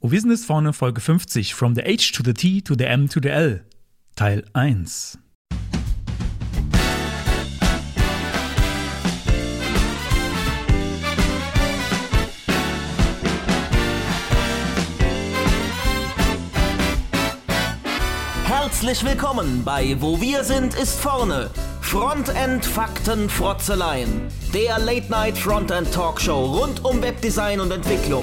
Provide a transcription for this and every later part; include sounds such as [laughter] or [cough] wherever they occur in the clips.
Oh, wir sind jetzt vorne, Folge 50, From the H to the T to the M to the L, Teil 1. Herzlich willkommen bei Wo wir sind ist vorne. Frontend Fakten Frotzeleien. Der Late Night Frontend Talkshow rund um Webdesign und Entwicklung.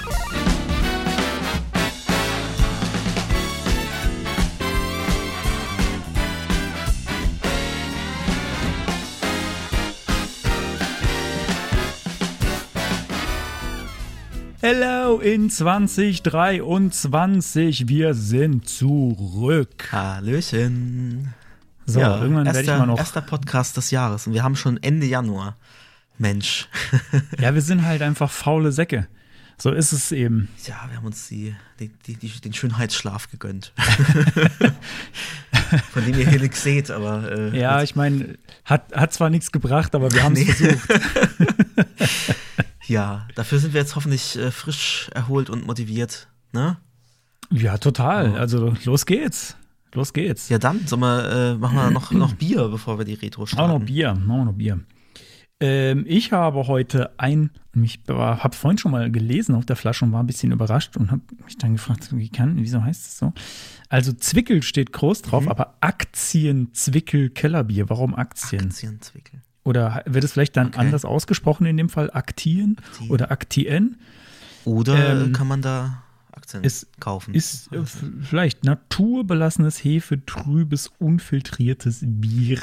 Hello in 2023, wir sind zurück. Hallöchen. So, ja, irgendwann werde ich mal noch. erster Podcast des Jahres und wir haben schon Ende Januar. Mensch. Ja, wir [laughs] sind halt einfach faule Säcke. So ist es eben. ja, wir haben uns die, die, die, den Schönheitsschlaf gegönnt. [laughs] Von dem ihr hier nichts seht, aber äh, Ja, ich meine, hat, hat zwar nichts gebracht, aber wir [laughs] haben es Nee. versucht. Ja, dafür sind wir jetzt hoffentlich äh, frisch erholt und motiviert. Ne? Ja, total. Also los geht's. Los geht's. Ja, dann sollen wir, äh, machen wir noch, noch Bier, bevor wir die Retro Auch starten. noch Bier, machen wir noch Bier. Ähm, ich habe heute ein, ich habe vorhin schon mal gelesen auf der Flasche und war ein bisschen überrascht und habe mich dann gefragt, wie kann, wieso heißt es so? Also Zwickel steht groß drauf, aber Aktien-Zwickel-Kellerbier. Warum Aktien? Aktienzwickel. Oder wird es vielleicht dann Okay. anders ausgesprochen in dem Fall? Aktien Aktien. oder Aktien? Oder Ähm, äh, kann man da Aktien ist- kaufen? Ist äh, vielleicht naturbelassenes Hefe, trübes, unfiltriertes Bier.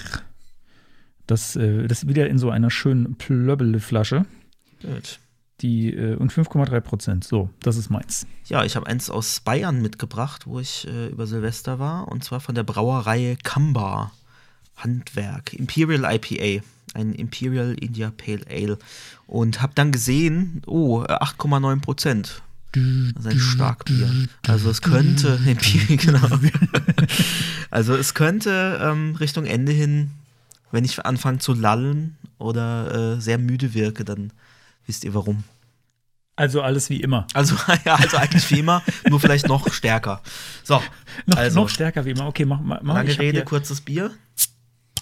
Das, äh, das wieder in so einer schönen Plöbbele-Flasche. Gut. Die, äh, und 5,3 Prozent. So, das ist meins. Ja, ich habe eins aus Bayern mitgebracht, wo ich äh, über Silvester war, und zwar von der Brauerei Kamba Handwerk, Imperial IPA, ein Imperial India Pale Ale. Und habe dann gesehen, oh, äh, 8,9 Prozent. Das ist ein Starkbier. Also es könnte, [laughs] genau. Also es könnte ähm, Richtung Ende hin, wenn ich anfange zu lallen oder äh, sehr müde wirke, dann wisst ihr warum. Also alles wie immer. Also, [laughs] ja, also eigentlich wie immer, nur vielleicht noch stärker. So, Noch, also, noch stärker wie immer. Okay, mach mal. Lange Rede, kurzes Bier.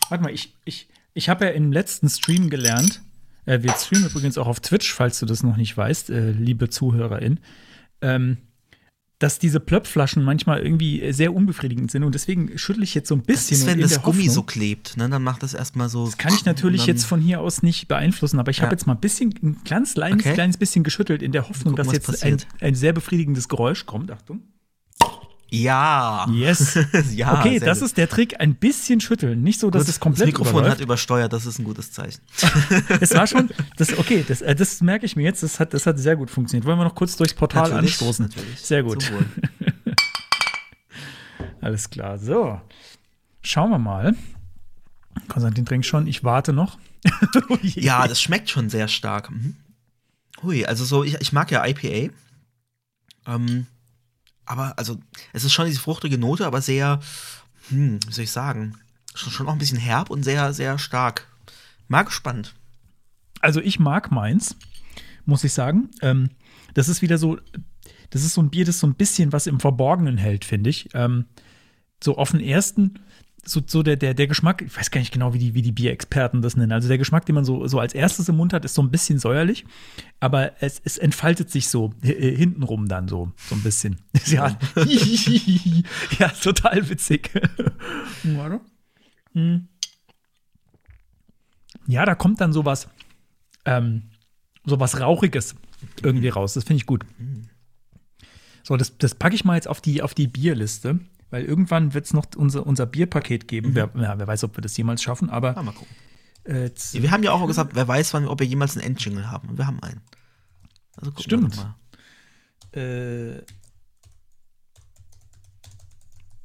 Warte mal, ich, ich, ich habe ja im letzten Stream gelernt, äh, wir streamen übrigens auch auf Twitch, falls du das noch nicht weißt, äh, liebe Zuhörerin, ähm, dass diese Plöpflaschen manchmal irgendwie sehr unbefriedigend sind und deswegen schüttle ich jetzt so ein Das bisschen ist, und wenn das Gummi Hoffnung, so klebt, ne, dann macht das erstmal so. Das kann ich natürlich jetzt von hier aus nicht beeinflussen, aber ich habe Ja. jetzt mal ein bisschen, ein ganz kleines, Okay. kleines bisschen geschüttelt in der Hoffnung, Gucken, dass jetzt ein, ein sehr befriedigendes Geräusch kommt. Achtung. Ja. Yes. [laughs] ja. okay, das gut. ist der Trick, ein bisschen schütteln. Nicht so, dass Gut, es komplett Das Mikrofon überläuft. hat übersteuert, das ist ein gutes Zeichen. [laughs] Es war schon, [laughs] das, okay, das, äh, das merke ich mir jetzt, das hat, das hat sehr gut funktioniert. Wollen wir noch kurz durchs Portal Natürlich, anstoßen? natürlich. Sehr gut. Alles klar. So. Schauen wir mal. Konstantin trinkt schon, ich warte noch. Oh. Ja, das schmeckt schon sehr stark. Mhm. Hui, also so, ich, ich mag ja IPA. Ähm, aber, also, es ist schon diese fruchtige Note, aber sehr, hm, wie soll ich sagen, schon, schon auch ein bisschen herb und sehr, sehr stark. Mag spannend. Also ich mag meins, muss ich sagen. Ähm, das ist wieder so, das ist so ein Bier, das so ein bisschen was im Verborgenen hält, finde ich. Ähm, so auf den ersten, so, so der, der, der Geschmack, ich weiß gar nicht genau, wie die, wie die Bierexperten das nennen. Also der Geschmack, den man so, so als erstes im Mund hat, ist so ein bisschen säuerlich, aber es, es entfaltet sich so hintenrum dann so, so ein bisschen. [laughs] ja, [laughs] ja, total witzig. [laughs] Warte. Hm. Ja, da kommt dann sowas, ähm, sowas Rauchiges irgendwie raus. Das finde ich gut. So, das, das packe ich mal jetzt auf die, auf die Bierliste, weil irgendwann wird es noch unser, unser Bierpaket geben. Wer, ja, wer weiß, ob wir das jemals schaffen, aber Ja, mal gucken. äh, jetzt, Wir haben ja auch gesagt, wer weiß, wann, ob wir jemals einen Endjingle haben. Und wir haben einen. Also gucken Stimmt. wir doch mal. äh,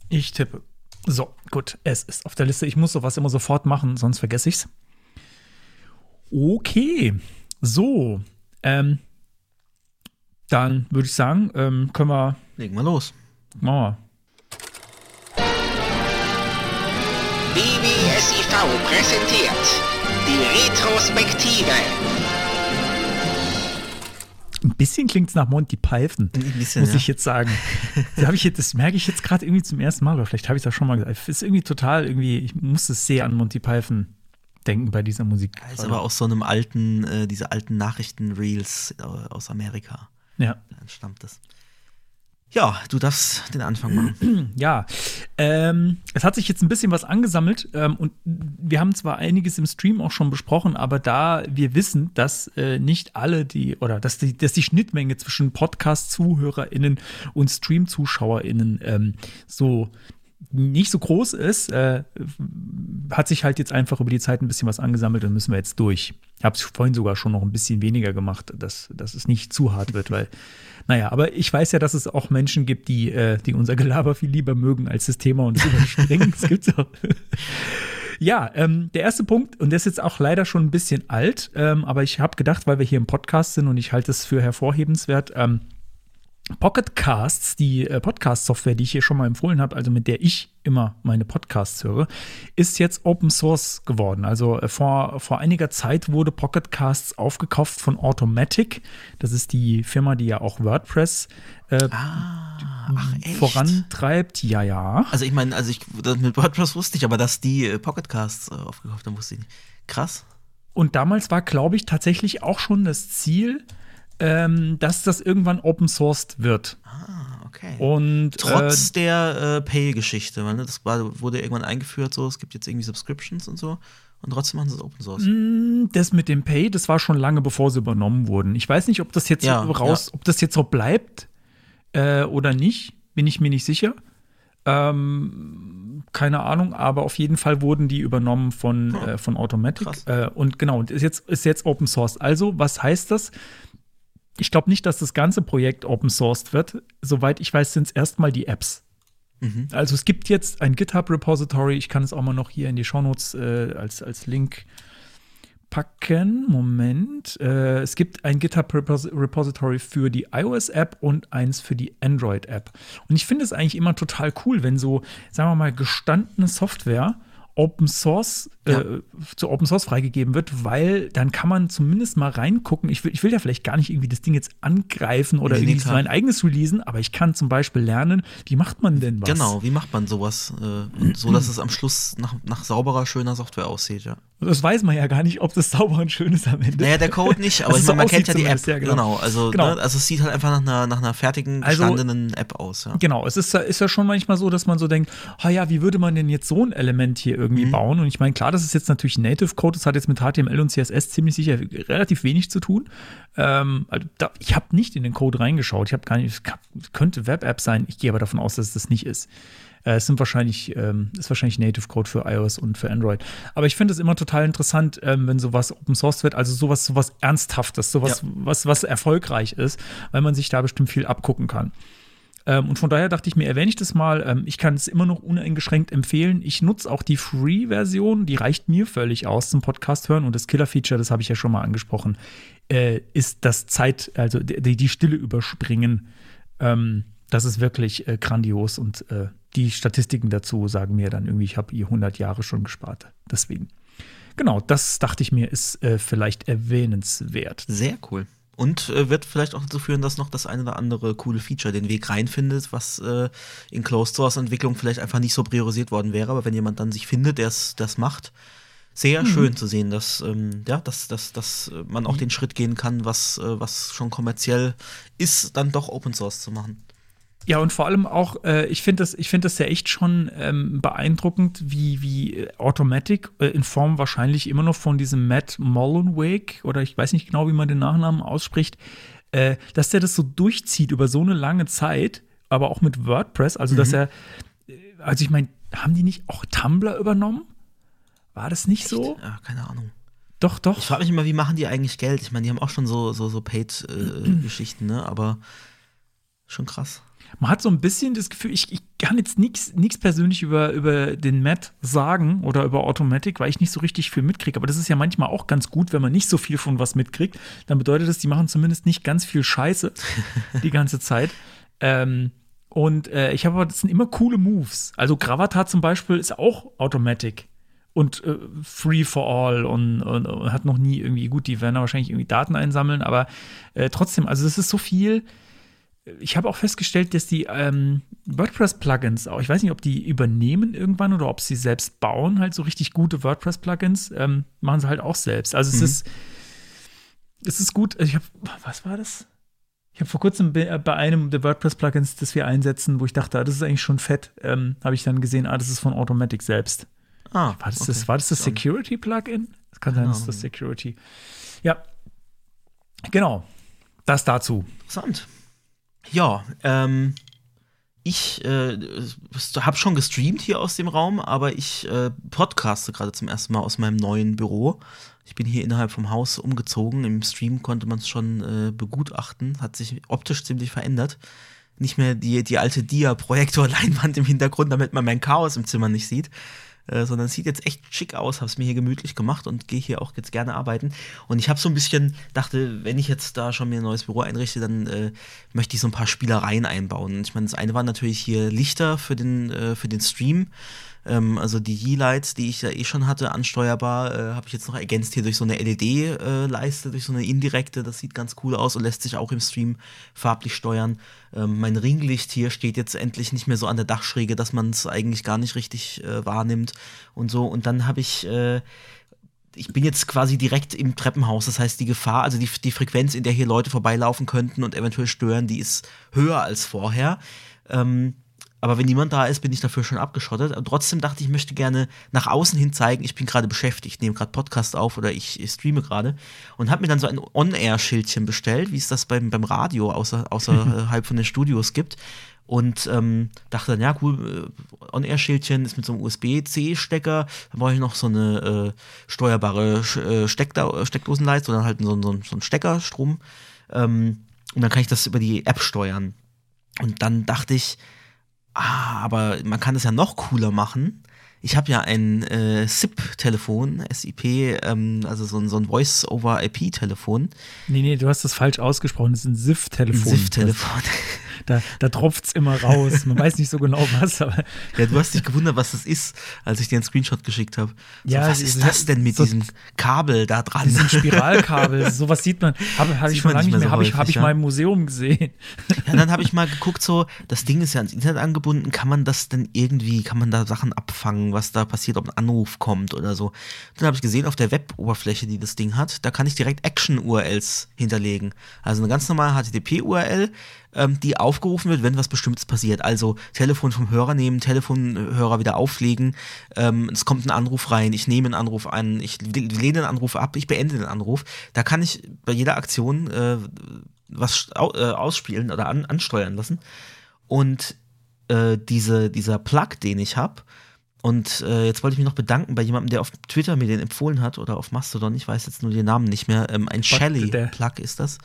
ich tippe. So, gut, es ist auf der Liste. Ich muss sowas immer sofort machen, sonst vergesse ich's. Okay, so, ähm, dann würde ich sagen, ähm, können wir, Legen wir los. machen wir. BBSIV präsentiert die Retrospektive. Ein bisschen klingt es nach Monty Python, bisschen, muss ja. ich jetzt sagen. Das, ich jetzt, das merke ich jetzt gerade irgendwie zum ersten Mal, oder vielleicht habe ich es auch schon mal gesagt. Es ist irgendwie total, irgendwie, ich musste sehr an Monty Python denken bei dieser Musik. Ist aber aus so einem alten, äh, diese alten Nachrichten-Reels äh, aus Amerika. ja. Da entstammt das. Ja, du darfst den Anfang machen. [clears throat] Ja, ähm, es hat sich jetzt ein bisschen was angesammelt ähm, und wir haben zwar einiges im Stream auch schon besprochen, aber da wir wissen, dass äh, nicht alle die oder dass die, dass die Schnittmenge zwischen Podcast-ZuhörerInnen und Stream-ZuschauerInnen ähm, so nicht so groß ist, äh, hat sich halt jetzt einfach über die Zeit ein bisschen was angesammelt und müssen wir jetzt durch. Ich habe es vorhin sogar schon noch ein bisschen weniger gemacht, dass, dass es nicht zu hart wird, weil, naja, aber ich weiß ja, dass es auch Menschen gibt, die, äh, die unser Gelaber viel lieber mögen als das Thema und es überspringen. Es gibt's auch. [laughs] Ja, ähm, der erste Punkt, und der ist jetzt auch leider schon ein bisschen alt, ähm, aber ich habe gedacht, weil wir hier im Podcast sind und ich halte es für hervorhebenswert, ähm, Pocket Casts, die äh, Podcast-Software, die ich hier schon mal empfohlen habe, also mit der ich immer meine Podcasts höre, ist jetzt Open Source geworden. Also äh, vor, vor einiger Zeit wurde Pocket Casts aufgekauft von Automatic. Das ist die Firma, die ja auch WordPress äh, Ach, echt? vorantreibt. Ja, ja. Also ich meine, also ich mit WordPress wusste ich, aber dass die äh, Pocketcasts äh, aufgekauft haben, wusste ich nicht. Krass. Und damals war, glaube ich, tatsächlich auch schon das Ziel, ähm, dass das irgendwann open sourced wird. Ah, okay. Und Trotz äh, der äh, Pay-Geschichte, weil ne, das war, wurde irgendwann eingeführt, so es gibt jetzt irgendwie Subscriptions und so und trotzdem machen sie es Open Source. Mm, das mit dem Pay, das war schon lange bevor sie übernommen wurden. Ich weiß nicht, ob das jetzt Ja, so raus, ja. ob das jetzt so bleibt äh, oder nicht, bin ich mir nicht sicher. Ähm, keine Ahnung, aber auf jeden Fall wurden die übernommen von, Hm. äh, von Automatic. Äh, und genau, und ist jetzt, ist jetzt Open Source. Also, was heißt das? Ich glaube nicht, dass das ganze Projekt Open Sourced wird. Soweit ich weiß, sind es erstmal die Apps. Mhm. Also es gibt jetzt ein GitHub-Repository, ich kann es auch mal noch hier in die Shownotes äh, als, als Link packen. Moment. Äh, es gibt ein GitHub-Repository für die iOS-App und eins für die Android-App. Und ich finde es eigentlich immer total cool, wenn so, sagen wir mal, gestandene Software Open Source Ja. äh, zu Open Source freigegeben wird, weil dann kann man zumindest mal reingucken. Ich will, ich will ja vielleicht gar nicht irgendwie das Ding jetzt angreifen oder Nee, nee, irgendwie mein eigenes releasen, aber ich kann zum Beispiel lernen, wie macht man denn was? Genau, wie macht man sowas? Äh, und so, dass es am Schluss nach, nach sauberer, schöner Software aussieht, ja. Das weiß man ja gar nicht, ob das sauber und schön ist am Ende. Naja, der Code nicht, aber [laughs] ich meine, man kennt ja die App. ja, genau. genau. also, Genau. Ne, also es sieht halt einfach nach einer, nach einer fertigen, Also- gestandenen App aus, ja. Genau, es ist, ja- ist ja schon manchmal so, dass man so denkt, ah ja, wie würde man denn jetzt so ein Element hier irgendwie Mhm. bauen? Und ich meine, klar, das ist jetzt natürlich Native Code, das hat jetzt mit HTML und CSS ziemlich sicher relativ wenig zu tun. Ähm, also da, ich habe nicht in den Code reingeschaut, ich habe gar nicht, es könnte Web-App sein, ich gehe aber davon aus, dass es das nicht ist. Äh, es sind wahrscheinlich, ähm, ist wahrscheinlich Native Code für iOS und für Android. Aber ich finde es immer total interessant, ähm, wenn sowas Open Source wird, also sowas, sowas Ernsthaftes, sowas, Ja. was, was erfolgreich ist, weil man sich da bestimmt viel abgucken kann. Ähm, und von daher dachte ich mir, erwähne ich das mal. Ähm, ich kann es immer noch uneingeschränkt empfehlen. Ich nutze auch die Free-Version, die reicht mir völlig aus zum Podcast hören. Und das Killer-Feature, das habe ich ja schon mal angesprochen, äh, ist das Zeit, also die, die Stille überspringen. Ähm, das ist wirklich äh, grandios und äh, die Statistiken dazu sagen mir dann irgendwie, ich habe ihr 100 Jahre schon gespart. Deswegen. Genau, das dachte ich mir, ist äh, vielleicht erwähnenswert. Sehr cool. Und äh, wird vielleicht auch dazu führen, dass noch das eine oder andere coole Feature den Weg reinfindet, was äh, in Closed Source Entwicklung vielleicht einfach nicht so priorisiert worden wäre. Aber wenn jemand dann sich findet, der es das macht, sehr schön zu sehen, dass, ähm, ja, dass, dass, dass man auch den Schritt gehen kann, was, äh, was schon kommerziell ist, dann doch Open Source zu machen. Ja, und vor allem auch, äh, ich finde das, ich finde das ja echt schon ähm, beeindruckend, wie, wie äh, Automatic äh, in Form wahrscheinlich immer noch von diesem Matt Mullenweg oder ich weiß nicht genau, wie man den Nachnamen ausspricht, äh, dass der das so durchzieht über so eine lange Zeit, aber auch mit WordPress, also dass er, äh, also ich meine, haben die nicht auch Tumblr übernommen? War das nicht so? Ja, keine Ahnung. Doch, doch. Ich frage mich immer, wie machen die eigentlich Geld? Ich meine, die haben auch schon so, so, so Paid-Geschichten, [clears throat] ne? Aber schon krass. Man hat so ein bisschen das Gefühl, ich, ich kann jetzt nichts persönlich über, über den Matt sagen oder über Automatic, weil ich nicht so richtig viel mitkriege. Aber das ist ja manchmal auch ganz gut, wenn man nicht so viel von was mitkriegt. Dann bedeutet das, die machen zumindest nicht ganz viel Scheiße [laughs] die ganze Zeit. Ähm, Und äh, ich habe aber, das sind immer coole Moves. Also Gravatar zum Beispiel ist auch Automatic und äh, Free for All und, und, und, hat noch nie irgendwie, gut, die werden da wahrscheinlich irgendwie Daten einsammeln, aber äh, trotzdem, also das ist so viel. Ich habe auch festgestellt, dass die ähm, WordPress-Plugins auch, ich weiß nicht, ob die übernehmen irgendwann oder ob sie selbst bauen, halt so richtig gute WordPress-Plugins, ähm, machen sie halt auch selbst. Also mhm. es ist, es ist gut, ich habe, was war das? Ich habe vor kurzem bei einem der WordPress-Plugins, das wir einsetzen, wo ich dachte, ah, das ist eigentlich schon fett, ähm, habe ich dann gesehen, ah, das ist von Automatic selbst. Ah, war das okay. das, war das, das Security-Plugin? Das kann sein, das ist das Security. Ja, genau. Das dazu. Interessant. Ja, ähm, ich äh, habe schon gestreamt hier aus dem Raum, aber ich äh, podcaste gerade zum ersten Mal aus meinem neuen Büro. Ich bin hier innerhalb vom Haus umgezogen. Im Stream konnte man es schon äh, begutachten. Hat sich optisch ziemlich verändert. Nicht mehr die, die alte Dia-Projektor-Leinwand im Hintergrund, damit man mein Chaos im Zimmer nicht sieht. Äh, sondern es sieht jetzt echt schick aus, habe es mir hier gemütlich gemacht und gehe hier auch jetzt gerne arbeiten. Und ich habe so ein bisschen, dachte, wenn ich jetzt da schon mir ein neues Büro einrichte, dann äh, möchte ich so ein paar Spielereien einbauen. Ich meine, das eine war natürlich hier Lichter für den, äh, für den Stream. Ähm, also die Ye-Lights, die ich ja eh schon hatte, ansteuerbar, äh, habe ich jetzt noch ergänzt hier durch so eine LED-Leiste, äh, durch so eine indirekte. Das sieht ganz cool aus und lässt sich auch im Stream farblich steuern. Ähm, mein Ringlicht hier steht jetzt endlich nicht mehr so an der Dachschräge, dass man es eigentlich gar nicht richtig äh, wahrnimmt und so. Und dann habe ich äh, ich bin jetzt quasi direkt im Treppenhaus. Das heißt, die Gefahr, also die, die Frequenz, in der hier Leute vorbeilaufen könnten und eventuell stören, die ist höher als vorher. Ähm, aber wenn niemand da ist, bin ich dafür schon abgeschottet. Und trotzdem dachte ich, ich möchte gerne nach außen hin zeigen, ich bin gerade beschäftigt, nehme gerade Podcast auf oder ich, ich streame gerade. Und habe mir dann so ein On-Air-Schildchen bestellt, wie es das beim, beim Radio außer, außerhalb von den Studios gibt. Und ähm, dachte dann, ja, cool, äh, On-Air-Schildchen ist mit so einem USB-C-Stecker. Dann brauche ich noch so eine äh, steuerbare äh, Steckdosenleiste oder halt so, so, so einen Steckerstrom. Ähm, und dann kann ich das über die App steuern. Und dann dachte ich, ah, aber man kann das ja noch cooler machen. Ich habe ja ein äh, SIP-Telefon, SIP, ähm, also so ein, so ein Voice-over-IP-Telefon. Nee, nee, du hast das falsch ausgesprochen. Das ist ein SIF-Telefon. SIF-Telefon. Da, da tropft es immer raus. Man weiß nicht so genau was, aber. Ja, du hast dich gewundert, was das ist, als ich dir einen Screenshot geschickt habe. So, ja, was ist das denn mit so diesem Kabel da dran? Diesem Spiralkabel, [laughs] sowas sieht man. Habe hab ich schon lange nicht mehr, so habe ich, hab ich ja? mal im Museum gesehen. Ja, dann habe ich mal geguckt, so, das Ding ist ja ans Internet angebunden, kann man das denn irgendwie, kann man da Sachen abfangen, was da passiert, ob ein Anruf kommt oder so. Dann habe ich gesehen, auf der Web-Oberfläche, die das Ding hat, da kann ich direkt Action-URLs hinterlegen. Also eine ganz normale HTTP-URL, ähm, die aufgerufen wird, wenn was Bestimmtes passiert. Also Telefon vom Hörer nehmen, Telefonhörer wieder auflegen, ähm, es kommt ein Anruf rein, ich nehme einen Anruf an, ich lehne den Anruf ab, ich beende den Anruf. Da kann ich bei jeder Aktion äh, was äh, ausspielen oder an, ansteuern lassen. Und äh, diese, dieser Plug, den ich habe, und äh, jetzt wollte ich mich noch bedanken bei jemandem, der auf Twitter mir den empfohlen hat oder auf Mastodon, ich weiß jetzt nur den Namen nicht mehr. Ähm, ein Shelly-Plug ist das.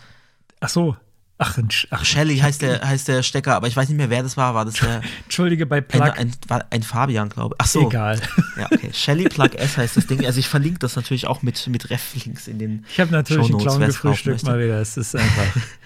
Ach so, Ach, ach Shelly heißt der, heißt der Stecker, aber ich weiß nicht mehr, wer das war. War das der. Entschuldige, bei Plug. Ein, ein, ein Fabian, glaube ich. Ach so. Egal. Ja, okay. Shelly Plug S heißt das Ding. Also ich verlinke das natürlich auch mit, mit Ref-Links in den. Ich habe natürlich einen Clown gefrühstückt mal wieder. Es ist einfach. [laughs]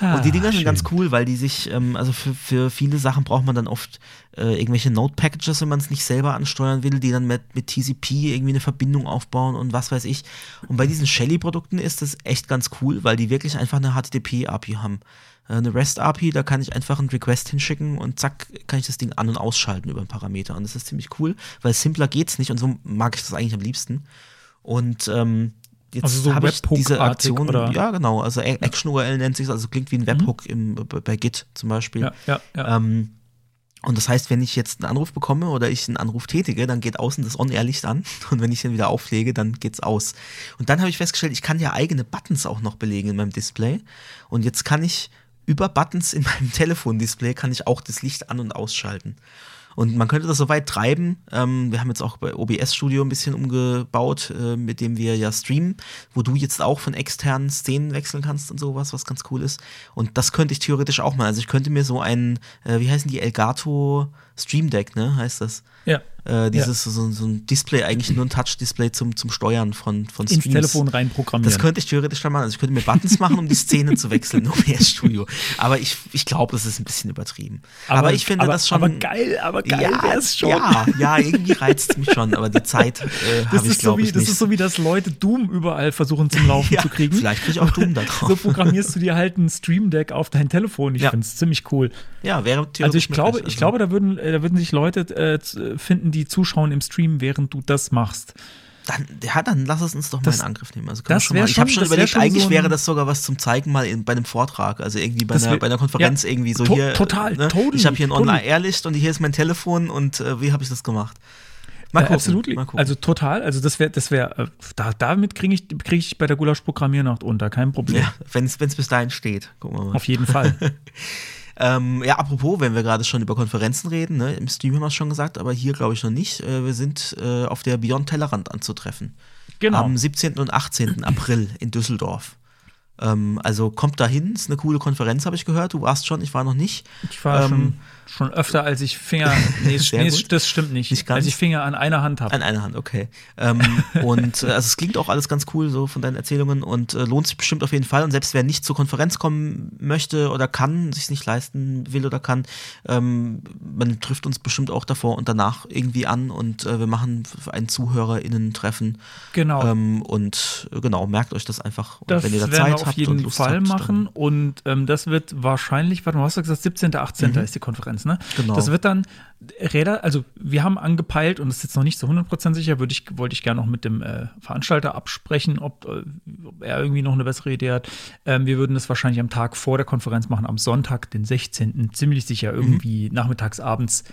Ah, und die Dinger schön. sind ganz cool, weil die sich, ähm, also für, für viele Sachen braucht man dann oft äh, irgendwelche Node-Packages, wenn man es nicht selber ansteuern will, die dann mit, mit TCP irgendwie eine Verbindung aufbauen und was weiß ich. Und bei diesen Shelly-Produkten ist das echt ganz cool, weil die wirklich einfach eine HTTP-API haben. Äh, eine REST-API, da kann ich einfach einen Request hinschicken und zack, kann ich das Ding an- und ausschalten über einen Parameter. Und das ist ziemlich cool, weil simpler geht's nicht und so mag ich das eigentlich am liebsten. Und ähm, jetzt also so habe ich diese Aktion, oder? ja genau, also Action URL nennt sich also klingt wie ein Webhook mhm. im, bei Git zum Beispiel. Ja, ja, ja. Ähm, und das heißt, wenn ich jetzt einen Anruf bekomme oder ich einen Anruf tätige, dann geht außen das On-Air-Licht an [laughs] und wenn ich den wieder auflege, dann geht's aus. Und dann habe ich festgestellt, ich kann ja eigene Buttons auch noch belegen in meinem Display. Und jetzt kann ich über Buttons in meinem [laughs] Telefondisplay kann ich auch das Licht an- und ausschalten. Und man könnte das so weit treiben. Ähm, wir haben jetzt auch bei OBS Studio ein bisschen umgebaut, äh, mit dem wir ja streamen, wo du jetzt auch von externen Szenen wechseln kannst und sowas, was ganz cool ist. Und das könnte ich theoretisch auch mal. Also ich könnte mir so einen, äh, wie heißen die, Elgato Stream Deck, ne, heißt das. Ja. Äh, dieses so, so ein Display, eigentlich nur ein Touch-Display zum, zum Steuern von, von Ins Streams. Telefon reinprogrammieren. Das könnte ich theoretisch dann machen. Also ich könnte mir Buttons machen, um die Szene zu wechseln im OBS Studio. Aber ich, ich glaube, das ist ein bisschen übertrieben. Aber, ich finde aber, das schon. Aber geil, aber geil ja, wär's schon. Ja, ja, irgendwie reizt es mich schon, aber die Zeit äh, Das habe ich, ist, so glaube wie, ich, das nicht. ist so wie, dass Leute Doom überall versuchen zum [laughs] Laufen ja, zu kriegen. Vielleicht kriege ich auch Doom da [laughs] drauf. So programmierst du dir halt ein Stream Deck auf dein Telefon. Ich Ja. finde es ziemlich cool. ja, wäre theoretisch Also ich glaube, ich glaube, da würden, äh, da würden sich Leute äh, finden, die zuschauen im Stream, während du das machst. Dann, ja, dann lass es uns doch Das- mal in Angriff nehmen. Also das schon mal, ich habe schon- überlegt, schon eigentlich so wäre das sogar was zum Zeigen mal in, bei einem Vortrag. Also irgendwie bei einer, wär- bei einer Konferenz ja, irgendwie so to- hier. total, ne? totally, Ich habe hier ein totally. Online-Airlicht und hier ist mein Telefon und äh, wie habe ich das gemacht? Mal Äh, gucken. absolut. Mal gucken. Also total. Also das wäre, das wäre, äh, da, damit kriege ich, krieg ich bei der Gulasch-Programmiernacht unter. Kein Problem. ja, wenn es bis dahin steht. Gucken wir mal. Auf jeden Fall. [laughs] Ähm, ja, apropos, wenn wir gerade schon über Konferenzen reden, ne, im Stream haben wir es schon gesagt, aber hier glaube ich noch nicht. Äh, wir sind äh, auf der Beyond Tellerrand anzutreffen. Genau. Am 17. und 18. April in Düsseldorf. Ähm, also kommt dahin, ist eine coole Konferenz, habe ich gehört. Du warst schon, ich war noch nicht. Ich war Ähm, schon, schon öfter, als ich Finger. [laughs] Nee, nee das stimmt nicht. Nicht als ich Finger an einer Hand habe. An einer Hand, okay. Ähm, [laughs] und äh, also es klingt auch alles ganz cool so von deinen Erzählungen und äh, lohnt sich bestimmt auf jeden Fall. Und selbst wer nicht zur Konferenz kommen möchte oder kann, sich nicht leisten will oder kann, ähm, man trifft uns bestimmt auch davor und danach irgendwie an und äh, wir machen ein ZuhörerInnen-Treffen. Genau. Ähm, und äh, genau, merkt euch das einfach. Und Das wenn ihr da Zeit wir auf habt jeden und Lust Fall habt, machen. Und ähm, das wird wahrscheinlich, warte mal, was hast du gesagt, 17., 18. ist die Konferenz, ne? Mhm. Genau. Das wird dann Räder, also wir haben angepeilt und das ist jetzt noch nicht so 100% sicher, würde ich, wollte ich gerne noch mit dem äh, Veranstalter absprechen, ob, äh, ob er irgendwie noch eine bessere Idee hat. Ähm, wir würden das wahrscheinlich am Tag vor der Konferenz machen, am Sonntag, den 16., ziemlich sicher irgendwie nachmittags, abends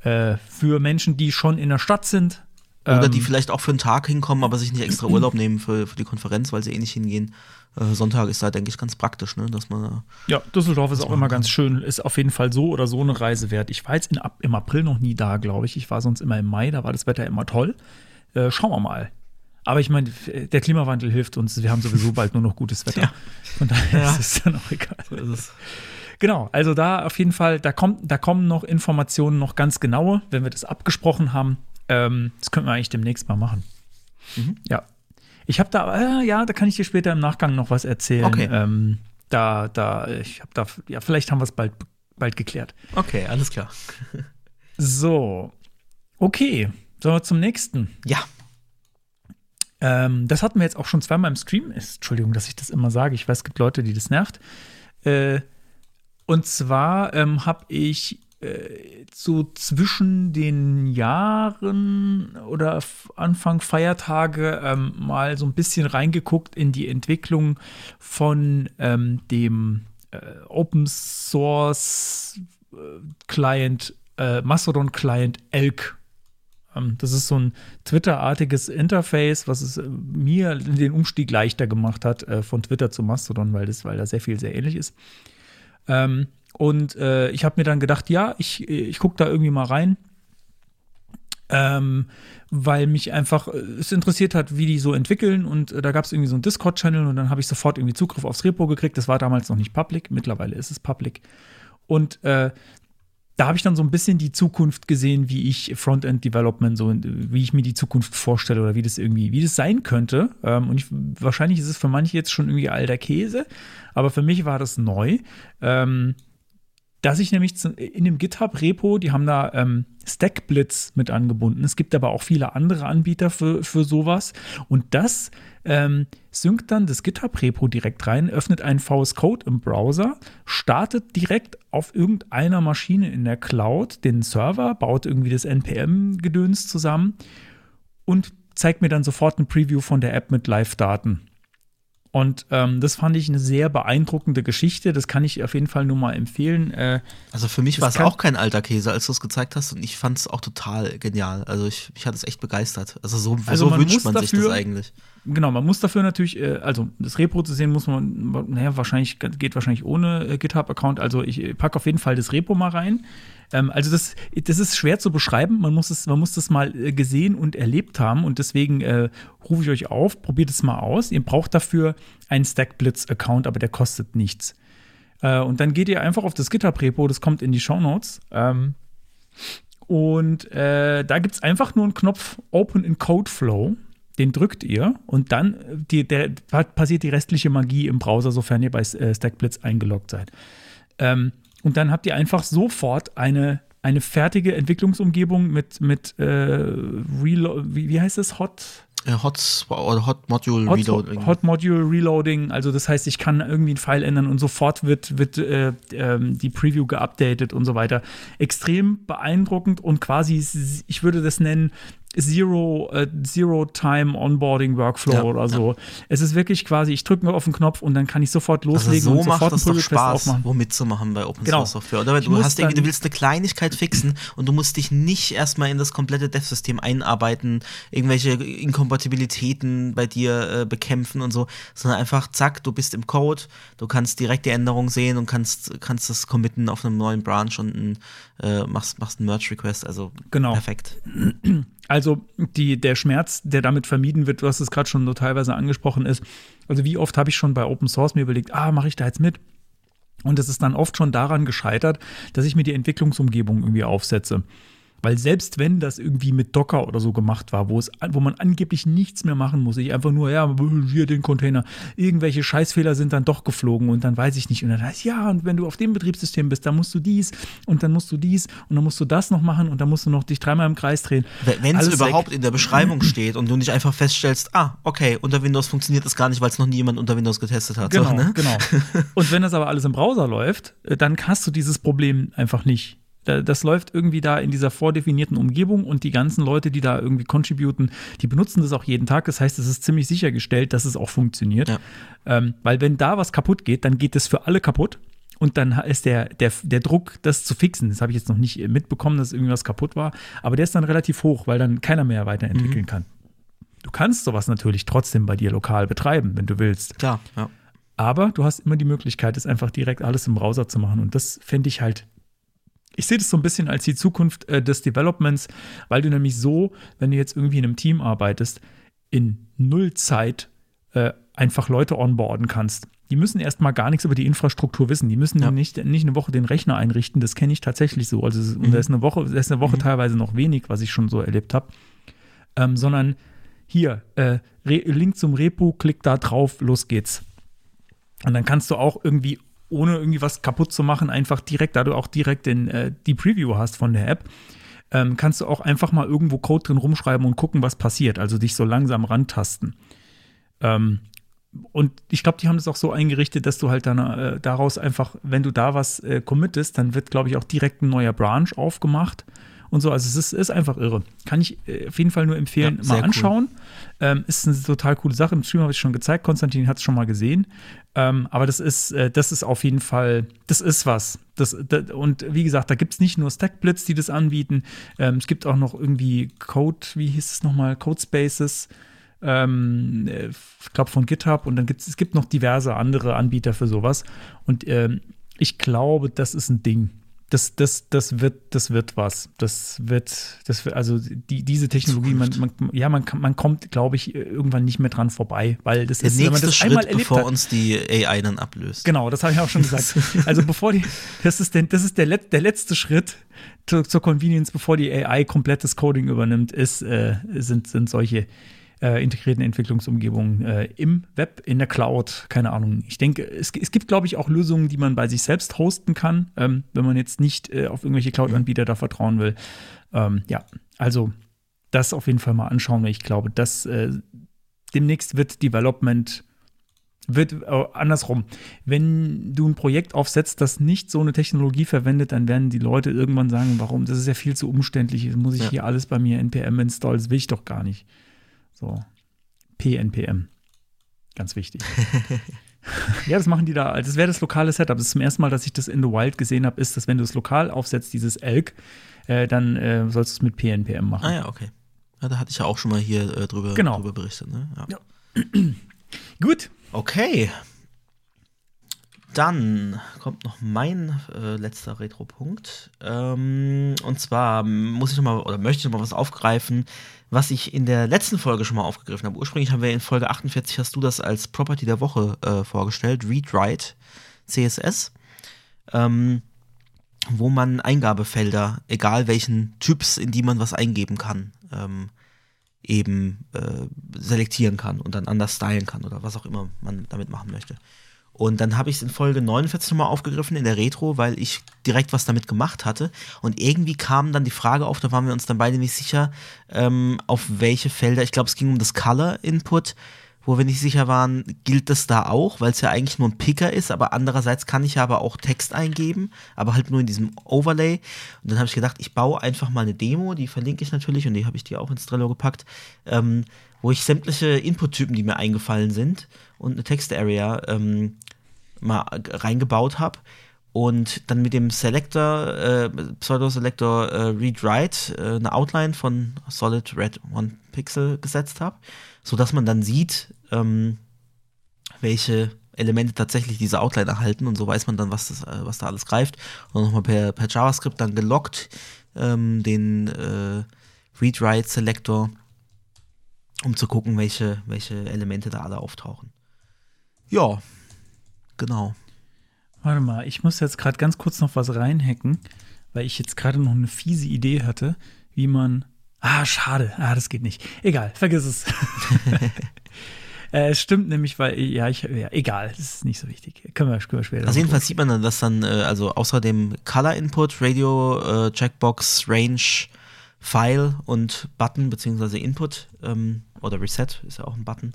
äh, für Menschen, die schon in der Stadt sind. Oder die Ähm, vielleicht auch für einen Tag hinkommen, aber sich nicht extra [clears throat] Urlaub nehmen für, für die Konferenz, weil sie eh nicht hingehen. Äh, Sonntag ist da, denke ich, ganz praktisch, ne? dass man Ja, Düsseldorf ist auch immer kann. ganz schön. Ist auf jeden Fall so oder so eine Reise wert. Ich war jetzt in, Ap- im April noch nie da, glaube ich. Ich war sonst immer im Mai, da war das Wetter immer toll. Äh, schauen wir mal. Aber ich meine, der Klimawandel hilft uns. Wir haben sowieso bald nur noch gutes [laughs] Wetter. Ja. Von daher Ja. ist es dann auch egal. so ist es. Genau, also da auf jeden Fall, da, kommt, da kommen noch Informationen, noch ganz genaue, wenn wir das abgesprochen haben. Ähm, das könnten wir eigentlich demnächst mal machen. Mhm. Ja. Ich habe da, äh, ja, da kann ich dir später im Nachgang noch was erzählen. Okay. Ähm, da, da, ich habe da, ja, vielleicht haben wir es bald, bald geklärt. Okay, alles klar. [laughs] So, okay, sollen wir zum nächsten. Ja, Ähm, das hatten wir jetzt auch schon zweimal im Stream. Entschuldigung, dass ich das immer sage. Ich weiß, es gibt Leute, die das nervt. Äh, und zwar ähm, habe ich so zwischen den Jahren oder Anfang Feiertage ähm, mal so ein bisschen reingeguckt in die Entwicklung von ähm, dem äh, Open Source äh, Client, äh, Mastodon Client Elk. Ähm, das ist so ein Twitter-artiges Interface, was es äh, mir den Umstieg leichter gemacht hat äh, von Twitter zu Mastodon, weil das, weil da sehr viel sehr ähnlich ist. Ähm, und äh, ich habe mir dann gedacht, ja, ich, ich gucke da irgendwie mal rein, ähm, weil mich einfach es interessiert hat, wie die so entwickeln. Und äh, da gab es irgendwie so einen Discord-Channel und dann habe ich sofort irgendwie Zugriff aufs Repo gekriegt. Das war damals noch nicht public, mittlerweile ist es public. Und äh, da habe ich dann so ein bisschen die Zukunft gesehen, wie ich Frontend-Development, so wie ich mir die Zukunft vorstelle oder wie das irgendwie, wie das sein könnte. Ähm, und ich, wahrscheinlich ist es für manche jetzt schon irgendwie alter Käse, aber für mich war das neu. Ähm, dass ich nämlich in dem GitHub-Repo, die haben da ähm, Stackblitz mit angebunden. Es gibt aber auch viele andere Anbieter für, für sowas. Und das ähm, synkt dann das GitHub-Repo direkt rein, öffnet einen VS Code im Browser, startet direkt auf irgendeiner Maschine in der Cloud den Server, baut irgendwie das NPM-Gedöns zusammen und zeigt mir dann sofort ein Preview von der App mit Live-Daten. Und ähm, das fand ich eine sehr beeindruckende Geschichte. Das kann ich auf jeden Fall nur mal empfehlen. Äh, also für mich Das war es auch kein alter Käse, als du es gezeigt hast und ich fand es auch total genial. Also ich, mich hat es echt begeistert. Also so, Also so man wünscht man sich das dafür- eigentlich. Genau, man muss dafür natürlich, äh, also das Repo zu sehen, muss man, naja, wahrscheinlich geht wahrscheinlich ohne äh, GitHub-Account. Also ich äh, packe auf jeden Fall das Repo mal rein. Ähm, also das, das ist schwer zu beschreiben. Man muss es, man muss das mal gesehen und erlebt haben und deswegen rufe ich euch auf, probiert es mal aus. Ihr braucht dafür einen Stackblitz-Account, aber der kostet nichts. Und dann geht ihr einfach auf das GitHub-Repo, das kommt in die Show Notes. Ähm, Und da gibt es einfach nur einen Knopf Open in Codeflow. Den drückt ihr und dann äh, die, der, passiert die restliche Magie im Browser, sofern ihr bei äh, StackBlitz eingeloggt seid. Ähm, und dann habt ihr einfach sofort eine, eine fertige Entwicklungsumgebung mit, mit äh, Relo wie, wie heißt es? Hot? Hot, Hot Module Hot, Reloading. Hot Module Reloading, also das heißt, ich kann irgendwie einen Pfeil ändern und sofort wird, wird äh, ähm, die Preview geupdatet und so weiter. Extrem beeindruckend und quasi, ich würde das nennen, Zero, äh, Zero Time Onboarding Workflow ja, oder so. Ja. Es ist wirklich quasi, ich drücke nur auf den Knopf und dann kann ich sofort also loslegen also so und sofort macht das doch Spaß, aufmachen. wo mitzumachen bei Open genau. Source Software. Oder du hast irgendwie, du willst eine Kleinigkeit fixen und du musst dich nicht erstmal in das komplette Dev-System einarbeiten, irgendwelche Inkompatibilitäten bei dir äh, bekämpfen und so, sondern einfach zack, du bist im Code, du kannst direkt die Änderungen sehen und kannst, kannst das committen auf einem neuen Branch und ein, äh, machst, machst einen Merge-Request. Also genau. perfekt. Also die, der Schmerz, der damit vermieden wird, du hast es gerade schon so teilweise angesprochen, ist, also wie oft habe ich schon bei Open Source mir überlegt, ah, mache ich da jetzt mit? Und es ist dann oft schon daran gescheitert, dass ich mir die Entwicklungsumgebung irgendwie aufsetze. Weil selbst wenn das irgendwie mit Docker oder so gemacht war, wo, es, wo man angeblich nichts mehr machen muss, ich einfach nur, ja, hier den Container, irgendwelche Scheißfehler sind dann doch geflogen und dann weiß ich nicht. Und dann heißt, ja, und wenn du auf dem Betriebssystem bist, dann musst du dies und dann musst du dies und dann musst du das noch machen und dann musst du noch dich dreimal im Kreis drehen. Wenn es überhaupt weg. in der Beschreibung [clears throat] steht und du nicht einfach feststellst, ah, okay, unter Windows funktioniert das gar nicht, weil es noch nie jemand unter Windows getestet hat. Genau, so, ne? genau. [laughs] Und wenn das aber alles im Browser läuft, äh, dann hast du dieses Problem einfach nicht. Das läuft irgendwie da in dieser vordefinierten Umgebung und die ganzen Leute, die da irgendwie contributen, die benutzen das auch jeden Tag. Das heißt, es ist ziemlich sichergestellt, dass es auch funktioniert. Ja. Ähm, weil wenn da was kaputt geht, dann geht es für alle kaputt. Und dann ist der, der, der Druck, das zu fixen, das habe ich jetzt noch nicht mitbekommen, dass irgendwas kaputt war, aber der ist dann relativ hoch, weil dann keiner mehr weiterentwickeln mhm. kann. Du kannst sowas natürlich trotzdem bei dir lokal betreiben, wenn du willst. Klar, ja. Aber du hast immer die Möglichkeit, es einfach direkt alles im Browser zu machen. Und das fände ich halt ich sehe das so ein bisschen als die Zukunft äh, des Developments, weil du nämlich so, wenn du jetzt irgendwie in einem Team arbeitest, in Nullzeit äh, einfach Leute onboarden kannst. Die müssen erstmal gar nichts über die Infrastruktur wissen. Die müssen ja. nicht, nicht eine Woche den Rechner einrichten. Das kenne ich tatsächlich so. Also mhm. da ist eine Woche, da ist eine Woche mhm. teilweise noch wenig, was ich schon so erlebt habe. Ähm, sondern hier, äh, Link zum Repo, klick da drauf, los geht's. Und dann kannst du auch irgendwie ohne irgendwie was kaputt zu machen, einfach direkt, da du auch direkt den, äh, die Preview hast von der App, ähm, kannst du auch einfach mal irgendwo Code drin rumschreiben und gucken, was passiert. Also dich so langsam rantasten. Ähm, und ich glaube, die haben das auch so eingerichtet, dass du halt dann äh, daraus einfach, wenn du da was äh, committest, dann wird, glaube ich, auch direkt ein neuer Branch aufgemacht und so. Also es ist, ist einfach irre. Kann ich äh, auf jeden Fall nur empfehlen, ja, mal anschauen. Cool. Ähm, ist eine total coole Sache. Im Stream habe ich schon gezeigt. Konstantin hat es schon mal gesehen. Ähm, aber das ist, äh, das ist auf jeden Fall, das ist was. Das, das und wie gesagt, da gibt es nicht nur Stackblitz, die das anbieten. Ähm, es gibt auch noch irgendwie Code, wie hieß es nochmal? Codespaces. Ähm, äh, ich glaube von GitHub und dann gibt es gibt noch diverse andere Anbieter für sowas. Und ähm, ich glaube, das ist ein Ding das, das, das wird, das wird was. Das wird, das wird, also die, diese Technologie, man, man, ja, man, man kommt, glaube ich, irgendwann nicht mehr dran vorbei, weil das Der ist, wenn man das Schritt, einmal erlebt bevor hat, uns die AI dann ablöst. Genau, das habe ich auch schon gesagt. [laughs] also bevor die, das ist, der, das ist der, Let, der letzte Schritt zur, zur Convenience, bevor die AI komplettes Coding übernimmt, ist, äh, sind, sind solche äh, integrierten Entwicklungsumgebungen äh, im Web, in der Cloud, keine Ahnung. Ich denke, es, es gibt, glaube ich, auch Lösungen, die man bei sich selbst hosten kann, ähm, wenn man jetzt nicht äh, auf irgendwelche Cloud-Anbieter da vertrauen will. Ähm, ja, also das auf jeden Fall mal anschauen, weil ich glaube, dass äh, demnächst wird Development wird äh, andersrum. Wenn du ein Projekt aufsetzt, das nicht so eine Technologie verwendet, dann werden die Leute irgendwann sagen, warum? Das ist ja viel zu umständlich. Muss ich ja. hier alles bei mir npm installen. Das will ich doch gar nicht. So. PNPM. Ganz wichtig. [laughs] ja, das machen die da. Das wäre das lokale Setup. Das ist zum ersten Mal, dass ich das in The Wild gesehen habe, ist, dass wenn du es lokal aufsetzt, dieses Elk, äh, dann äh, sollst du es mit PNPM machen. Ah ja, okay. Ja, da hatte ich ja auch schon mal hier äh, drüber, genau. drüber berichtet. Ne? Ja. Ja. [clears throat] Gut. Okay. Dann kommt noch mein äh, letzter Retro-Punkt. Ähm, und zwar muss ich noch mal oder möchte ich noch mal was aufgreifen, was ich in der letzten Folge schon mal aufgegriffen habe. Ursprünglich haben wir in Folge 48 hast du das als Property der Woche äh, vorgestellt, Read Write CSS. Ähm, wo man Eingabefelder, egal welchen Typs, in die man was eingeben kann, ähm, eben äh, selektieren kann und dann anders stylen kann oder was auch immer man damit machen möchte. Und dann habe ich es in Folge 49 nochmal aufgegriffen in der Retro, weil ich direkt was damit gemacht hatte. Und irgendwie kam dann die Frage auf, da waren wir uns dann beide nicht sicher, ähm, auf welche Felder. Ich glaube, es ging um das Color Input wo wir nicht sicher waren, gilt das da auch, weil es ja eigentlich nur ein Picker ist, aber andererseits kann ich ja aber auch Text eingeben, aber halt nur in diesem Overlay. Und dann habe ich gedacht, ich baue einfach mal eine Demo, die verlinke ich natürlich und die habe ich dir auch ins Trello gepackt, ähm, wo ich sämtliche Input-Typen, die mir eingefallen sind und eine Text-Area ähm, mal reingebaut habe und dann mit dem Selector, äh, Pseudo-Selector äh, Read-Write äh, eine Outline von Solid Red One Pixel gesetzt habe so dass man dann sieht, ähm, welche Elemente tatsächlich diese Outline erhalten und so weiß man dann, was, das, äh, was da alles greift. Und nochmal per, per JavaScript dann gelockt ähm, den äh, Read-Write-Selector, um zu gucken, welche, welche Elemente da alle auftauchen. Ja, genau. Warte mal, ich muss jetzt gerade ganz kurz noch was reinhacken, weil ich jetzt gerade noch eine fiese Idee hatte, wie man Ah, schade. Ah, das geht nicht. Egal, vergiss es. [laughs] [laughs] äh, es stimmt nämlich, weil, ja, ich, ja, egal, das ist nicht so wichtig. Können wir, können wir später. Also jedenfalls sieht man dann, dass dann, äh, also außer dem Color Input, Radio, äh, Checkbox, Range, File und Button, beziehungsweise Input ähm, oder Reset ist ja auch ein Button,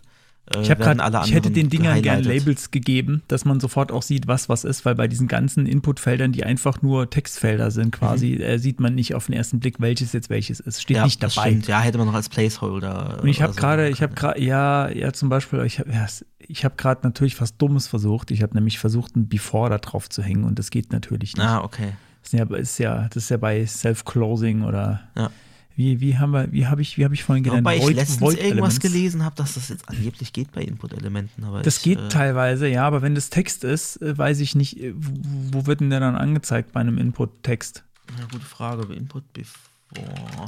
ich, grad, ich hätte den Dingern gerne Labels gegeben, dass man sofort auch sieht, was was ist, weil bei diesen ganzen Inputfeldern, die einfach nur Textfelder sind, quasi, mhm. äh, sieht man nicht auf den ersten Blick, welches jetzt welches ist. Steht ja, nicht dabei. Stimmt. Ja, hätte man noch als Placeholder. Und ich habe gerade, so ich habe gerade, ja, ja, zum Beispiel, ich habe ja, ich hab gerade natürlich was Dummes versucht. Ich habe nämlich versucht, ein Before da drauf zu hängen und das geht natürlich nicht. Ah, okay. Das ist ja, ist ja, das ist ja bei Self-Closing oder ja. Wie, wie haben wir, wie habe ich, wie habe ich vorhin gelernt? Wobei ich Void, letztens Void irgendwas gelesen habe, dass das jetzt angeblich geht bei Input-Elementen. Das ich, geht äh, teilweise, ja, aber wenn das Text ist, äh, weiß ich nicht, äh, wo wird denn der dann angezeigt bei einem Input-Text? Ja, gute Frage. Input before.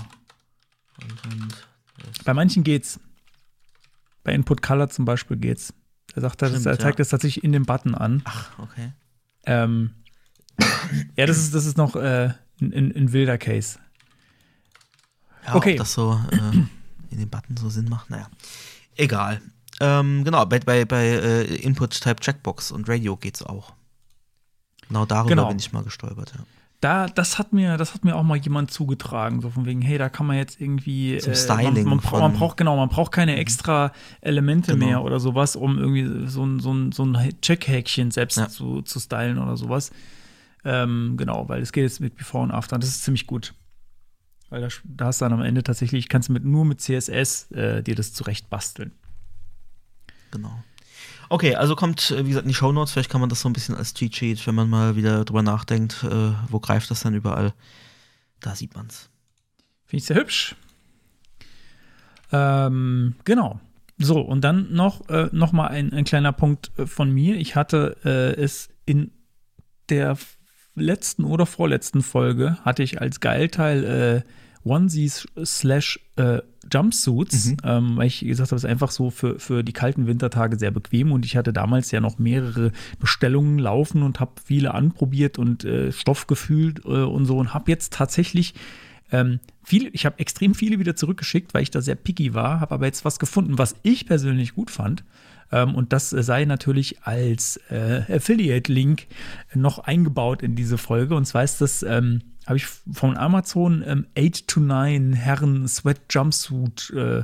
Bei manchen geht's. Bei Input Color zum Beispiel geht's. Er sagt, Stimmt, er zeigt ja. das tatsächlich in dem Button an. Ach, okay. Ähm, ja, das ist, das ist noch äh, ein, ein wilder Case. Ja, okay. ob das so äh, in den Button so Sinn macht, naja. Egal. Ähm, genau, bei, bei, bei äh, Input Type Checkbox und Radio geht's auch. Genau darüber genau. bin ich mal gestolpert, ja. Da, das hat mir, das hat mir auch mal jemand zugetragen, so von wegen, hey, da kann man jetzt irgendwie Zum äh, Styling. Man, man, man, braucht, genau, man braucht keine mhm. extra Elemente genau. mehr oder sowas, um irgendwie so ein, so ein, so ein Checkhäkchen selbst ja. zu, zu stylen oder sowas. Ähm, genau, weil es geht jetzt mit Before und After. Das ist ziemlich gut. Weil da, da hast du dann am Ende tatsächlich, kannst du mit, nur mit CSS äh, dir das zurecht basteln. Genau. Okay, also kommt, äh, wie gesagt, in die Show Notes. Vielleicht kann man das so ein bisschen als Cheat Sheet, wenn man mal wieder drüber nachdenkt, äh, wo greift das dann überall. Da sieht man's. Finde ich sehr hübsch. Ähm, genau. So, und dann noch, äh, noch mal ein, ein kleiner Punkt äh, von mir. Ich hatte äh, es in der letzten oder vorletzten Folge hatte ich als Geilteil äh, Onesies slash äh, Jumpsuits, mhm. ähm, weil ich gesagt habe, es ist einfach so für, für die kalten Wintertage sehr bequem und ich hatte damals ja noch mehrere Bestellungen laufen und habe viele anprobiert und äh, Stoff gefühlt äh, und so und habe jetzt tatsächlich ähm, viele, ich habe extrem viele wieder zurückgeschickt, weil ich da sehr picky war, habe aber jetzt was gefunden, was ich persönlich gut fand. Ähm, und das sei natürlich als äh, Affiliate-Link noch eingebaut in diese Folge. Und zwar ist das, ähm, habe ich von Amazon ähm, 8 to 9 Herren Sweat Jumpsuit. Äh,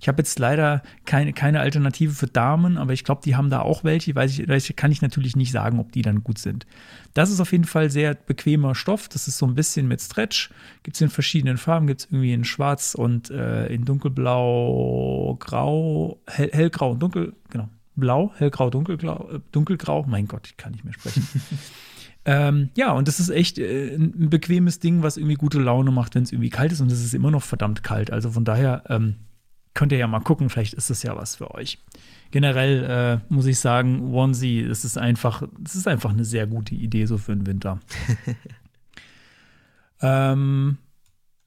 ich habe jetzt leider keine, keine Alternative für Damen, aber ich glaube, die haben da auch welche. Weiß ich, weiß kann ich natürlich nicht sagen, ob die dann gut sind. Das ist auf jeden Fall sehr bequemer Stoff. Das ist so ein bisschen mit Stretch. Gibt es in verschiedenen Farben. Gibt es irgendwie in Schwarz und äh, in Dunkelblau, Grau, hell, Hellgrau und Dunkel, genau. Blau, Hellgrau, Dunkelgrau, äh, Dunkelgrau. Mein Gott, ich kann nicht mehr sprechen. [laughs] Ähm, ja, und das ist echt äh, ein bequemes Ding, was irgendwie gute Laune macht, wenn es irgendwie kalt ist. Und es ist immer noch verdammt kalt. Also von daher ähm, könnt ihr ja mal gucken, vielleicht ist das ja was für euch. Generell äh, muss ich sagen, Onesie, es ist einfach, es ist einfach eine sehr gute Idee so für den Winter. [laughs] ähm,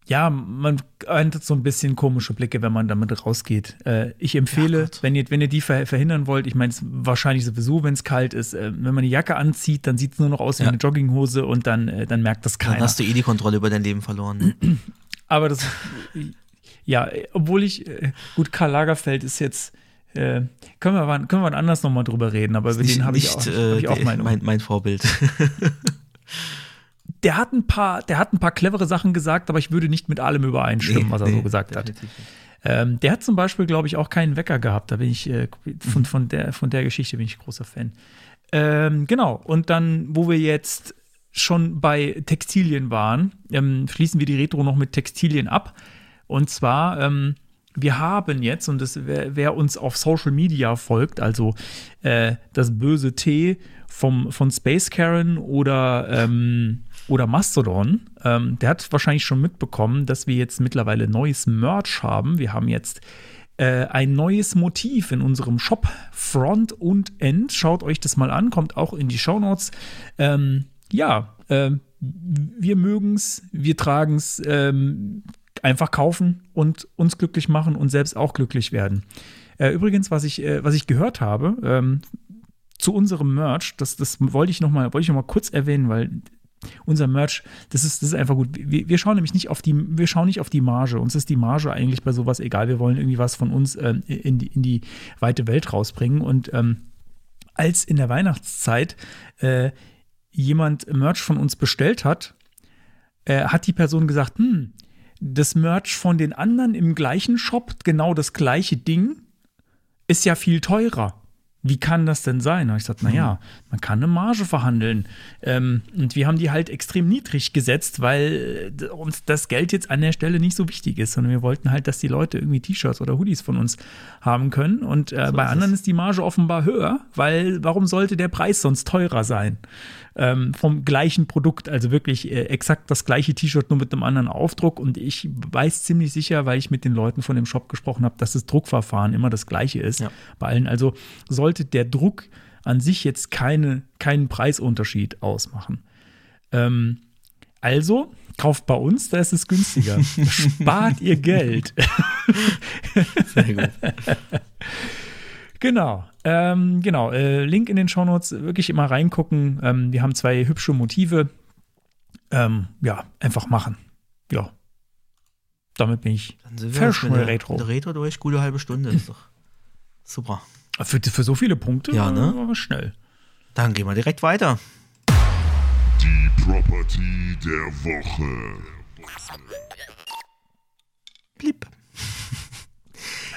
ja, man erntet so ein bisschen komische Blicke, wenn man damit rausgeht. Äh, ich empfehle, Ja, wenn, ihr, wenn ihr die ver verhindern wollt, ich meine, es wahrscheinlich sowieso, wenn es kalt ist, äh, wenn man eine Jacke anzieht, dann sieht es nur noch aus wie Ja. eine Jogginghose und dann, äh, dann merkt das Dann keiner. hast du eh die Kontrolle über dein Leben verloren. [clears throat] Aber das, ja, äh, obwohl ich, äh, gut, Karl Lagerfeld ist jetzt, äh, können, wir, wann- können wir wann anders nochmal drüber reden, aber über den habe ich auch, äh, hab ich auch mein, mein Vorbild. [laughs] Der hat ein paar, der hat ein paar clevere Sachen gesagt, aber ich würde nicht mit allem übereinstimmen, Nee, was er nee, so gesagt hat. Ähm, der hat zum Beispiel, glaube ich, auch keinen Wecker gehabt. Da bin ich äh, von, von, der, von der Geschichte bin ich großer Fan. Ähm, genau. Und dann, wo wir jetzt schon bei Textilien waren, ähm, schließen wir die Retro noch mit Textilien ab. Und zwar, ähm, wir haben jetzt, und das, wer, wer uns auf Social Media folgt, also äh, das böse T vom, von Space Karen oder, ähm, oder Mastodon, ähm, der hat wahrscheinlich schon mitbekommen, dass wir jetzt mittlerweile neues Merch haben. Wir haben jetzt äh, ein neues Motiv in unserem Shop, Front und End. Schaut euch das mal an, kommt auch in die Shownotes. Ähm, ja, ähm, wir mögen es, wir tragen es, ähm, einfach kaufen und uns glücklich machen und selbst auch glücklich werden. Äh, übrigens, was ich, äh, was ich gehört habe, ähm, zu unserem Merch, das, das wollte ich noch mal, wollte ich noch kurz erwähnen, weil unser Merch, das ist, das ist einfach gut. Wir, wir schauen nämlich nicht auf die, wir schauen nicht auf die Marge. Uns ist die Marge eigentlich bei sowas egal. Wir wollen irgendwie was von uns ähm, in, die, in die weite Welt rausbringen. Und ähm, als in der Weihnachtszeit äh, jemand Merch von uns bestellt hat, äh, hat die Person gesagt, hm, das Merch von den anderen im gleichen Shop, genau das gleiche Ding, ist ja viel teurer. Wie kann das denn sein? Habe ich gesagt, naja, man kann eine Marge verhandeln. Ähm, und wir haben die halt extrem niedrig gesetzt, weil äh, uns das Geld jetzt an der Stelle nicht so wichtig ist, sondern wir wollten halt, dass die Leute irgendwie T-Shirts oder Hoodies von uns haben können. Und äh, bei ist anderen es. ist die Marge offenbar höher, weil warum sollte der Preis sonst teurer sein? Ähm, vom gleichen Produkt, also wirklich äh, exakt das gleiche T-Shirt, nur mit einem anderen Aufdruck. Und ich weiß ziemlich sicher, weil ich mit den Leuten von dem Shop gesprochen habe, dass das Druckverfahren immer das gleiche ist Ja. bei allen. Also sollte der Druck an sich jetzt keine, keinen Preisunterschied ausmachen. Ähm, also kauft bei uns, da ist es günstiger. [laughs] Spart ihr Geld. Sehr gut. Genau, ähm, genau. Äh, Link in den Shownotes, wirklich immer reingucken. Ähm, wir haben zwei hübsche Motive. Ähm, ja, einfach machen. Ja. Damit bin ich Dann sind wir Retro. Retro durch. Gute halbe Stunde ist doch super. Für, für so viele Punkte Ja, ne? war schnell. Dann gehen wir direkt weiter. Die Property der Woche. Blieb. [laughs]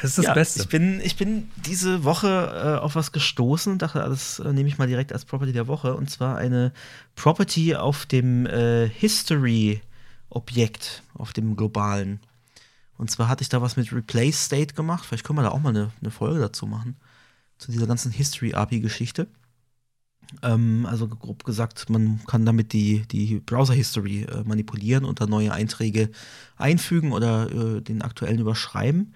Das ist das ja, Beste. Ich bin, ich bin diese Woche äh, auf was gestoßen und dachte, das äh, nehme ich mal direkt als Property der Woche. Und zwar eine Property auf dem äh, History-Objekt, auf dem globalen. Und zwar hatte ich da was mit Replace State gemacht. Vielleicht können wir da auch mal eine, eine Folge dazu machen. Zu dieser ganzen History-API-Geschichte. Ähm, also grob gesagt, man kann damit die, die Browser-History äh, manipulieren und da neue Einträge einfügen oder äh, den aktuellen überschreiben.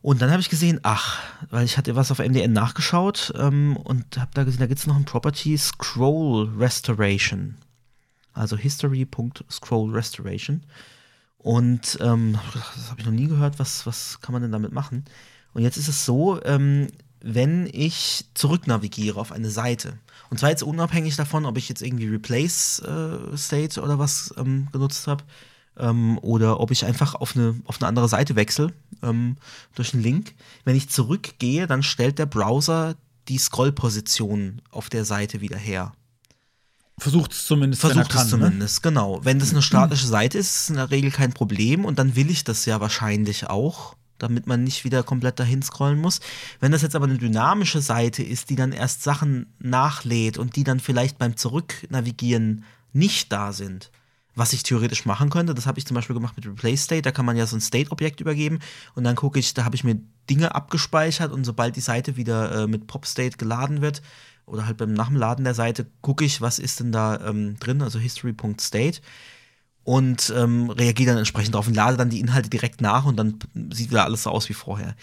Und dann habe ich gesehen, ach, weil ich hatte was auf MDN nachgeschaut ähm, und habe da gesehen, da gibt es noch ein Property Scroll Restoration. Also history.scroll restoration. Und ähm, das habe ich noch nie gehört, was, was kann man denn damit machen? Und jetzt ist es so, ähm, wenn ich zurücknavigiere auf eine Seite, und zwar jetzt unabhängig davon, ob ich jetzt irgendwie Replace äh, State oder was ähm, genutzt habe, ähm, oder ob ich einfach auf eine, auf eine andere Seite wechsle ähm, durch einen Link. Wenn ich zurückgehe, dann stellt der Browser die Scrollposition auf der Seite wieder her. Versucht es zumindest. er Versucht es ne? zumindest, genau. Wenn das eine [clears throat] statische Seite ist, ist es in der Regel kein Problem und dann will ich das ja wahrscheinlich auch, damit man nicht wieder komplett dahin scrollen muss. Wenn das jetzt aber eine dynamische Seite ist, die dann erst Sachen nachlädt und die dann vielleicht beim Zurücknavigieren nicht da sind, was ich theoretisch machen könnte, das habe ich zum Beispiel gemacht mit Replace State, da kann man ja so ein State-Objekt übergeben und dann gucke ich, da habe ich mir Dinge abgespeichert und sobald die Seite wieder äh, mit Pop-State geladen wird, oder halt beim Nachladen der Seite gucke ich, was ist denn da ähm, drin, also history.state und ähm, reagiere dann entsprechend darauf und lade dann die Inhalte direkt nach und dann sieht wieder alles so aus wie vorher.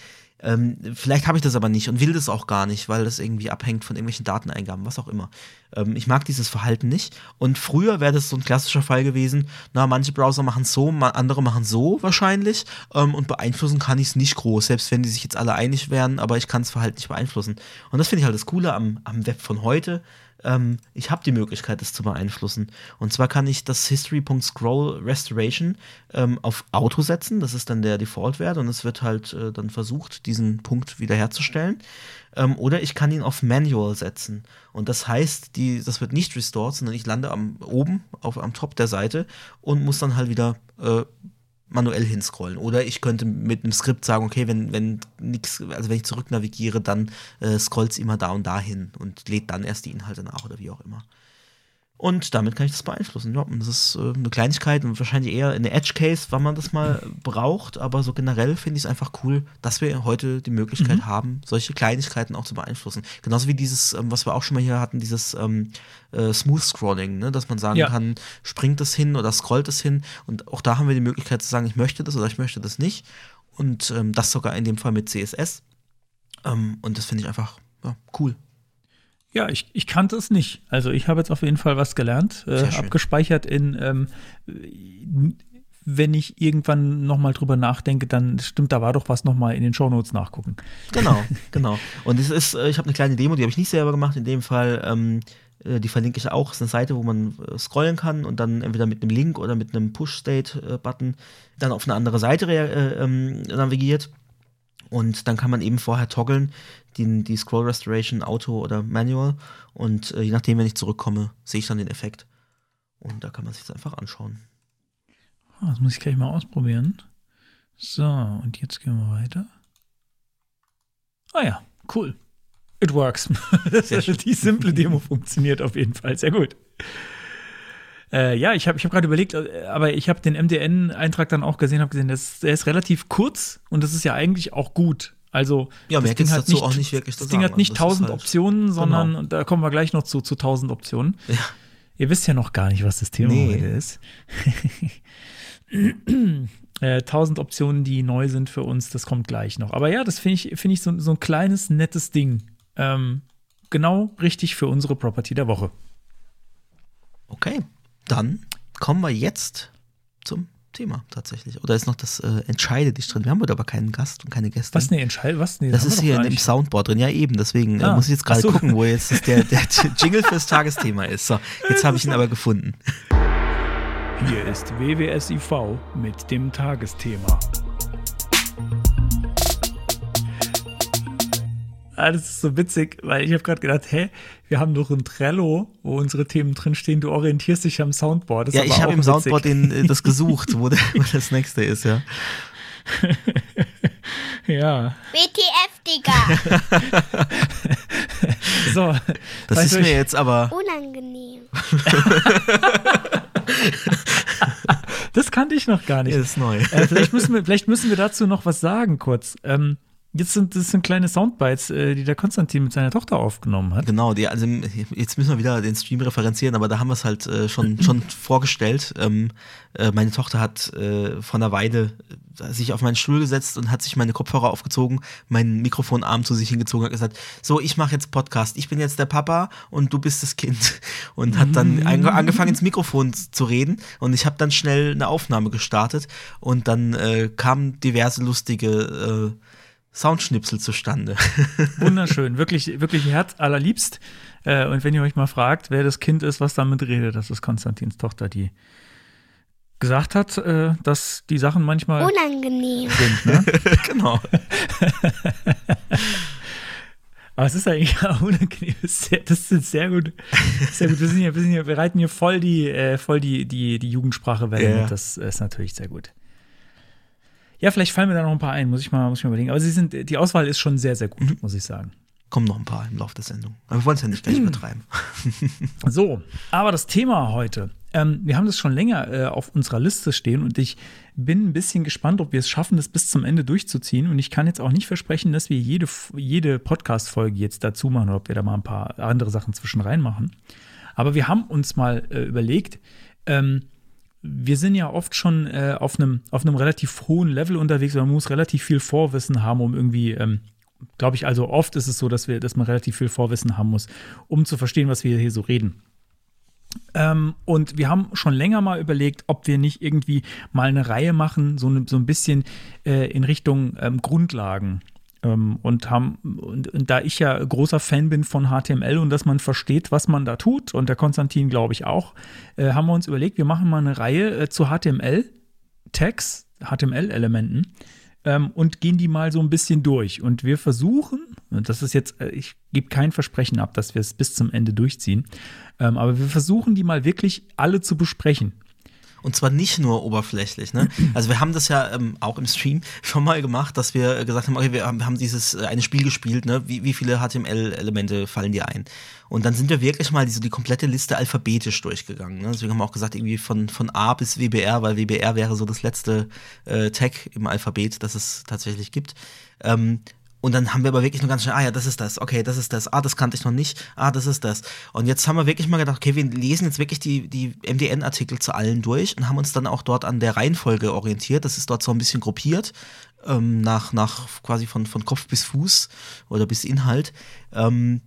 Ähm, vielleicht habe ich das aber nicht und will das auch gar nicht, weil das irgendwie abhängt von irgendwelchen Dateneingaben, was auch immer. Ähm, ich mag dieses Verhalten nicht. Und früher wäre das so ein klassischer Fall gewesen, na, manche Browser machen so, andere machen so wahrscheinlich ähm, und beeinflussen kann ich es nicht groß, selbst wenn die sich jetzt alle einig wären, aber ich kann das Verhalten nicht beeinflussen. Und das finde ich halt das Coole am, am Web von heute, ähm, ich habe die Möglichkeit, das zu beeinflussen. Und zwar kann ich das History.scroll Restoration ähm, auf Auto setzen. Das ist dann der Default-Wert und es wird halt äh, dann versucht, diesen Punkt wiederherzustellen. Ähm, oder ich kann ihn auf Manual setzen. Und das heißt, die, das wird nicht restored, sondern ich lande am, oben auf, am Top der Seite und muss dann halt wieder äh, manuell hinscrollen. Oder ich könnte mit einem Skript sagen, okay, wenn, wenn nix, also wenn ich zurück navigiere, dann äh, scrollt es immer da und dahin und lädt dann erst die Inhalte nach oder wie auch immer. Und damit kann ich das beeinflussen. Ja, das ist äh, eine Kleinigkeit und wahrscheinlich eher eine Edge-Case, wann man das mal [laughs] braucht. Aber so generell finde ich es einfach cool, dass wir heute die Möglichkeit mhm. haben, solche Kleinigkeiten auch zu beeinflussen. Genauso wie dieses, ähm, was wir auch schon mal hier hatten, dieses ähm, äh, Smooth Scrolling, ne? dass man sagen ja. kann, springt das hin oder scrollt es hin. Und auch da haben wir die Möglichkeit zu sagen, ich möchte das oder ich möchte das nicht. Und ähm, das sogar in dem Fall mit CSS. Ähm, und das finde ich einfach ja, cool. Ja, ich, ich kannte es nicht. Also ich habe jetzt auf jeden Fall was gelernt, äh, abgespeichert in, ähm, wenn ich irgendwann nochmal drüber nachdenke, dann stimmt, da war doch was nochmal in den Shownotes nachgucken. Genau, [laughs] genau. Und es ist, äh, ich habe eine kleine Demo, die habe ich nicht selber gemacht, in dem Fall, ähm, äh, die verlinke ich auch. Es ist eine Seite, wo man äh, scrollen kann und dann entweder mit einem Link oder mit einem Push-State-Button dann auf eine andere Seite äh, ähm, navigiert. Und dann kann man eben vorher toggeln, die, die Scroll Restoration Auto oder Manual. Und äh, je nachdem, wenn ich zurückkomme, sehe ich dann den Effekt. Und da kann man sich das einfach anschauen. Ah, das muss ich gleich mal ausprobieren. So, und jetzt gehen wir weiter. Ah ja, cool. It works. [laughs] die simple Demo funktioniert auf jeden Fall. Sehr gut. Äh, ja, ich habe ich hab gerade überlegt, äh, aber ich habe den MDN-Eintrag dann auch gesehen, habe gesehen, das, der ist relativ kurz und das ist ja eigentlich auch gut. Also ja, das Ding hat nicht, auch nicht wirklich das Ding hat nicht tausend halt Optionen, sondern genau. da kommen wir gleich noch zu zu tausend Optionen. Ja. Ihr wisst ja noch gar nicht, was das Thema nee. heute ist. [laughs] äh, tausend Optionen, die neu sind für uns, das kommt gleich noch. Aber ja, das finde ich, find ich so, so ein kleines, nettes Ding. Ähm, genau richtig für unsere Property der Woche. Okay, dann kommen wir jetzt zum Thema tatsächlich. Oder ist noch das äh, Entscheide dich drin? Wir haben heute aber keinen Gast und keine Gäste. Was, ne, Entscheide? Was? Nee, das ist hier in dem Soundboard drin. Ja, eben. Deswegen äh, ah. äh, muss ich jetzt gerade so. gucken, wo jetzt der, [laughs] der Jingle fürs Tagesthema ist. So, jetzt habe ich ihn aber gefunden. Hier ist WWSIV mit dem Tagesthema. Ah, das ist so witzig, weil ich habe gerade gedacht, hä, wir haben doch ein Trello, wo unsere Themen drinstehen. Du orientierst dich am Soundboard. Das ja, ich habe im Soundboard den, äh, das gesucht, wo, der, wo das [laughs] nächste ist, ja. ja. WTF, Digga. [laughs] so. Das ist mir jetzt aber. Unangenehm. [laughs] das kannte ich noch gar nicht. Das ist neu. Äh, vielleicht, müssen wir, vielleicht müssen wir dazu noch was sagen, kurz. Ähm, Jetzt sind das sind kleine Soundbites, äh, die der Konstantin mit seiner Tochter aufgenommen hat. Genau, die, also jetzt müssen wir wieder den Stream referenzieren, aber da haben wir es halt äh, schon, [clears throat] schon vorgestellt. Ähm, äh, meine Tochter hat äh, vor einer Weile äh, sich auf meinen Stuhl gesetzt und hat sich meine Kopfhörer aufgezogen, meinen Mikrofonarm zu sich hingezogen und gesagt, so, ich mache jetzt Podcast, ich bin jetzt der Papa und du bist das Kind. [laughs] Und hat dann mhm. angefangen ins Mikrofon zu reden und ich habe dann schnell eine Aufnahme gestartet und dann äh, kamen diverse lustige Soundschnipsel zustande. [laughs] Wunderschön, wirklich, wirklich herzallerliebst. Äh, und wenn ihr euch mal fragt, wer das Kind ist, was damit redet, das ist Konstantins Tochter, die gesagt hat, äh, dass die Sachen manchmal unangenehm sind. Ne? [laughs] genau. [laughs] Aber es ist eigentlich auch unangenehm. Das ist sehr gut. Sehr gut. Wir, sind hier, wir, sind hier, wir reiten hier voll die, äh, voll die, die, die Jugendsprache Welle ja. mit. Das ist natürlich sehr gut. Ja, vielleicht fallen mir da noch ein paar ein, muss ich mal, muss ich mal überlegen. Aber sie sind, die Auswahl ist schon sehr, sehr gut, mhm. muss ich sagen. Kommen noch ein paar im Laufe der Sendung. Aber wir wollen es ja nicht gleich [clears throat] übertreiben. [laughs] so, aber das Thema heute. Ähm, wir haben das schon länger äh, auf unserer Liste stehen und ich bin ein bisschen gespannt, ob wir es schaffen, das bis zum Ende durchzuziehen. Und ich kann jetzt auch nicht versprechen, dass wir jede, jede Podcast-Folge jetzt dazu machen oder ob wir da mal ein paar andere Sachen zwischen rein machen. Aber wir haben uns mal äh, überlegt, ähm, wir sind ja oft schon äh, auf einem auf einem relativ hohen Level unterwegs. Man muss relativ viel Vorwissen haben, um irgendwie, ähm, glaube ich, also oft ist es so, dass wir, dass man relativ viel Vorwissen haben muss, um zu verstehen, was wir hier so reden. Ähm, und wir haben schon länger mal überlegt, ob wir nicht irgendwie mal eine Reihe machen, so, ne, so ein bisschen äh, in Richtung ähm, Grundlagen. Ähm, und haben, und, und, da ich ja großer Fan bin von HTML und dass man versteht, was man da tut, und der Konstantin glaube ich auch, äh, haben wir uns überlegt, wir machen mal eine Reihe äh, zu HTML-Tags, HTML-Elementen ähm, und gehen die mal so ein bisschen durch. Und wir versuchen, und das ist jetzt, äh, ich gebe kein Versprechen ab, dass wir es bis zum Ende durchziehen, ähm, aber wir versuchen die mal wirklich alle zu besprechen. Und zwar nicht nur oberflächlich. Ne? [clears throat] Also wir haben das ja ähm, auch im Stream schon mal gemacht, dass wir gesagt haben, okay, wir haben, wir haben dieses äh, eine Spiel gespielt, ne? wie, wie viele HTML-Elemente fallen dir ein? Und dann sind wir wirklich mal diese, die komplette Liste alphabetisch durchgegangen. Ne? Deswegen haben wir auch gesagt, irgendwie von, von A bis WBR, weil WBR wäre so das letzte äh, Tag im Alphabet, das es tatsächlich gibt. Ähm, und dann haben wir aber wirklich nur ganz schnell, ah ja, das ist das, okay, das ist das, ah, das kannte ich noch nicht, ah, das ist das. Und jetzt haben wir wirklich mal gedacht, okay, wir lesen jetzt wirklich die, die MDN-Artikel zu allen durch und haben uns dann auch dort an der Reihenfolge orientiert. Das ist dort so ein bisschen gruppiert, ähm, nach, nach quasi von, von Kopf bis Fuß oder bis Inhalt. Ähm,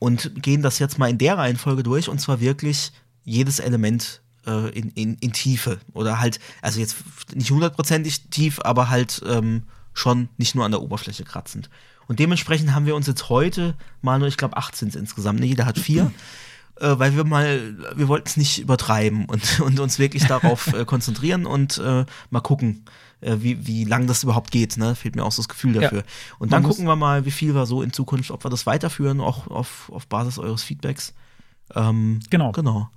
und gehen das jetzt mal in der Reihenfolge durch und zwar wirklich jedes Element äh, in, in, in Tiefe. Oder halt, also jetzt nicht hundertprozentig tief, aber halt ähm, schon nicht nur an der Oberfläche kratzend. Und dementsprechend haben wir uns jetzt heute mal nur, ich glaube, acht sind es insgesamt. Ne? Jeder hat vier. [clears throat] Äh, weil wir mal, wir wollten es nicht übertreiben und, [laughs] und uns wirklich darauf äh, konzentrieren und äh, mal gucken, äh, wie, wie lang das überhaupt geht. Ne? Fehlt mir auch so das Gefühl dafür. Ja. Und dann gucken wir mal, wie viel wir so in Zukunft, ob wir das weiterführen, auch auf, auf Basis eures Feedbacks. Ähm, genau. Genau.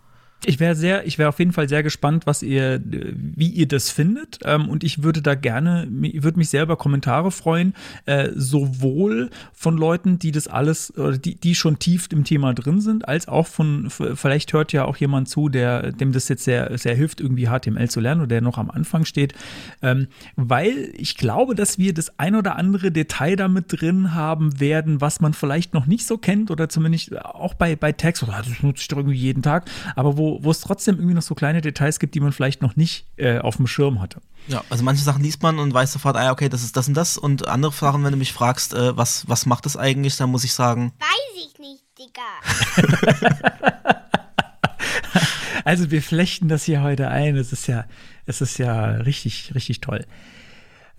Ich wäre sehr, ich wäre auf jeden Fall sehr gespannt, was ihr, wie ihr das findet. Ähm, und ich würde da gerne, würde mich sehr über Kommentare freuen, äh, sowohl von Leuten, die das alles, oder die, die schon tief im Thema drin sind, als auch von, vielleicht hört ja auch jemand zu, der, dem das jetzt sehr, sehr hilft, irgendwie HTML zu lernen oder der noch am Anfang steht. Ähm, weil ich glaube, dass wir das ein oder andere Detail damit drin haben werden, was man vielleicht noch nicht so kennt oder zumindest auch bei, bei Tags, oder das nutze ich doch irgendwie jeden Tag, aber wo wo, es trotzdem irgendwie noch so kleine Details gibt, die man vielleicht noch nicht äh, auf dem Schirm hatte. Ja, also manche Sachen liest man und weiß sofort, ah, okay, das ist das und das. Und andere Sachen, wenn du mich fragst, äh, was, was macht das eigentlich, dann muss ich sagen. Weiß ich nicht, Digga. [laughs] also wir flechten das hier heute ein. Es ist ja, es ist ja richtig, richtig toll.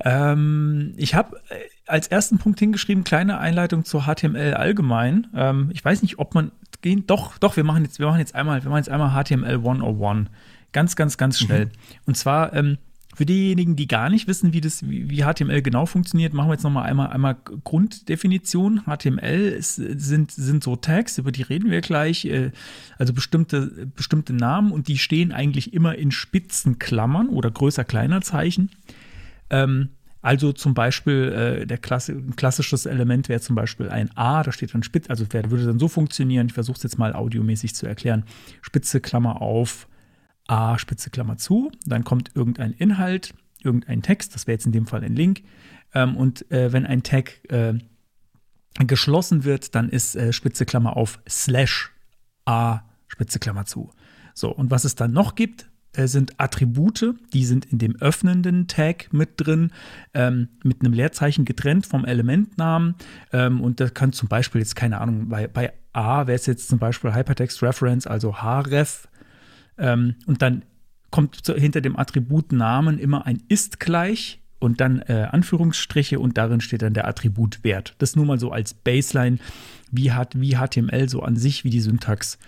Ähm, ich habe äh, als ersten Punkt hingeschrieben, kleine Einleitung zur HTML allgemein. Ähm, ich weiß nicht, ob man gehen. Doch, doch, wir machen jetzt, wir machen jetzt einmal, wir machen jetzt einmal HTML 101. Ganz, ganz, ganz schnell. Mhm. Und zwar, ähm, für diejenigen, die gar nicht wissen, wie, das, wie, wie HTML genau funktioniert, machen wir jetzt nochmal einmal, einmal Grunddefinition. HTML ist, sind, sind so Tags, über die reden wir gleich, äh, also bestimmte, bestimmte Namen und die stehen eigentlich immer in Spitzenklammern oder größer kleiner Zeichen. Ähm, also zum Beispiel äh, der Klasse, ein klassisches Element wäre zum Beispiel ein A, da steht dann Spitze, also würde dann so funktionieren, ich versuche es jetzt mal audiomäßig zu erklären, Spitze Klammer auf, A, Spitze Klammer zu, dann kommt irgendein Inhalt, irgendein Text, das wäre jetzt in dem Fall ein Link, ähm, und äh, wenn ein Tag äh, geschlossen wird, dann ist äh, Spitze Klammer auf Slash A, Spitze Klammer zu. So, und was es dann noch gibt, sind Attribute, die sind in dem öffnenden Tag mit drin, ähm, mit einem Leerzeichen getrennt vom Elementnamen. Ähm, und das kann zum Beispiel jetzt, keine Ahnung, bei, bei A wäre es jetzt zum Beispiel Hypertext Reference, also href. Ähm, und dann kommt zu, hinter dem Attribut Namen immer ein ist gleich und dann äh, Anführungsstriche und darin steht dann der Attributwert. Das nur mal so als Baseline, wie, hat, wie HTML so an sich, wie die Syntax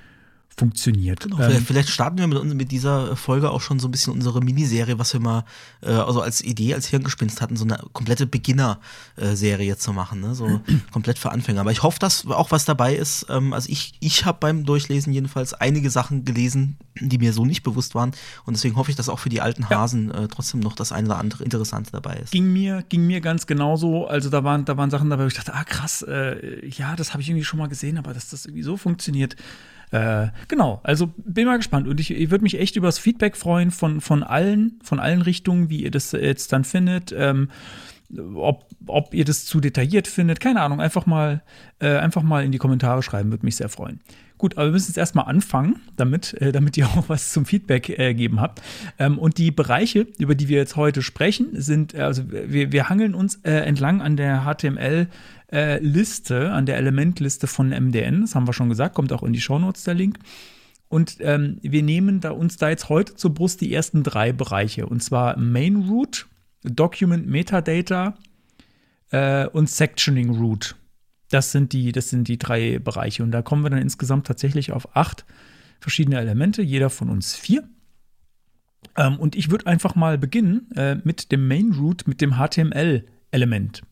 funktioniert. Genau, ähm, vielleicht, starten wir mit, uns, mit dieser Folge auch schon so ein bisschen unsere Miniserie, was wir mal äh, also als Idee, als Hirngespinst hatten, so eine komplette Beginner-Serie zu machen, ne? so [clears throat] komplett für Anfänger. Aber ich hoffe, dass auch was dabei ist. Ähm, also ich, ich habe beim Durchlesen jedenfalls einige Sachen gelesen, die mir so nicht bewusst waren. Und deswegen hoffe ich, dass auch für die alten Hasen ja. äh, trotzdem noch das eine oder andere Interessante dabei ist. Ging mir, ging mir ganz genauso. Also da waren, da waren Sachen dabei, wo ich dachte, ah krass, äh, ja, das habe ich irgendwie schon mal gesehen, aber dass das irgendwie so funktioniert. Äh, genau, also bin mal gespannt und ich, ich würde mich echt über das Feedback freuen von, von allen, von allen Richtungen, wie ihr das jetzt dann findet. Ähm, ob, ob ihr das zu detailliert findet, keine Ahnung, einfach mal, äh, einfach mal in die Kommentare schreiben, würde mich sehr freuen. Gut, aber wir müssen jetzt erstmal anfangen, damit, äh, damit ihr [laughs] auch was zum Feedback äh, geben habt. Ähm, und die Bereiche, über die wir jetzt heute sprechen, sind, also wir, wir hangeln uns äh, entlang an der HTML-Liste, äh, an der Elementliste von MDN. Das haben wir schon gesagt, kommt auch in die Shownotes der Link. Und ähm, wir nehmen da uns da jetzt heute zur Brust die ersten drei Bereiche. Und zwar Main Root, Document Metadata äh, und Sectioning Root. Das sind, die, das sind die drei Bereiche. Und da kommen wir dann insgesamt tatsächlich auf acht verschiedene Elemente, jeder von uns vier. Ähm, und ich würde einfach mal beginnen äh, mit dem Main Root, mit dem HTML-Element.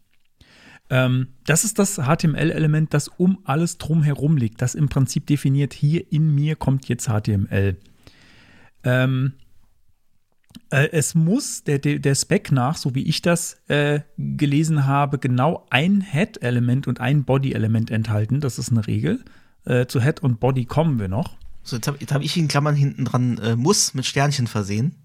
Ähm, das ist das HTML-Element, das um alles drumherum liegt, das im Prinzip definiert, hier in mir kommt jetzt HTML. Ähm, äh, es muss der, der, der Spec nach, so wie ich das äh, gelesen habe, genau ein Head-Element und ein Body-Element enthalten. Das ist eine Regel. Äh, zu Head und Body kommen wir noch. So, jetzt habe hab ich in Klammern hinten dran äh, muss mit Sternchen versehen.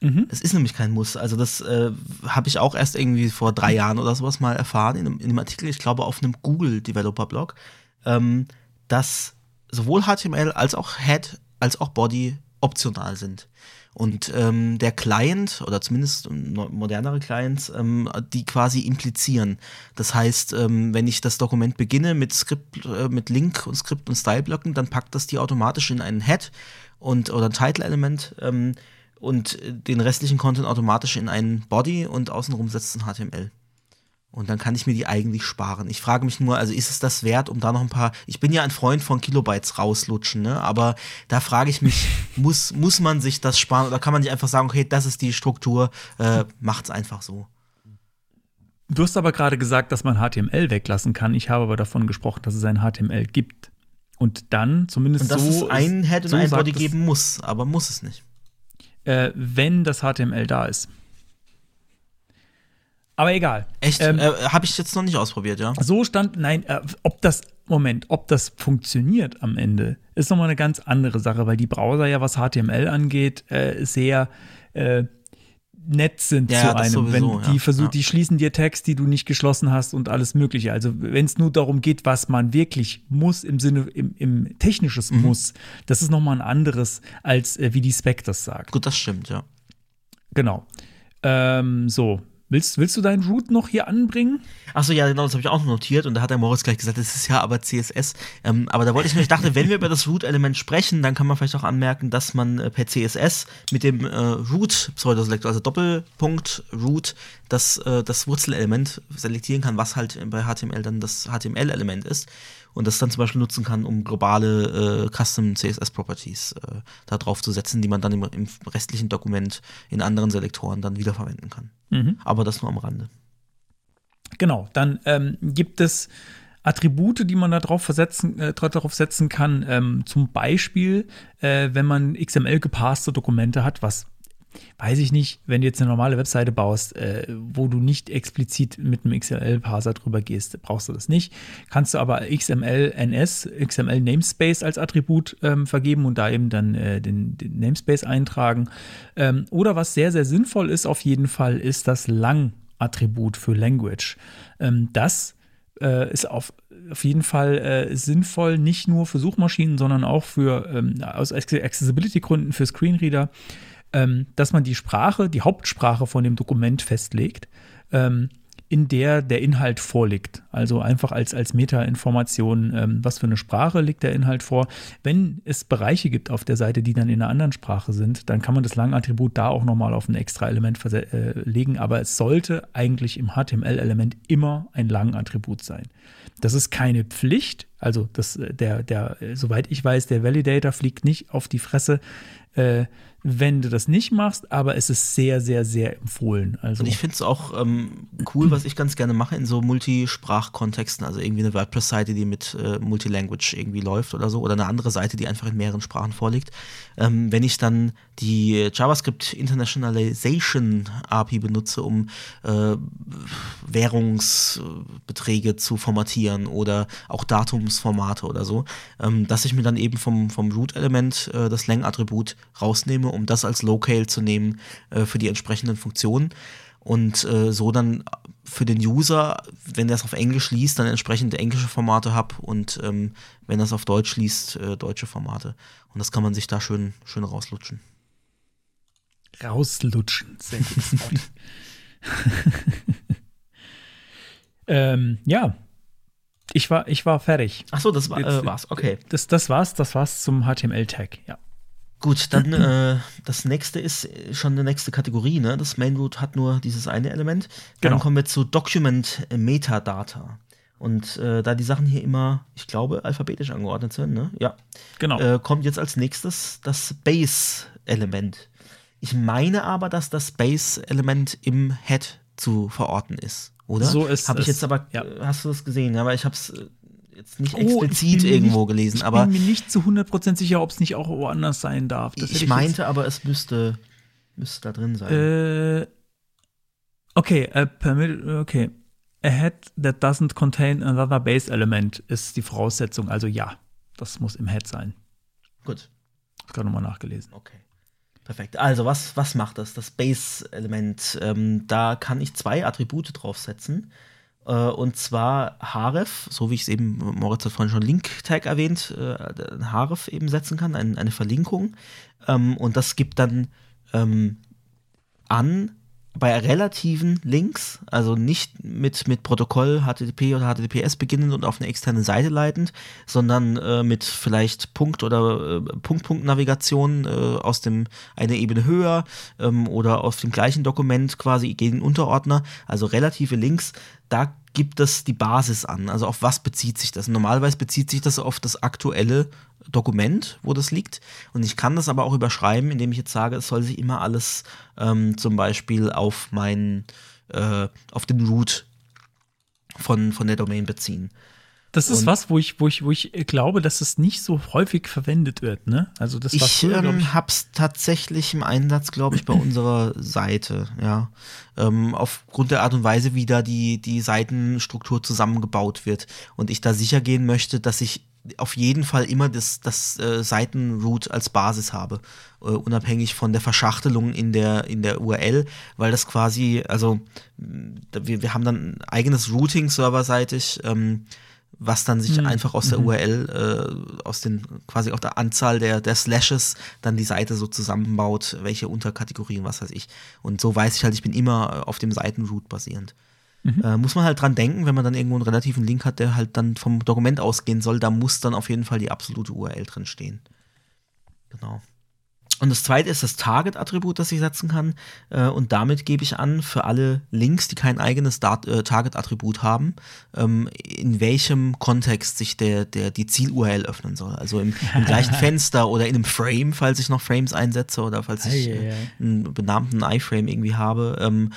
Mhm. Es ist nämlich kein Muss. Also, das äh, habe ich auch erst irgendwie vor drei Jahren oder sowas mal erfahren, in einem, in einem Artikel, ich glaube, auf einem Google-Developer-Blog, ähm, dass sowohl HTML als auch Head als auch Body optional sind. Und ähm, der Client oder zumindest modernere Clients, ähm, die quasi implizieren. Das heißt, ähm, wenn ich das Dokument beginne mit Skript, äh, mit Link und Skript und Styleblöcken, dann packt das die automatisch in einen Head und oder ein Title-Element ähm, und den restlichen Content automatisch in einen Body und außenrum setzt ein HTML. Und dann kann ich mir die eigentlich sparen. Ich frage mich nur, also ist es das wert, um da noch ein paar. Ich bin ja ein Freund von Kilobytes rauslutschen, ne? Aber da frage ich mich, [laughs] muss, muss man sich das sparen oder kann man nicht einfach sagen, okay, das ist die Struktur, äh, macht's einfach so. Du hast aber gerade gesagt, dass man HTML weglassen kann. Ich habe aber davon gesprochen, dass es ein HTML gibt. Und dann zumindest und dass so. Dass es ein Head und so ein Body geben muss, aber muss es nicht. Äh, wenn das HTML da ist. Aber egal. Echt? Ähm, äh, Habe ich jetzt noch nicht ausprobiert, ja? So stand, nein, äh, ob das, Moment, ob das funktioniert am Ende, ist nochmal eine ganz andere Sache, weil die Browser ja, was HTML angeht, äh, sehr äh, nett sind ja, zu einem. Sowieso, wenn die ja, versuchen, ja. die schließen dir Text, die du nicht geschlossen hast und alles Mögliche. Also wenn es nur darum geht, was man wirklich muss im Sinne im, im technisches mhm. muss, das ist nochmal ein anderes als äh, wie die Spec das sagt. Gut, das stimmt, ja. Genau. Ähm, so, Willst, willst du deinen Root noch hier anbringen? Achso, ja, genau, das habe ich auch notiert und da hat der Moritz gleich gesagt, das ist ja aber CSS. Ähm, aber da wollte ich nur, ich dachte, wenn wir über das Root-Element sprechen, dann kann man vielleicht auch anmerken, dass man äh, per CSS mit dem äh, Root-Pseudoselektor, also Doppelpunkt Root, das, äh, das Wurzelelement selektieren kann, was halt bei HTML dann das HTML-Element ist und das dann zum Beispiel nutzen kann, um globale äh, Custom CSS Properties äh, da drauf zu setzen, die man dann im, im, restlichen Dokument in anderen Selektoren dann wiederverwenden kann. Mhm. Aber das nur am Rande. Genau, dann ähm, gibt es Attribute, die man da drauf, versetzen, äh, darauf setzen kann. Ähm, zum Beispiel, äh, wenn man XML gepasste Dokumente hat, was weiß ich nicht, wenn du jetzt eine normale Webseite baust, äh, wo du nicht explizit mit einem XML-Parser drüber gehst, brauchst du das nicht. Kannst du aber XML-NS, XML-Namespace als Attribut ähm, vergeben und da eben dann äh, den, den, Namespace eintragen. Ähm, oder was sehr, sehr sinnvoll ist auf jeden Fall, ist das Lang-Attribut für Language. Ähm, das äh, ist auf, auf jeden Fall äh, sinnvoll, nicht nur für Suchmaschinen, sondern auch für ähm, aus Accessibility-Gründen für Screenreader ähm, dass man die Sprache, die Hauptsprache von dem Dokument festlegt, ähm, in der der Inhalt vorliegt. Also einfach als, als Meta-Information, ähm, was für eine Sprache liegt der Inhalt vor. Wenn es Bereiche gibt auf der Seite, die dann in einer anderen Sprache sind, dann kann man das Langattribut da auch nochmal auf ein extra Element äh, legen, aber es sollte eigentlich im HTML-Element immer ein Langattribut sein. Das ist keine Pflicht, also das, der, der, soweit ich weiß, der Validator fliegt nicht auf die Fresse, äh, wenn du das nicht machst, aber es ist sehr, sehr, sehr empfohlen. Also und ich finde es auch ähm, cool, was ich ganz gerne mache in so Multisprachkontexten, also irgendwie eine WordPress-Seite, die mit äh, Multilanguage irgendwie läuft oder so, oder eine andere Seite, die einfach in mehreren Sprachen vorliegt. Ähm, wenn ich dann die JavaScript Internationalization API benutze, um äh, Währungsbeträge zu formatieren oder auch Datumsformate oder so, ähm, dass ich mir dann eben vom, vom Root-Element äh, das Lang-Attribut rausnehme, um das als Locale zu nehmen äh, für die entsprechenden Funktionen und äh, so dann für den User wenn das auf Englisch liest, dann entsprechend englische Formate habe und ähm, wenn das auf Deutsch liest, äh, deutsche Formate. Und das kann man sich da schön, schön rauslutschen. Rauslutschen. Sehr gutes [laughs] Wort. ähm, ja. Ich war, ich war fertig. Ach so, das war, äh, war's. Okay. Das, das war's, das war's zum HTML-Tag, ja. Gut, dann äh, das nächste ist äh, schon eine nächste Kategorie, ne? Das Main Root hat nur dieses eine Element. Dann Genau. kommen wir zu Document Metadata. Und äh, da die Sachen hier immer, ich glaube, alphabetisch angeordnet sind, ne? Ja. Genau. Äh, kommt jetzt als nächstes das Base-Element. Ich meine aber, dass das Base-Element im Head zu verorten ist, oder? So ist Habe ich es, jetzt aber, ja. äh, hast du das gesehen? Ja, aber ich habe es jetzt nicht Oh, ich explizit irgendwo nicht- gelesen, ich aber bin mir nicht zu 100% sicher, ob es nicht auch woanders sein darf. Das ich jetzt- meinte aber, es müsste, müsste da drin sein. Äh, okay, a permit, okay. A head that doesn't contain another base element ist die Voraussetzung. Also ja, das muss im Head sein. Gut, Ich habe nochmal nachgelesen. okay. Perfekt. Also, was, was macht das? Das Base-Element. Ähm, da kann ich zwei Attribute draufsetzen. Äh, und zwar Href, so wie ich es eben, Moritz hat vorhin schon Link-Tag erwähnt, äh, Href eben setzen kann, ein, eine Verlinkung. Ähm, und das gibt dann ähm, an bei relativen Links, also nicht mit, mit Protokoll HTTP oder HTTPS beginnend und auf eine externe Seite leitend, sondern äh, mit vielleicht Punkt- oder äh, Punkt-Punkt-Navigation äh, aus dem eine Ebene höher ähm, oder auf dem gleichen Dokument quasi gegen Unterordner, also relative Links, da gibt es die Basis an. Also auf was bezieht sich das? Normalerweise bezieht sich das auf das aktuelle Dokument, wo das liegt. Und ich kann das aber auch überschreiben, indem ich jetzt sage, es soll sich immer alles ähm, zum Beispiel auf meinen, äh, auf den Root von, von der Domain beziehen. Das ist Und- was, wo ich, wo ich, wo ich glaube, dass es nicht so häufig verwendet wird, ne? Also das war Ich, früher, ähm, hab's tatsächlich im Einsatz, glaube ich, bei [clears throat] unserer Seite, ja. Ähm, aufgrund der Art und Weise, wie da die, die Seitenstruktur zusammengebaut wird. Und ich da sicher gehen möchte, dass ich auf jeden Fall immer das, das äh, Seitenroot als Basis habe, äh, unabhängig von der Verschachtelung in der, in der URL, weil das quasi, also wir, wir haben dann ein eigenes Routing serverseitig, ähm, was dann sich einfach aus der URL, äh, aus den quasi auch der Anzahl der, der Slashes dann die Seite so zusammenbaut, welche Unterkategorien, was weiß ich. Und so weiß ich halt, ich bin immer äh, auf dem Seitenroot basierend. Äh, muss man halt dran denken, wenn man dann irgendwo einen relativen Link hat, der halt dann vom Dokument ausgehen soll, da muss dann auf jeden Fall die absolute URL drin stehen. Genau. Und das zweite ist das Target-Attribut, das ich setzen kann. Äh, und damit gebe ich an, für alle Links, die kein eigenes äh, Target-Attribut haben, ähm, in welchem Kontext sich der, der, die Ziel-URL öffnen soll. Also im, im [laughs] gleichen Fenster oder in einem Frame, falls ich noch Frames einsetze oder falls ich äh, einen benannten iFrame irgendwie habe. Ähm,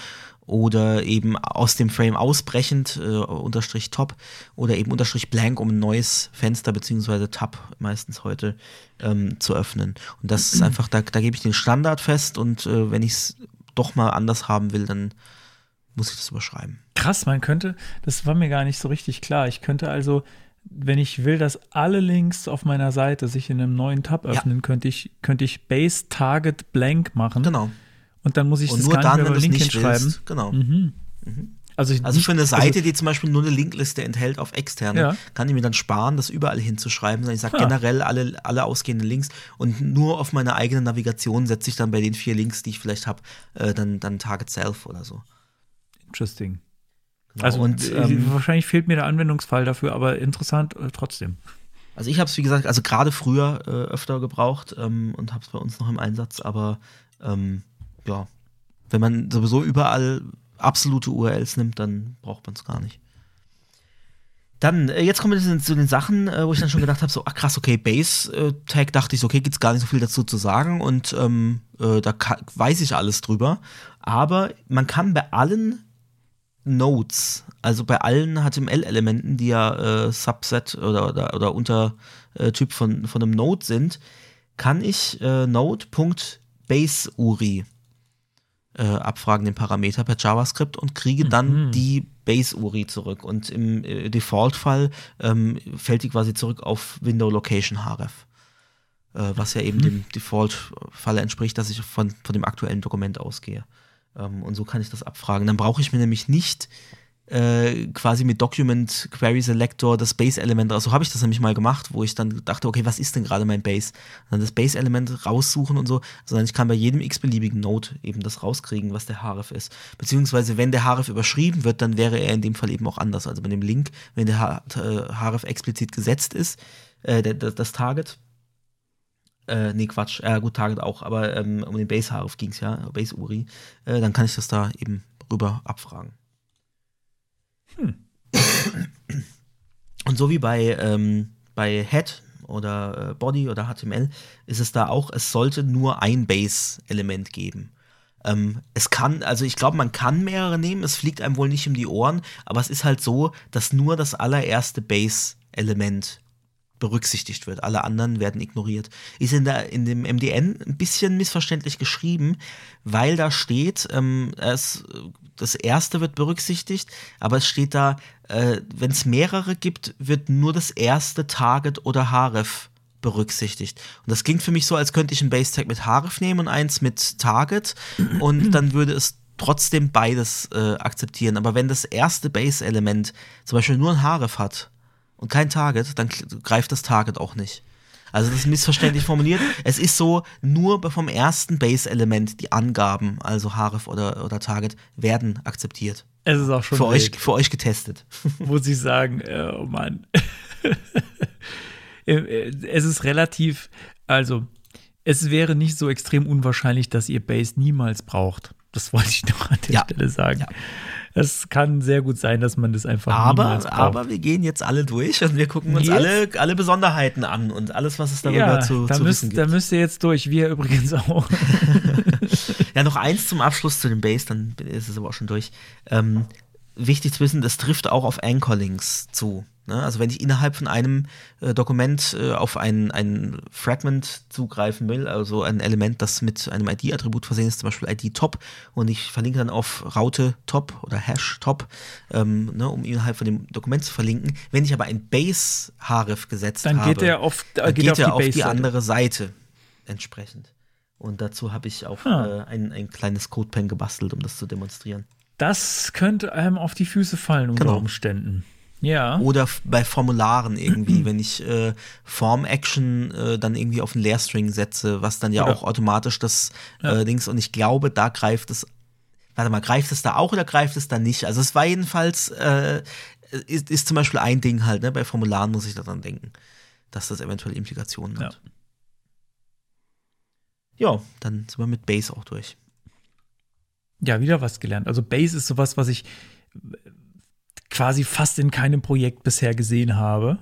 oder eben aus dem Frame ausbrechend, äh, unterstrich top, oder eben unterstrich blank, um ein neues Fenster beziehungsweise Tab meistens heute ähm, zu öffnen. Und das ist einfach, da, da gebe ich den Standard fest und äh, wenn ich es doch mal anders haben will, dann muss ich das überschreiben. Krass, man könnte, das war mir gar nicht so richtig klar. Ich könnte also, wenn ich will, dass alle Links auf meiner Seite sich in einem neuen Tab öffnen, könnte ich, könnte ich Base Target Blank machen. Genau. Und dann muss ich Und das nur gar dann, nicht mehr wenn du beim es Link nicht hinschreiben. Genau. Also, ich- Also für eine Seite, die zum Beispiel nur eine Linkliste enthält auf externe, Ja. kann ich mir dann sparen, das überall hinzuschreiben, sondern ich sage Ah. generell alle, alle ausgehenden Links und nur auf meine eigene Navigation setze ich dann bei den vier Links, die ich vielleicht habe, äh, dann, dann Target Self oder so. Interesting. Genau. Also, und äh, ähm, wahrscheinlich fehlt mir der Anwendungsfall dafür, aber interessant äh, trotzdem. also ich habe es wie gesagt, also gerade früher äh, öfter gebraucht ähm, und habe es bei uns noch im Einsatz, aber ähm, ja, wenn man sowieso überall absolute URLs nimmt, dann braucht man es gar nicht. Dann, äh, jetzt kommen wir zu den, Sachen, äh, wo ich dann schon gedacht habe, so, ach krass, okay, Base-Tag dachte ich, okay, gibt's gar nicht so viel dazu zu sagen und ähm, äh, da weiß ich alles drüber. Aber man kann bei allen Nodes, also bei allen HTML-Elementen, die ja äh, Subset oder, oder, oder Untertyp von, von einem Node sind, kann ich äh, Node.baseURI äh, abfragen, den Parameter per JavaScript und kriege dann die Base-URI zurück. Und im äh, Default-Fall ähm, fällt die quasi zurück auf Window Location href. Äh, was ja eben dem Default-Fall entspricht, dass ich von, von dem aktuellen Dokument ausgehe. Ähm, und so kann ich das abfragen. Dann brauche ich mir nämlich nicht äh, quasi mit Document Query Selector das Base-Element raus. So habe ich das nämlich mal gemacht, wo ich dann dachte, okay, was ist denn gerade mein Base? Und dann das Base-Element raussuchen und so, sondern ich kann bei jedem x-beliebigen Node eben das rauskriegen, was der Href ist. Beziehungsweise, wenn der Href überschrieben wird, dann wäre er in dem Fall eben auch anders. Also bei dem Link, wenn der äh, Href explizit gesetzt ist, äh, das Target, äh, nee, Quatsch, äh, gut, Target auch, aber ähm, um den Base-Href ging es ja, Base-Uri, äh, dann kann ich das da eben rüber abfragen. Und so wie bei, ähm, bei Head oder äh, Body oder HTML ist es da auch, es sollte nur ein Base-Element geben. Ähm, es kann, also ich glaube, man kann mehrere nehmen, es fliegt einem wohl nicht um die Ohren, aber es ist halt so, dass nur das allererste Base-Element berücksichtigt wird. Alle anderen werden ignoriert. Ist in, der, in dem MDN ein bisschen missverständlich geschrieben, weil da steht, ähm, es, das erste wird berücksichtigt, aber es steht da, äh, wenn es mehrere gibt, wird nur das erste Target oder Href berücksichtigt. Und das klingt für mich so, als könnte ich ein Base-Tag mit Href nehmen und eins mit Target [clears throat] und dann würde es trotzdem beides äh, akzeptieren. Aber wenn das erste Base-Element zum Beispiel nur ein Href hat und kein Target, dann greift das Target auch nicht. Also das ist missverständlich formuliert. Es ist so, nur vom ersten Base-Element die Angaben, also Href oder, oder Target, werden akzeptiert. Es ist auch schon Für euch, für euch getestet. [laughs] wo sie sagen, äh, oh Mann. [laughs] Äh, es ist relativ, also es wäre nicht so extrem unwahrscheinlich, dass ihr Base niemals braucht. Das wollte ich noch an der Ja. Stelle sagen. Ja. Es kann sehr gut sein, dass man das einfach Aber, braucht. aber wir gehen jetzt alle durch und wir gucken uns Jetzt? alle, alle Besonderheiten an und alles, was es darüber ja, zu, da, zu müsst, wissen da gibt. müsst ihr jetzt durch, wir [laughs] übrigens auch. [laughs] Ja, noch eins zum Abschluss zu dem Base, dann ist es aber auch schon durch. Ähm, wichtig zu wissen, das trifft auch auf Anchor-Links zu. Ne? Also wenn ich innerhalb von einem äh, Dokument äh, auf ein, ein Fragment zugreifen will, also ein Element, das mit einem ID-Attribut versehen ist, zum Beispiel ID-Top, und ich verlinke dann auf Raute Top oder Hash Top, ähm, ne, um innerhalb von dem Dokument zu verlinken. Wenn ich aber ein Base-Href gesetzt Dann habe, geht er auf, äh, dann geht geht, auf er die auf die Base-Seite. andere Seite entsprechend. Und dazu habe ich auch Ah. ein, ein kleines Codepen gebastelt, um das zu demonstrieren. Das könnte einem auf die Füße fallen unter Genau. Umständen. Ja. Oder bei Formularen irgendwie, wenn ich äh, Form-Action äh, dann irgendwie auf einen Leerstring setze, was dann ja Oder- auch automatisch das Ja. äh, Dings, und ich glaube, da greift es, warte mal, greift es da auch oder greift es da nicht? Also es war jedenfalls, äh, ist, ist zum Beispiel ein Ding halt, ne? bei Formularen muss ich daran denken, dass das eventuell Implikationen Ja. hat. Ja, dann sind wir mit Base auch durch. Ja, wieder was gelernt. Also Base ist sowas, was ich quasi fast in keinem Projekt bisher gesehen habe.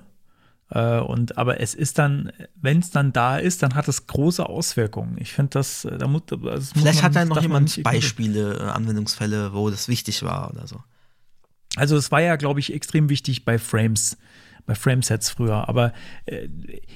Äh, Und aber es ist dann, wenn es dann da ist, dann hat es große Auswirkungen. Ich finde das, äh, da muss, das muss Vielleicht man- hat da noch jemand. Beispiele, äh, Anwendungsfälle, wo das wichtig war oder so. Also es war ja, glaube ich, extrem wichtig bei Frames, bei Framesets früher. Aber äh,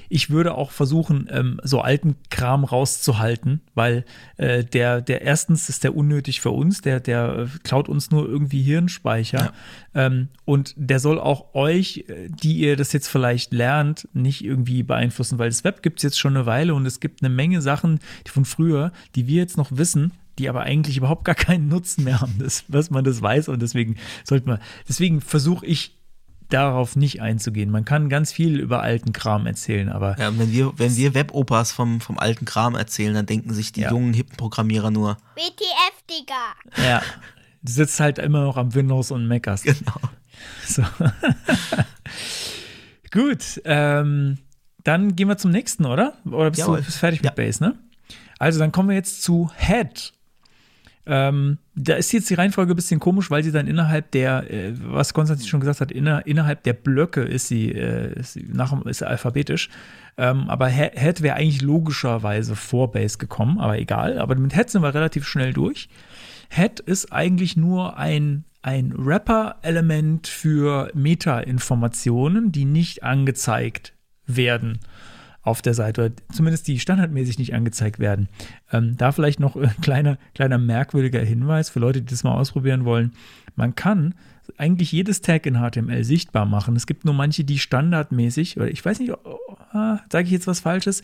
ich würde auch versuchen, ähm, so alten Kram rauszuhalten, weil äh, der, der erstens ist der unnötig für uns, der, der äh, klaut uns nur irgendwie Hirnspeicher. Ähm, und der soll auch euch, äh, die ihr das jetzt vielleicht lernt, nicht irgendwie beeinflussen, weil das Web gibt es jetzt schon eine Weile und es gibt eine Menge Sachen von früher, die wir jetzt noch wissen, die aber eigentlich überhaupt gar keinen Nutzen mehr haben, das, was man das weiß und deswegen sollte man, deswegen versuche ich darauf nicht einzugehen. Man kann ganz viel über alten Kram erzählen, aber Ja, wenn wir, wenn wir Web-Opas vom, vom alten Kram erzählen, dann denken sich die Ja. jungen, hippen Programmierer nur, WTF, Digga. ja, du sitzt halt immer noch am Windows und meckerst. genau. So. [laughs] Gut, ähm, dann gehen wir zum nächsten, oder? Oder bist Jawohl. du bist fertig Ja. mit Base, ne? Also dann kommen wir jetzt zu Head. Ähm, da ist jetzt die Reihenfolge ein bisschen komisch, weil sie dann innerhalb der, äh, was Konstantin schon gesagt hat, inner, innerhalb der Blöcke ist sie, äh, ist, sie nach, ist alphabetisch. Ähm, aber He- Head wäre eigentlich logischerweise vor Base gekommen, aber egal. Aber mit Head sind wir relativ schnell durch. Head ist eigentlich nur ein, ein Wrapper-Element für Meta-Informationen, die nicht angezeigt werden auf der Seite, oder zumindest die standardmäßig nicht angezeigt werden. Ähm, da vielleicht noch ein kleiner, kleiner merkwürdiger Hinweis für Leute, die das mal ausprobieren wollen. Man kann eigentlich jedes Tag in HTML sichtbar machen. Es gibt nur manche, die standardmäßig, oder ich weiß nicht, oh, ah, sage ich jetzt was Falsches,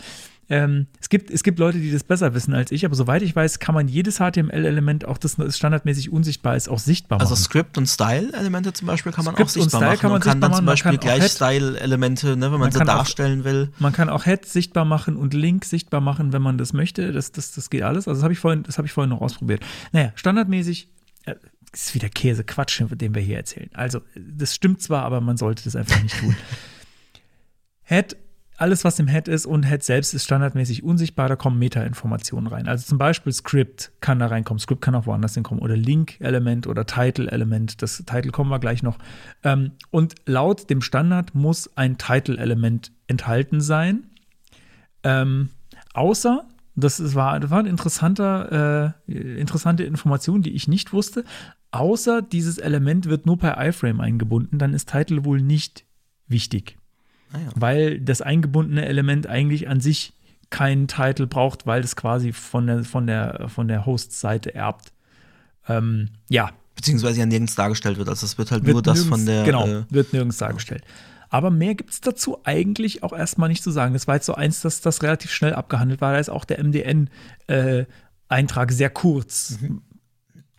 ähm, es, gibt, es gibt Leute, die das besser wissen als ich, aber soweit ich weiß, kann man jedes HTML-Element, auch das standardmäßig unsichtbar ist, auch sichtbar machen. Also Script- und Style-Elemente zum Beispiel kann man Script auch sichtbar machen. kann man und kann dann zum machen, man Beispiel gleich Style-Elemente, ne, wenn man, Man sie kann auch- darstellen will. Man kann auch Head sichtbar machen und Link sichtbar machen, wenn man das möchte. Das, das, das geht alles. Also das habe ich vorhin, das habe ich vorhin noch ausprobiert. Naja, standardmäßig äh, ist wieder Käse, Quatsch, den wir hier erzählen. Also das stimmt zwar, aber man sollte das einfach nicht tun. [laughs] Head, alles was im Head ist und Head selbst ist standardmäßig unsichtbar, da kommen Meta-Informationen rein. Also zum Beispiel Script kann da reinkommen, Script kann auch woanders hinkommen. Oder Link-Element oder Title-Element, das Title kommen wir gleich noch. Ähm, und laut dem Standard muss ein Title-Element enthalten sein, ähm, außer, das ist, war, das war eine interessanter, äh, interessante Information, die ich nicht wusste, außer dieses Element wird nur per iFrame eingebunden, dann ist Title wohl nicht wichtig Ah ja. weil das eingebundene Element eigentlich an sich keinen Titel braucht, weil es quasi von der, von der, von der Host-Seite erbt. Ähm, ja, Beziehungsweise ja nirgends dargestellt wird. Also es wird halt wird nur das nirgends, von der. Genau, äh, wird nirgends dargestellt. Aber mehr gibt es dazu eigentlich auch erstmal nicht zu sagen. Das war jetzt so eins, dass das relativ schnell abgehandelt war. Da ist auch der MDN-Eintrag sehr kurz.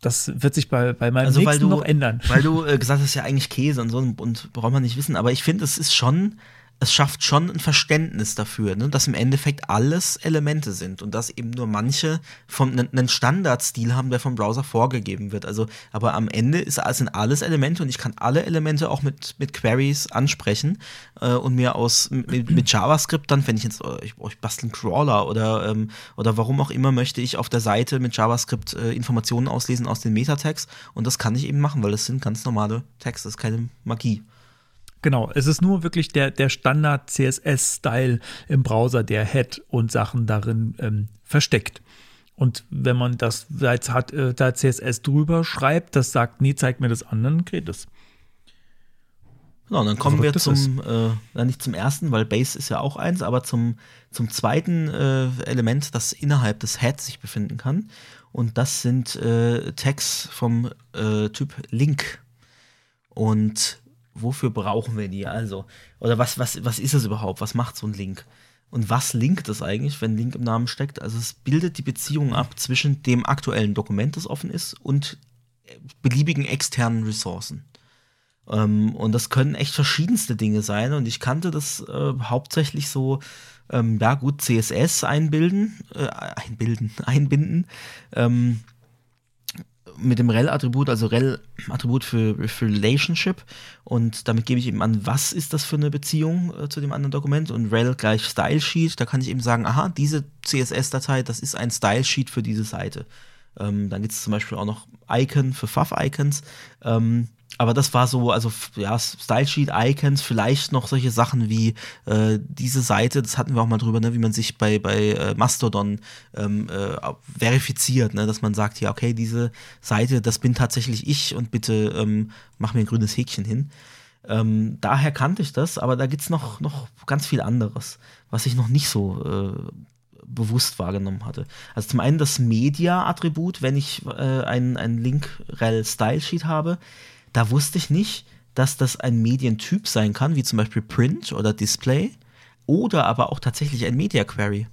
Das wird sich bei, bei meinem Also weil nächsten du, noch ändern. weil du äh, gesagt hast, ja eigentlich Käse und so und braucht man nicht wissen, aber ich finde, es ist schon, es schafft schon ein Verständnis dafür, ne, dass im Endeffekt alles Elemente sind und dass eben nur manche vom ne, einen Standardstil haben, der vom Browser vorgegeben wird. Also, aber am Ende ist, sind alles Elemente und ich kann alle Elemente auch mit, mit Queries ansprechen äh, und mir aus mit, mit JavaScript dann, wenn ich jetzt, äh, ich, oh, ich bastel einen Crawler oder, ähm, oder warum auch immer, möchte ich auf der Seite mit JavaScript äh, Informationen auslesen aus den Metatext und das kann ich eben machen, weil das sind ganz normale Texte, das ist keine Magie. Genau, es ist nur wirklich der, der Standard-CSS-Style im Browser, der Head und Sachen darin ähm, versteckt. Und wenn man das da jetzt hat, äh, da CSS drüber schreibt, das sagt, nee, zeig mir das an, dann geht es. Genau, dann kommen wir zum, äh, nicht zum ersten, weil Base ist ja auch eins, aber zum, zum zweiten äh, Element, das innerhalb des Heads sich befinden kann. Und das sind äh, Tags vom äh, Typ Link. Und wofür brauchen wir die? Also, oder was, was, was ist es überhaupt? Was macht so ein Link? Und was linkt es eigentlich, wenn Link im Namen steckt? Also es bildet die Beziehung ab zwischen dem aktuellen Dokument, das offen ist, und äh, beliebigen externen Ressourcen. Ähm, und das können echt verschiedenste Dinge sein. Und ich kannte das äh, hauptsächlich so, ähm, ja gut, CSS einbilden, äh, einbilden, [laughs] einbinden. Ähm, mit dem rel-Attribut, also rel-Attribut für, Relationship. Und damit gebe ich eben an, was ist das für eine Beziehung äh, zu dem anderen Dokument. Und rel gleich Style Sheet, da kann ich eben sagen, aha, diese CSS-Datei, das ist ein Style Sheet für diese Seite. Ähm, dann gibt es zum Beispiel auch noch Icon für Fav-Icons. Ähm, aber das war so, also ja, Style Sheet, Icons, vielleicht noch solche Sachen wie äh, diese Seite, das hatten wir auch mal drüber, ne, wie man sich bei, bei äh, Mastodon ähm, äh, verifiziert, ne, dass man sagt, ja, okay, diese Seite, das bin tatsächlich ich und bitte ähm, mach mir ein grünes Häkchen hin. Ähm, daher kannte ich das, aber da gibt es noch, noch ganz viel anderes, was ich noch nicht so äh, bewusst wahrgenommen hatte. Also zum einen das Media-Attribut, wenn ich äh, ein, ein Link-Rel-Style-Sheet habe, da wusste ich nicht, dass das ein Medientyp sein kann, wie zum Beispiel Print oder Display, oder aber auch tatsächlich ein Media-Query.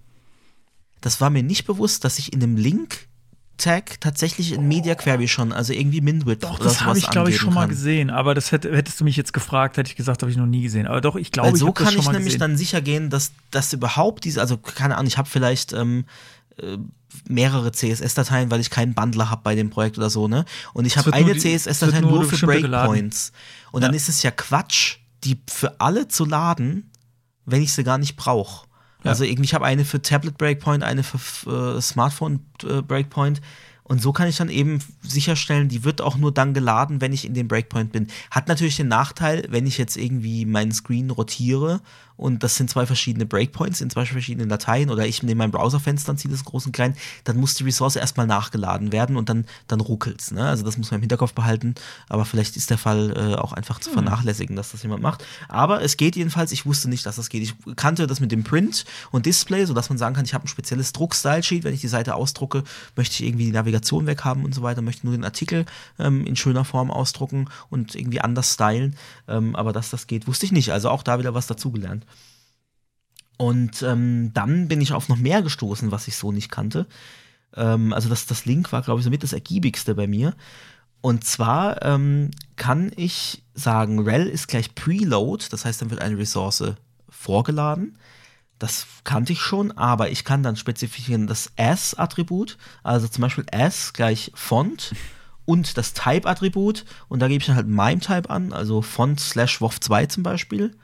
Das war mir nicht bewusst, dass ich in dem Link-Tag tatsächlich ein Media-Query schon, also irgendwie Minwidth Doch, das habe ich, glaube ich, schon mal kann. gesehen. Aber das hätte, hättest du mich jetzt gefragt, hätte ich gesagt, habe ich noch nie gesehen. Aber doch, ich glaube, Weil ich so das kann ich mal nämlich gesehen. dann sicher gehen, dass, dass überhaupt diese, also keine Ahnung, ich habe vielleicht ähm, äh, mehrere CSS-Dateien, weil ich keinen Bundler habe bei dem Projekt oder so, ne? Und ich habe eine CSS-Datei nur nur, für bestimmte geladen. Breakpoints. Und dann Ja. ist es ja Quatsch, die für alle zu laden, wenn ich sie gar nicht brauche. Ja. Also irgendwie, ich habe eine für Tablet Breakpoint, eine für äh, Smartphone äh, Breakpoint. Und so kann ich dann eben sicherstellen, die wird auch nur dann geladen, wenn ich in dem Breakpoint bin. Hat natürlich den Nachteil, wenn ich jetzt irgendwie meinen Screen rotiere und das sind zwei verschiedene Breakpoints in zwei verschiedenen Dateien oder ich nehme mein Browserfenster und ziehe das groß und klein, dann muss die Ressource erstmal nachgeladen werden und dann, dann ruckelt's. Ne? Also das muss man im Hinterkopf behalten, aber vielleicht ist der Fall äh, auch einfach zu vernachlässigen, dass das jemand macht. Aber es geht jedenfalls, ich wusste nicht, dass das geht. Ich kannte das mit dem Print und Display, sodass man sagen kann, ich habe ein spezielles Druck-Style-Sheet, wenn ich die Seite ausdrucke, möchte ich irgendwie die Navigation weghaben und so weiter, möchte nur den Artikel ähm, in schöner Form ausdrucken und irgendwie anders stylen. Ähm, aber dass das geht, wusste ich nicht. Also auch da wieder was dazugelernt. Und ähm, dann bin ich auf noch mehr gestoßen, was ich so nicht kannte. Ähm, also das, das Link war, glaube ich, somit das ergiebigste bei mir. Und zwar ähm, kann ich sagen, rel ist gleich preload, das heißt, dann wird eine Ressource vorgeladen. Das kannte ich schon, aber ich kann dann spezifizieren das as-Attribut, also zum Beispiel as gleich Font und das Type-Attribut und da gebe ich dann halt MIME-Type an, also Font slash WOF2 zum Beispiel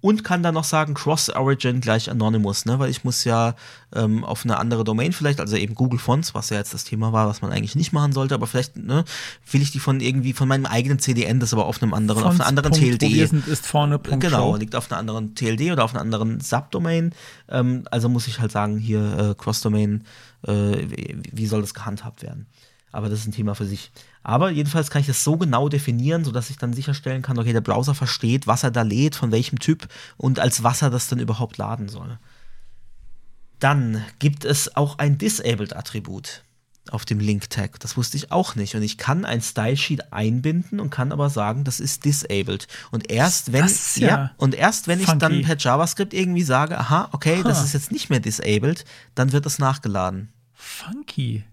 und kann dann noch sagen Cross-Origin gleich Anonymous, ne? weil ich muss ja ähm, auf eine andere Domain vielleicht, also eben Google Fonts, was ja jetzt das Thema war, was man eigentlich nicht machen sollte, aber vielleicht ne, will ich die von irgendwie von meinem eigenen CDN, das aber auf einem anderen, Fonts. auf einer anderen Punkt, TLD. Sind, ist vorne. Punkt Genau, liegt auf einer anderen TLD oder auf einer anderen Subdomain. Ähm, also muss ich halt sagen, hier äh, Cross-Domain, äh, wie soll das gehandhabt werden? Aber das ist ein Thema für sich. Aber jedenfalls kann ich das so genau definieren, sodass ich dann sicherstellen kann, okay, der Browser versteht, was er da lädt, von welchem Typ und als was er das dann überhaupt laden soll. Dann gibt es auch ein Disabled-Attribut auf dem Link-Tag. Das wusste ich auch nicht. Und ich kann ein Style-Sheet einbinden und kann aber sagen, das ist disabled. Und erst wenn, Das ist ja und erst wenn ich dann per JavaScript irgendwie sage, aha, okay, das Ha. ist jetzt nicht mehr disabled, dann wird das nachgeladen. Funky.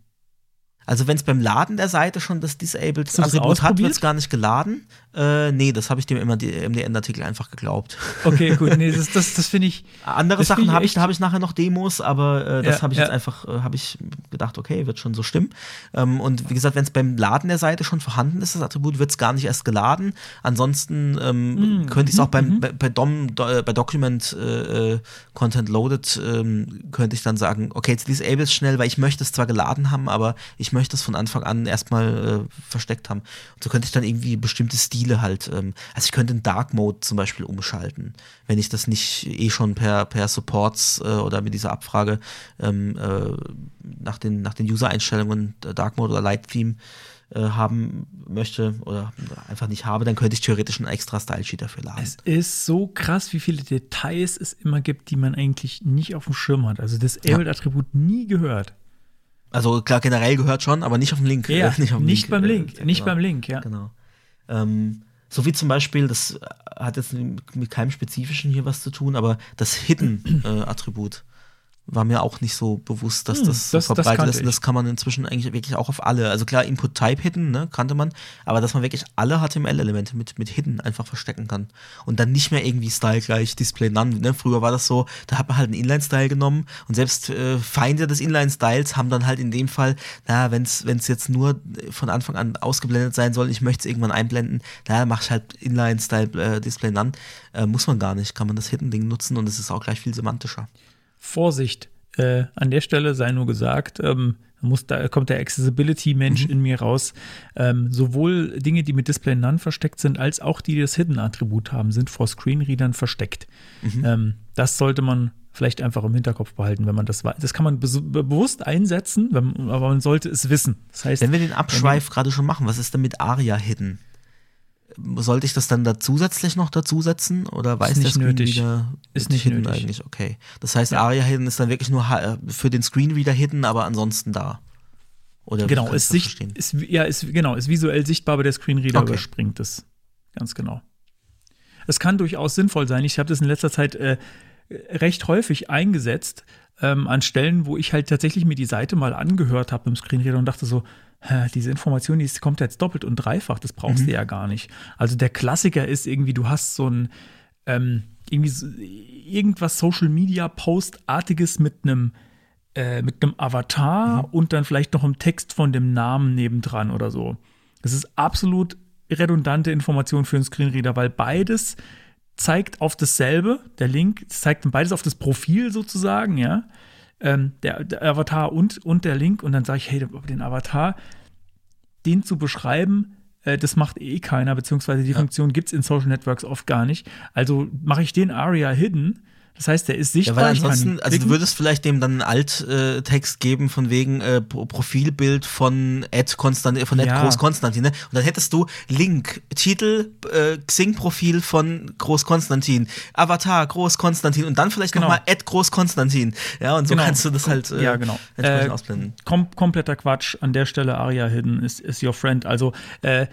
Also wenn es beim Laden der Seite schon das Disabled Hast du das Attribut hat, wird es gar nicht geladen. Äh, nee, das habe ich dem MDN-Artikel einfach geglaubt. Okay, gut. Nee, [laughs] das, das, das finde ich. Andere Das Sachen habe ich, habe ich nachher noch Demos, aber äh, das Ja, habe ich ja. jetzt einfach, äh, habe ich gedacht, okay, wird schon so stimmen. Ähm, und wie gesagt, wenn es beim Laden der Seite schon vorhanden ist, das Attribut, wird es gar nicht erst geladen. Ansonsten ähm, Hm, könnte ich es auch beim, bei, bei DOM, do, äh, bei Document äh, äh, Content Loaded, ähm, könnte ich dann sagen, okay, jetzt disable es schnell, weil ich möchte es zwar geladen haben, aber ich möchte es von Anfang an erstmal äh, versteckt haben. Und so könnte ich dann irgendwie bestimmte Stile halt, ähm, also ich könnte in Dark Mode zum Beispiel umschalten, wenn ich das nicht eh schon per, per Supports äh, oder mit dieser Abfrage ähm, äh, nach den, nach den User-Einstellungen Dark Mode oder Light Theme äh, haben möchte oder einfach nicht habe, dann könnte ich theoretisch einen extra Style-Sheet dafür laden. Es ist so krass, wie viele Details es immer gibt, die man eigentlich nicht auf dem Schirm hat. Also das Abled-Attribut nie gehört. Also klar, generell gehört schon, aber nicht auf den Link. Ja, [laughs] auf den nicht beim Link, äh, nicht genau. beim Link, ja. Genau. Ähm, so wie zum Beispiel, das hat jetzt mit keinem Spezifischen hier was zu tun, aber das Hidden-Attribut war mir auch nicht so bewusst, dass Hm, das so das- das verbreitet kannte ist. Und das kann man inzwischen eigentlich wirklich auch auf alle. Also klar, Input-Type Hidden, ne, kannte man, aber dass man wirklich alle HTML-Elemente mit, mit Hidden einfach verstecken kann. Und dann nicht mehr irgendwie Style gleich Display None. Ne? Früher war das so, da hat man halt einen Inline-Style genommen und selbst äh, Feinde des Inline-Styles haben dann halt in dem Fall, na, wenn es jetzt nur von Anfang an ausgeblendet sein soll, ich möchte es irgendwann einblenden, na, mach ich halt Inline-Style äh, Display None. Äh, muss man gar nicht, kann man das Hidden-Ding nutzen und es ist auch gleich viel semantischer. Vorsicht, äh, an der Stelle sei nur gesagt, ähm, muss, da kommt der Accessibility-Mensch Mhm. in mir raus. Ähm, sowohl Dinge, die mit Display None versteckt sind, als auch die, die das Hidden-Attribut haben, sind vor Screenreadern versteckt. Mhm. Ähm, das sollte man vielleicht einfach im Hinterkopf behalten, wenn man das weiß. Das kann man be bewusst einsetzen, wenn, aber man sollte es wissen. Das heißt, Wenn wir den Abschweif gerade schon machen, was ist denn mit ARIA Hidden? Sollte ich das dann da zusätzlich noch dazusetzen oder weiß der nicht Screenreader nötig. Ist mit nicht Hidden nötig. eigentlich? Okay. Das heißt, ARIA Hidden ist dann wirklich nur ha- für den Screenreader Hidden, aber ansonsten da. Oder Genau, ist, sicht, ist, ja, ist, genau, ist visuell sichtbar, aber der Screenreader Okay. überspringt es. Ganz genau. Es kann durchaus sinnvoll sein. Ich habe das in letzter Zeit äh, recht häufig eingesetzt, ähm, an Stellen, wo ich halt tatsächlich mir die Seite mal angehört habe im Screenreader und dachte so, diese Information, die kommt jetzt doppelt und dreifach, das brauchst Mhm. du ja gar nicht. Also der Klassiker ist irgendwie, du hast so ein ähm, irgendwie so, irgendwas Social Media Post-artiges mit einem äh, mit einem Avatar Mhm. und dann vielleicht noch einem Text von dem Namen nebendran oder so. Das ist absolut redundante Information für einen Screenreader, weil beides zeigt auf dasselbe, der Link zeigt beides auf das Profil sozusagen, ja. Ähm, der, der Avatar und, und der Link und dann sage ich, hey, den Avatar, den zu beschreiben, äh, das macht eh keiner, beziehungsweise die Funktion gibt es in Social Networks oft gar nicht. Also mache ich den Aria hidden. Das heißt, der ist Ja, sichtbar. weil ich kann ansonsten, also du würdest vielleicht dem dann einen Alt-Text geben von wegen äh, Pro- Profilbild von Ed Konstant, von Ed Ja. Groß Konstantin, ne? Und dann hättest du Link, Titel, äh, Xing-Profil von Groß Konstantin, Avatar Groß Konstantin und dann vielleicht Genau. nochmal Ed Groß Konstantin. Ja, und so Genau. kannst du das halt äh, ja, genau. entsprechend Äh, ausblenden. kom kompletter Quatsch. An der Stelle Aria Hidden ist, ist your friend. Also, äh,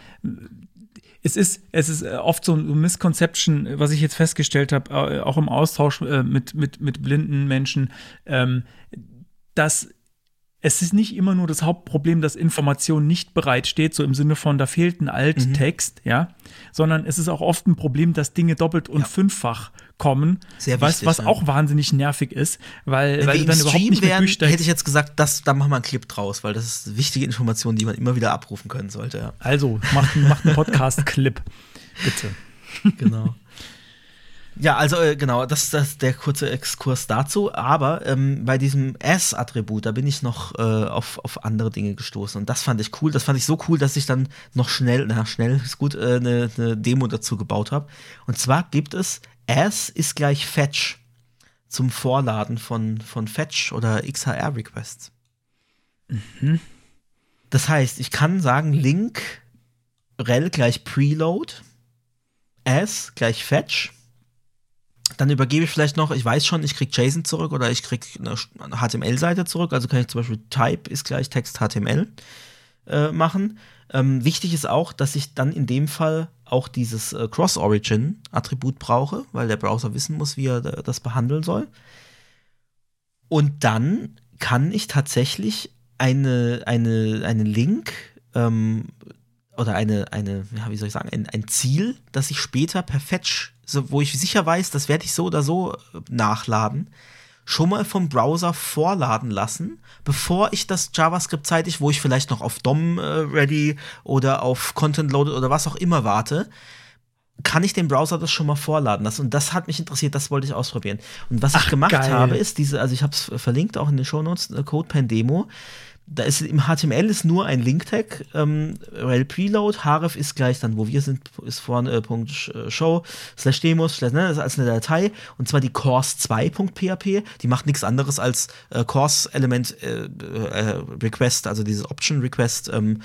es ist, es ist äh, oft so ein Misconception, was ich jetzt festgestellt habe, äh, auch im Austausch äh, mit, mit, mit blinden Menschen, ähm, dass es ist nicht immer nur das Hauptproblem, dass Information nicht bereitsteht, so im Sinne von, da fehlt ein Alttext, Mhm. ja, sondern es ist auch oft ein Problem, dass Dinge doppelt und fünffach kommen, Sehr was, wichtig, was ja. auch wahnsinnig nervig ist, weil, Wenn weil wir dann überhaupt Stream nicht mehr wären, durchsteigst. hätte ich jetzt gesagt, das, da machen wir einen Clip draus, weil das ist wichtige Information, die man immer wieder abrufen können sollte. Ja. Also, macht, macht einen Podcast-Clip, [laughs] bitte. genau. Ja, also äh, genau, das ist das, der kurze Exkurs dazu. Aber ähm, bei diesem S-Attribut, da bin ich noch äh, auf, auf andere Dinge gestoßen. Und das fand ich cool. Das fand ich so cool, dass ich dann noch schnell, na schnell ist gut, äh, eine, eine Demo dazu gebaut habe. Und zwar gibt es S ist gleich Fetch zum Vorladen von, von Fetch oder XHR-Requests. Das heißt, ich kann sagen, Link rel gleich Preload, S gleich Fetch. Dann übergebe ich vielleicht noch, ich weiß schon, ich kriege JSON zurück oder ich kriege eine HTML-Seite zurück. Also kann ich zum Beispiel Type ist gleich Text HTML äh, machen. Ähm, wichtig ist auch, dass ich dann in dem Fall auch dieses äh, Cross-Origin-Attribut brauche, weil der Browser wissen muss, wie er das behandeln soll. Und dann kann ich tatsächlich eine, eine, einen Link ähm, oder eine, eine, ja, wie soll ich sagen, ein, ein Ziel, das ich später per Fetch, so, wo ich sicher weiß, das werde ich so oder so äh, nachladen, schon mal vom Browser vorladen lassen, bevor ich das JavaScript zeitig, wo ich vielleicht noch auf DOM äh, ready oder auf Content loaded oder was auch immer warte, kann ich dem Browser das schon mal vorladen lassen. Und das hat mich interessiert, das wollte ich ausprobieren. Und was ich Ach, gemacht geil. habe, ist diese, also ich habe es verlinkt auch in den Shownotes, eine CodePen-Demo. Da ist im HTML ist nur ein Link-Tag, ähm, rel preload, href ist gleich dann, wo wir sind, ist vorne äh, Punkt äh, show, slash demos, slash, ne, das ist als eine Datei, und zwar die course2.php, die macht nichts anderes als äh, course-element äh, äh, request, also dieses option-request, ähm,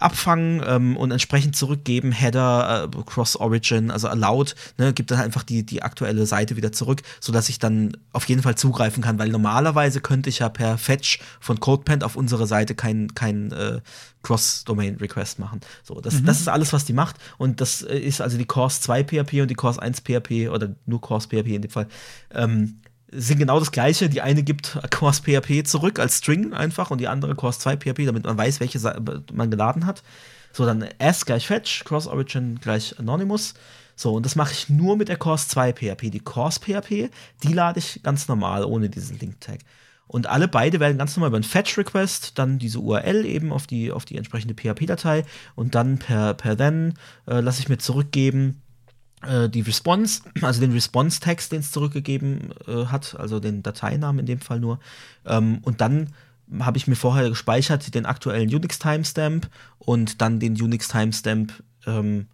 abfangen ähm, und entsprechend zurückgeben, Header, äh, Cross-Origin, also allowed, ne, gibt dann einfach die, die aktuelle Seite wieder zurück, sodass ich dann auf jeden Fall zugreifen kann, weil normalerweise könnte ich ja per Fetch von CodePen auf unsere Seite kein, kein äh, Cross-Domain-Request machen. So, das, das ist alles, was die macht und das äh, ist also die Course 2 PHP und die Course 1 PHP oder nur Course PHP in dem Fall. Ähm, sind genau das gleiche. Die eine gibt Course PHP zurück als String einfach und die andere Course 2 PHP, damit man weiß, welche man geladen hat. So, dann S gleich Fetch, Cross Origin gleich Anonymous. So, und das mache ich nur mit der Course 2 PHP. Die Course PHP, die lade ich ganz normal ohne diesen Link-Tag. Und alle beide werden ganz normal über einen Fetch-Request, dann diese URL eben auf die, auf die entsprechende PHP-Datei und dann per, per then äh, lasse ich mir zurückgeben, die Response, also den Response-Text, den es zurückgegeben äh, hat, also den Dateinamen in dem Fall nur. Ähm, und dann habe ich mir vorher gespeichert den aktuellen Unix-Timestamp und dann den Unix-Timestamp ähm,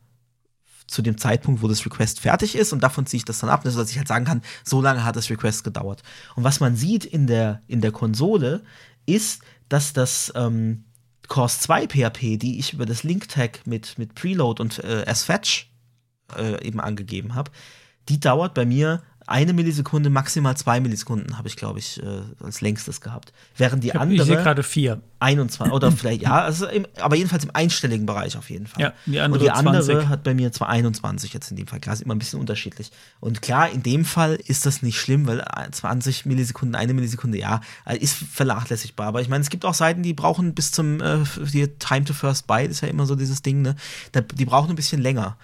zu dem Zeitpunkt, wo das Request fertig ist und davon ziehe ich das dann ab, sodass ich halt sagen kann, so lange hat das Request gedauert. Und was man sieht in der, in der Konsole, ist, dass das ähm, Course 2 PHP, die ich über das Link-Tag mit, mit Preload und äh, sFetch äh, eben angegeben habe, die dauert bei mir eine Millisekunde, maximal zwei Millisekunden, habe ich, glaube ich, äh, als längstes gehabt. Während die Ich, hab- andere ich sehe gerade vier. 21 oder vielleicht, ja, also im, aber jedenfalls im einstelligen Bereich auf jeden Fall. Ja, die andere Und die andere 20. hat bei mir zwar 21 jetzt in dem Fall. Klar, ist immer ein bisschen unterschiedlich. Und klar, in dem Fall ist das nicht schlimm, weil 20 Millisekunden, eine Millisekunde, ja, äh, ist vernachlässigbar. Aber ich meine, es gibt auch Seiten, die brauchen bis zum äh, die Time to First Byte, ist ja immer so dieses Ding, ne? Die brauchen ein bisschen länger.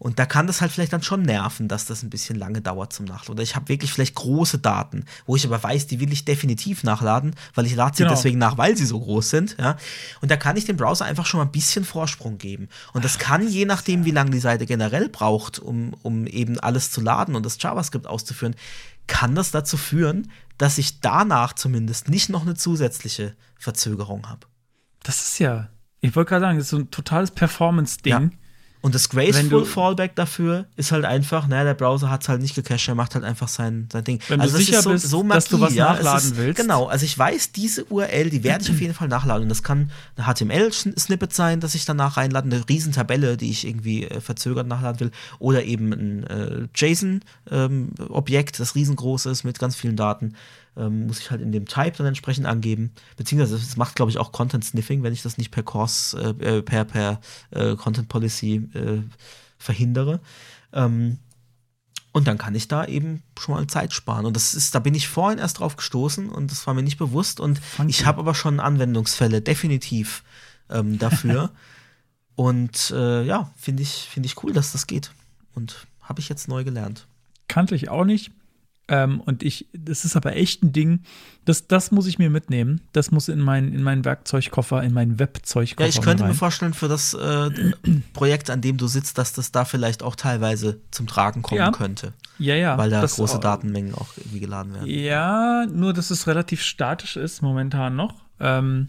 Und da kann das halt vielleicht dann schon nerven, dass das ein bisschen lange dauert zum Nachladen. Oder ich habe wirklich vielleicht große Daten, wo ich aber weiß, die will ich definitiv nachladen, weil ich lade sie Genau. deswegen nach, weil sie so groß sind. Ja? Und da kann ich dem Browser einfach schon mal ein bisschen Vorsprung geben. Und das kann, je nachdem, wie lange die Seite generell braucht, um, um eben alles zu laden und das JavaScript auszuführen, kann das dazu führen, dass ich danach zumindest nicht noch eine zusätzliche Verzögerung habe. Das ist ja, ich wollte gerade sagen, das ist so ein totales Performance-Ding. Ja. Und das graceful du- Fallback dafür ist halt einfach, naja, der Browser hat es halt nicht gecached, er macht halt einfach sein, sein Ding. Wenn du das sicher ist so, bist, so dass du was es nachladen ist, willst. Genau, also ich weiß, diese URL, die werde ich auf jeden Fall nachladen. Und das kann eine HTML-Snippet sein, das ich danach reinlade, eine Riesentabelle, die ich irgendwie äh, verzögert nachladen will. Oder eben ein äh, JSON-Objekt, das riesengroß ist mit ganz vielen Daten. Ähm, muss ich halt in dem Type dann entsprechend angeben. Beziehungsweise es macht, glaube ich, auch Content Sniffing, wenn ich das nicht per Course, äh, äh, per, per äh, Content Policy äh, verhindere. Ähm, und dann kann ich da eben schon mal Zeit sparen. Und das ist, da bin ich vorhin erst drauf gestoßen und das war mir nicht bewusst. Und Funky. ich habe aber schon Anwendungsfälle, definitiv ähm, dafür. [laughs] und äh, ja, finde ich, finde ich cool, dass das geht. Und habe ich jetzt neu gelernt. Kannte ich auch nicht. Ähm, und ich, das ist aber echt ein Ding, das, das muss ich mir mitnehmen. Das muss in meinen in meinen Werkzeugkoffer, in meinen Webzeugkoffer. Ja, ich könnte rein. mir vorstellen, für das äh, Projekt, an dem du sitzt, dass das da vielleicht auch teilweise zum Tragen kommen Ja. könnte. Ja, ja. Weil da große Datenmengen auch irgendwie geladen werden. Ja, nur dass es relativ statisch ist momentan noch. Ähm,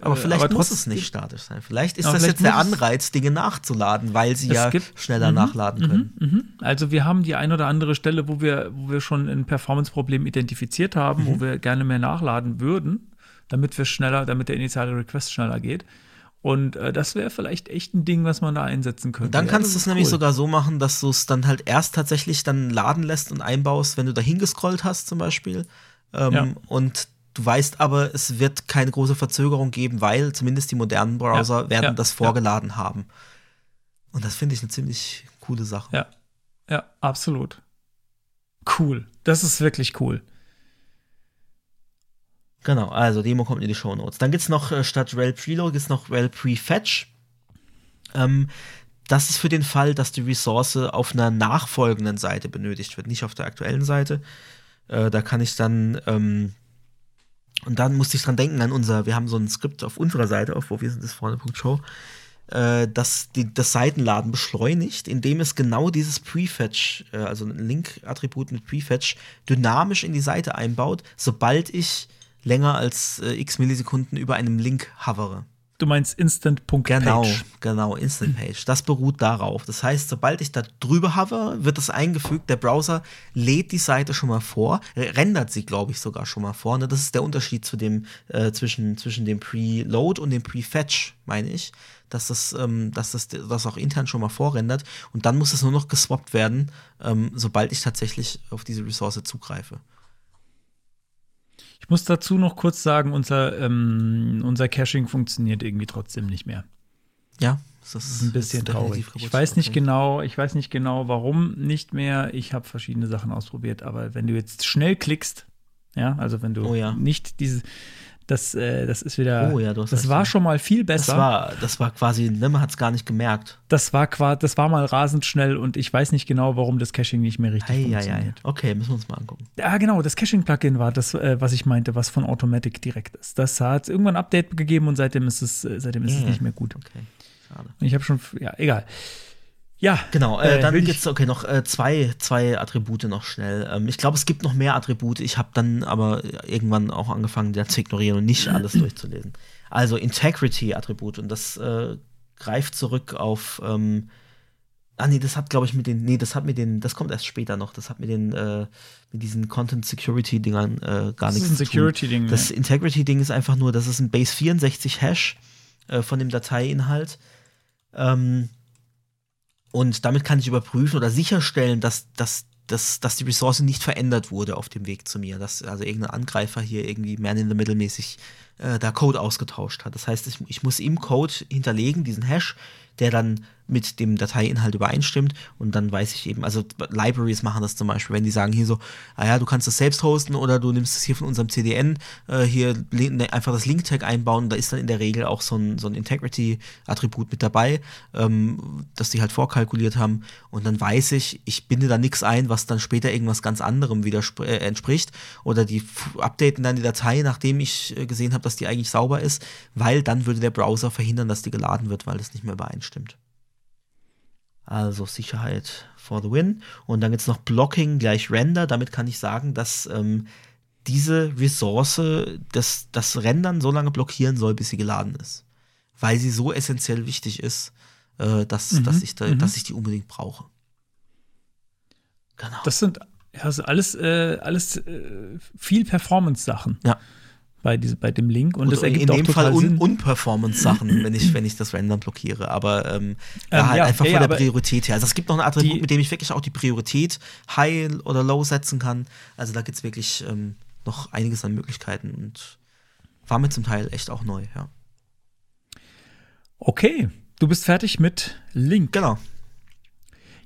Aber äh, vielleicht aber muss es nicht statisch sein. Vielleicht ist Aber das vielleicht jetzt der Anreiz, Dinge nachzuladen, weil sie ja gibt- schneller Mhm, nachladen können. Mhm. Also wir haben die ein oder andere Stelle, wo wir, wo wir schon ein Performance-Problem identifiziert haben, Mhm. wo wir gerne mehr nachladen würden, damit wir schneller, damit der initiale Request schneller geht. Und äh, das wäre vielleicht echt ein Ding, was man da einsetzen könnte. Und dann kannst du es ist nämlich cool. sogar so machen, dass du es dann halt erst tatsächlich dann laden lässt und einbaust, wenn du da hingescrollt hast zum Beispiel. Ähm, Ja. Und du weißt aber, es wird keine große Verzögerung geben, weil zumindest die modernen Browser Ja, werden ja, das ja. vorgeladen haben. Und das finde ich eine ziemlich coole Sache. Ja, ja, absolut. Cool. Das ist wirklich cool. Genau, also Demo kommt in die Show Notes. Dann gibt es noch äh, statt Rel Preload gibt's noch Rel Prefetch. Ähm, das ist für den Fall, dass die Ressource auf einer nachfolgenden Seite benötigt wird, nicht auf der aktuellen Seite. Äh, da kann ich dann ähm, und dann musste ich dran denken an unser, wir haben so ein Skript auf unserer Seite, auf wo wir sind, das vorne.show, äh, das die, das Seitenladen beschleunigt, indem es genau dieses Prefetch, äh, also ein Link-Attribut mit Prefetch, dynamisch in die Seite einbaut, sobald ich länger als äh, x Millisekunden über einem Link hovere. Du meinst Instant.page. Genau, genau, Instant Page. Das beruht darauf. Das heißt, sobald ich da drüber hover, wird das eingefügt. Der Browser lädt die Seite schon mal vor, rendert sie, glaube ich, sogar schon mal vor. Ne? Das ist der Unterschied zu dem, äh, zwischen, zwischen dem Preload und dem Prefetch, meine ich. Dass das, ähm, dass das, das auch intern schon mal vorrendert. Und dann muss es nur noch geswappt werden, ähm, sobald ich tatsächlich auf diese Ressource zugreife. Ich muss dazu noch kurz sagen, unser, ähm, unser Caching funktioniert irgendwie trotzdem nicht mehr. Ja, das ist ein bisschen ist traurig. Ich weiß nicht genau, ich weiß nicht genau, warum nicht mehr. Ich habe verschiedene Sachen ausprobiert, aber wenn du jetzt schnell klickst, ja, also wenn du Oh ja. nicht diese, das, äh, das ist wieder, Oh ja, du hast das war schon mal viel Das besser. war, das war quasi, ne, man hat es gar nicht gemerkt. das war das war mal rasend schnell und ich weiß nicht genau, warum das Caching nicht mehr richtig Ei, ei, ei. funktioniert. Okay, müssen wir uns mal angucken. Ja, genau, das Caching-Plugin war das, äh, was ich meinte, was von Automatic direkt ist. Das hat irgendwann ein Update gegeben und seitdem ist es, äh, seitdem ist es Ja. nicht mehr gut. Okay, schade. Ich habe schon, ja, egal. Ja, Genau, äh, Äh, dann gibt's okay noch äh, zwei, zwei Attribute noch schnell. Ähm, ich glaube, es gibt noch mehr Attribute. Ich habe dann aber irgendwann auch angefangen, das zu ignorieren und nicht alles [clears throat] durchzulesen. Also Integrity-Attribut und das äh, greift zurück auf. Ähm, ah nee, das hat glaube ich mit den, nee, das hat mit den, das kommt erst später noch. Das hat mit den, äh, mit diesen Content Security Dingern äh, gar Das ist nichts ein zu tun. Security-Ding, Das. Integrity-Ding ist einfach nur, das ist ein Base 64 Hash äh, von dem Dateiinhalt. Ähm, und damit kann ich überprüfen oder sicherstellen, dass, dass, dass, dass die Ressource nicht verändert wurde auf dem Weg zu mir. Dass also irgendein Angreifer hier irgendwie Man-in-the-Middle-mäßig äh, da Code ausgetauscht hat. Das heißt, ich, ich muss im Code hinterlegen, diesen Hash, der dann mit dem Dateiinhalt übereinstimmt und dann weiß ich eben, also Libraries machen das zum Beispiel, wenn die sagen hier so, ah ja, du kannst das selbst hosten oder du nimmst es hier von unserem CDN, äh, hier ne, einfach das Link-Tag einbauen, da ist dann in der Regel auch so ein, so ein Integrity-Attribut mit dabei, ähm, das die halt vorkalkuliert haben und dann weiß ich, ich binde da nichts ein, was dann später irgendwas ganz anderem widerspr- äh, entspricht oder die updaten dann die Datei, nachdem ich äh, gesehen habe, dass die eigentlich sauber ist, weil dann würde der Browser verhindern, dass die geladen wird, weil es nicht mehr übereinstimmt. Also Sicherheit for the win. Und dann gibt es noch Blocking gleich Render. Damit kann ich sagen, dass ähm, diese Ressource das, das Rendern so lange blockieren soll, bis sie geladen ist. Weil sie so essentiell wichtig ist, äh, dass, Mhm, dass, ich da, mhm. dass ich die unbedingt brauche. Genau. Das sind also alles, äh, alles äh, viel Performance-Sachen ja. Bei, diese, bei dem Link und, Und das ergibt in auch dem Fall un. Unperformance-Sachen, wenn ich, wenn ich das Rendern blockiere. Aber ähm, ja, Ähm, halt ja, einfach ja, von der Priorität her. Also es gibt noch ein Attribut, die- mit dem ich wirklich auch die Priorität high oder low setzen kann. Also da gibt es wirklich ähm, noch einiges an Möglichkeiten und war mir zum Teil echt auch neu, ja. Okay, du bist fertig mit Link. Genau.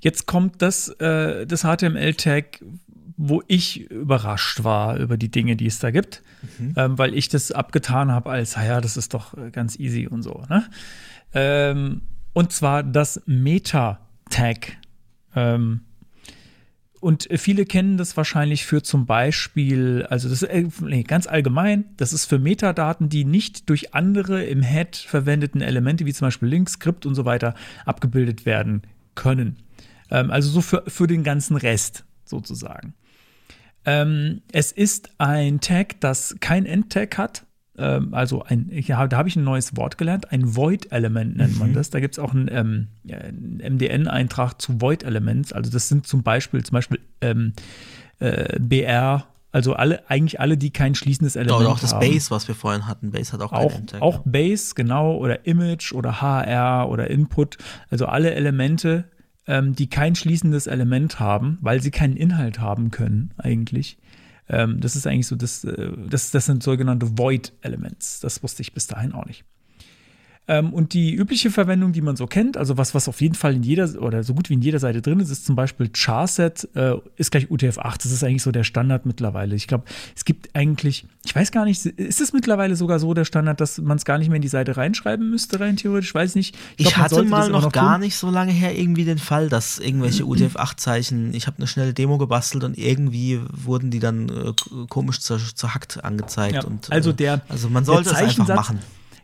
Jetzt kommt das, äh, das HTML-Tag, wo ich überrascht war über die Dinge, die es da gibt, ähm, weil ich das abgetan habe als, naja, das ist doch äh, ganz easy und so. Ne? Ähm, und zwar das Meta-Tag. Ähm, und viele kennen das wahrscheinlich für zum Beispiel, also das ist äh, nee, ganz allgemein, das ist für Metadaten, die nicht durch andere im Head verwendeten Elemente, wie zum Beispiel Link, Skript und so weiter, abgebildet werden können. Ähm, also so für, für den ganzen Rest sozusagen. Ähm, es ist ein Tag, das kein Endtag hat. Ähm, also ein, ja, da habe ich ein neues Wort gelernt. Ein Void-Element nennt man das. Da gibt es auch einen, ähm, einen MDN-Eintrag zu Void-Elements. Also das sind zum Beispiel, zum Beispiel ähm, äh, BR, also alle, eigentlich alle, die kein schließendes Element Oder auch das haben. Base, was wir vorhin hatten. Base hat auch Auch, Endtag, auch ja. Base, genau, oder Image oder HR oder Input. Also alle Elemente, ähm, die kein schließendes Element haben, weil sie keinen Inhalt haben können, eigentlich. Ähm, das ist eigentlich so, das, äh, das, das sind sogenannte Void-Elements. Das wusste ich bis dahin auch nicht. Ähm, und die übliche Verwendung, die man so kennt, also was, was auf jeden Fall in jeder oder so gut wie in jeder Seite drin ist, ist zum Beispiel Charset äh, ist gleich UTF-8. Das ist eigentlich so der Standard mittlerweile. Ich glaube, es gibt eigentlich, ich weiß gar nicht, ist es mittlerweile sogar so der Standard, dass man es gar nicht mehr in die Seite reinschreiben müsste, rein theoretisch? Weiß nicht. Ich, glaub, man hatte mal immer noch gar tun. nicht so lange her irgendwie den Fall, dass irgendwelche [clears throat] UTF-8-Zeichen, ich habe eine schnelle Demo gebastelt und irgendwie wurden die dann äh, komisch zer zerhackt angezeigt. Ja, und, also äh, der- also man sollte es einfach machen.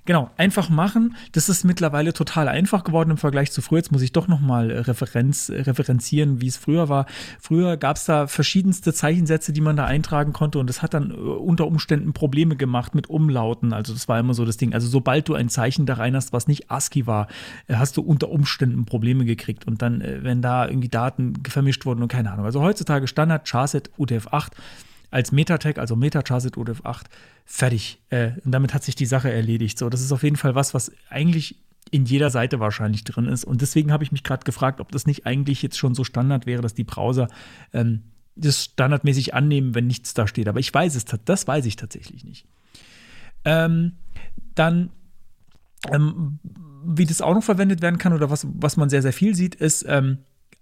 Genau, einfach machen. Das ist mittlerweile total einfach geworden im Vergleich zu früher. Jetzt muss ich doch noch mal äh, Referenz, äh, referenzieren, wie es früher war. Früher gab es da verschiedenste Zeichensätze, die man da eintragen konnte und das hat dann äh, unter Umständen Probleme gemacht mit Umlauten. Also das war immer so das Ding. Also sobald du ein Zeichen da rein hast, was nicht ASCII war, hast du unter Umständen Probleme gekriegt und dann, wenn da irgendwie Daten vermischt wurden und keine Ahnung. Also heutzutage Standard Charset UTF-8 als Metatag, also Metacharset UTF-8, fertig. Äh, und damit hat sich die Sache erledigt. So, das ist auf jeden Fall was, was eigentlich in jeder Seite wahrscheinlich drin ist. Und deswegen habe ich mich gerade gefragt, ob das nicht eigentlich jetzt schon so Standard wäre, dass die Browser ähm, das standardmäßig annehmen, wenn nichts da steht. Aber ich weiß es, das weiß ich tatsächlich nicht. Ähm, dann ähm, wie das auch noch verwendet werden kann oder was, was man sehr, sehr viel sieht, ist ähm,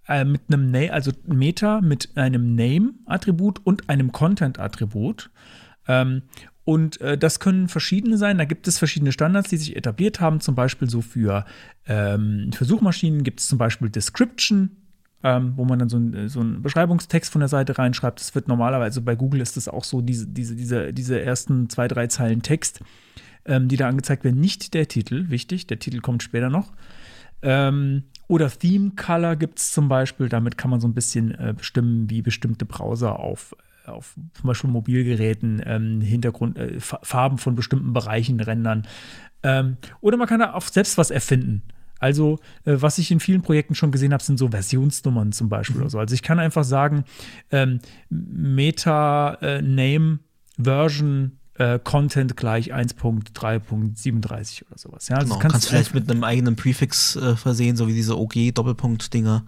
äh, mit einem Na also Meta mit einem Name-Attribut und einem Content-Attribut. Ähm, und äh, das können verschiedene sein. Da gibt es verschiedene Standards, die sich etabliert haben. Zum Beispiel so für, ähm, für Suchmaschinen gibt es zum Beispiel Description, ähm, wo man dann so, ein, so einen Beschreibungstext von der Seite reinschreibt. Das wird normalerweise bei Google ist das auch so, diese, diese, diese, diese ersten zwei, drei Zeilen Text, ähm, die da angezeigt werden. Nicht der Titel, wichtig, der Titel kommt später noch. Ähm, oder Theme Color gibt es zum Beispiel. Damit kann man so ein bisschen äh, bestimmen, wie bestimmte Browser auf, auf zum Beispiel Mobilgeräten ähm, Hintergrund, äh, Fa- Farben von bestimmten Bereichen rendern. Ähm, oder man kann da auch selbst was erfinden. Also, äh, was ich in vielen Projekten schon gesehen habe, sind so Versionsnummern zum Beispiel oder so. Also ich kann einfach sagen, ähm, Meta äh, Name Version äh, Content gleich 1.3.37 oder sowas. Ja, also Genau, das kannst, du vielleicht mit einem eigenen Prefix äh, versehen, so wie diese OG-Doppelpunkt-Dinger,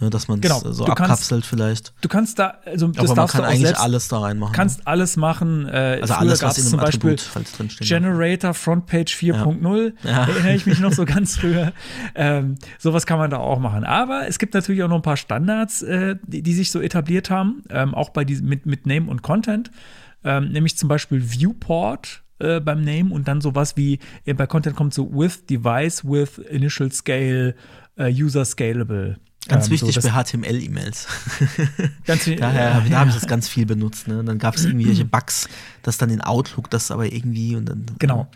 ne, dass man es Genau, so du kannst- abkapselt vielleicht. Du kannst da, also das Aber man kann eigentlich selbst, alles da reinmachen. kannst alles machen. Äh, also alles, was in einem zum Beispiel Attribut. Generator Frontpage 4.0. Ja. Erinnere ich mich noch so [laughs] ganz früher. Ähm, sowas kann man da auch machen. Aber es gibt natürlich auch noch ein paar Standards, äh, die, die sich so etabliert haben, ähm, auch bei diesem mit, mit Name und Content. Ähm, nämlich zum Beispiel Viewport äh, beim Name und dann sowas wie äh, bei Content kommt so with Device, with Initial Scale, äh, User Scalable. Ganz Ähm, wichtig so, für HTML-E-Mails. [laughs] Ganz, Daher, ja, da habe ich ja. das ganz viel benutzt. Ne? Und dann gab es irgendwelche [clears throat] Bugs, dass dann in Outlook das aber irgendwie und dann. Genau.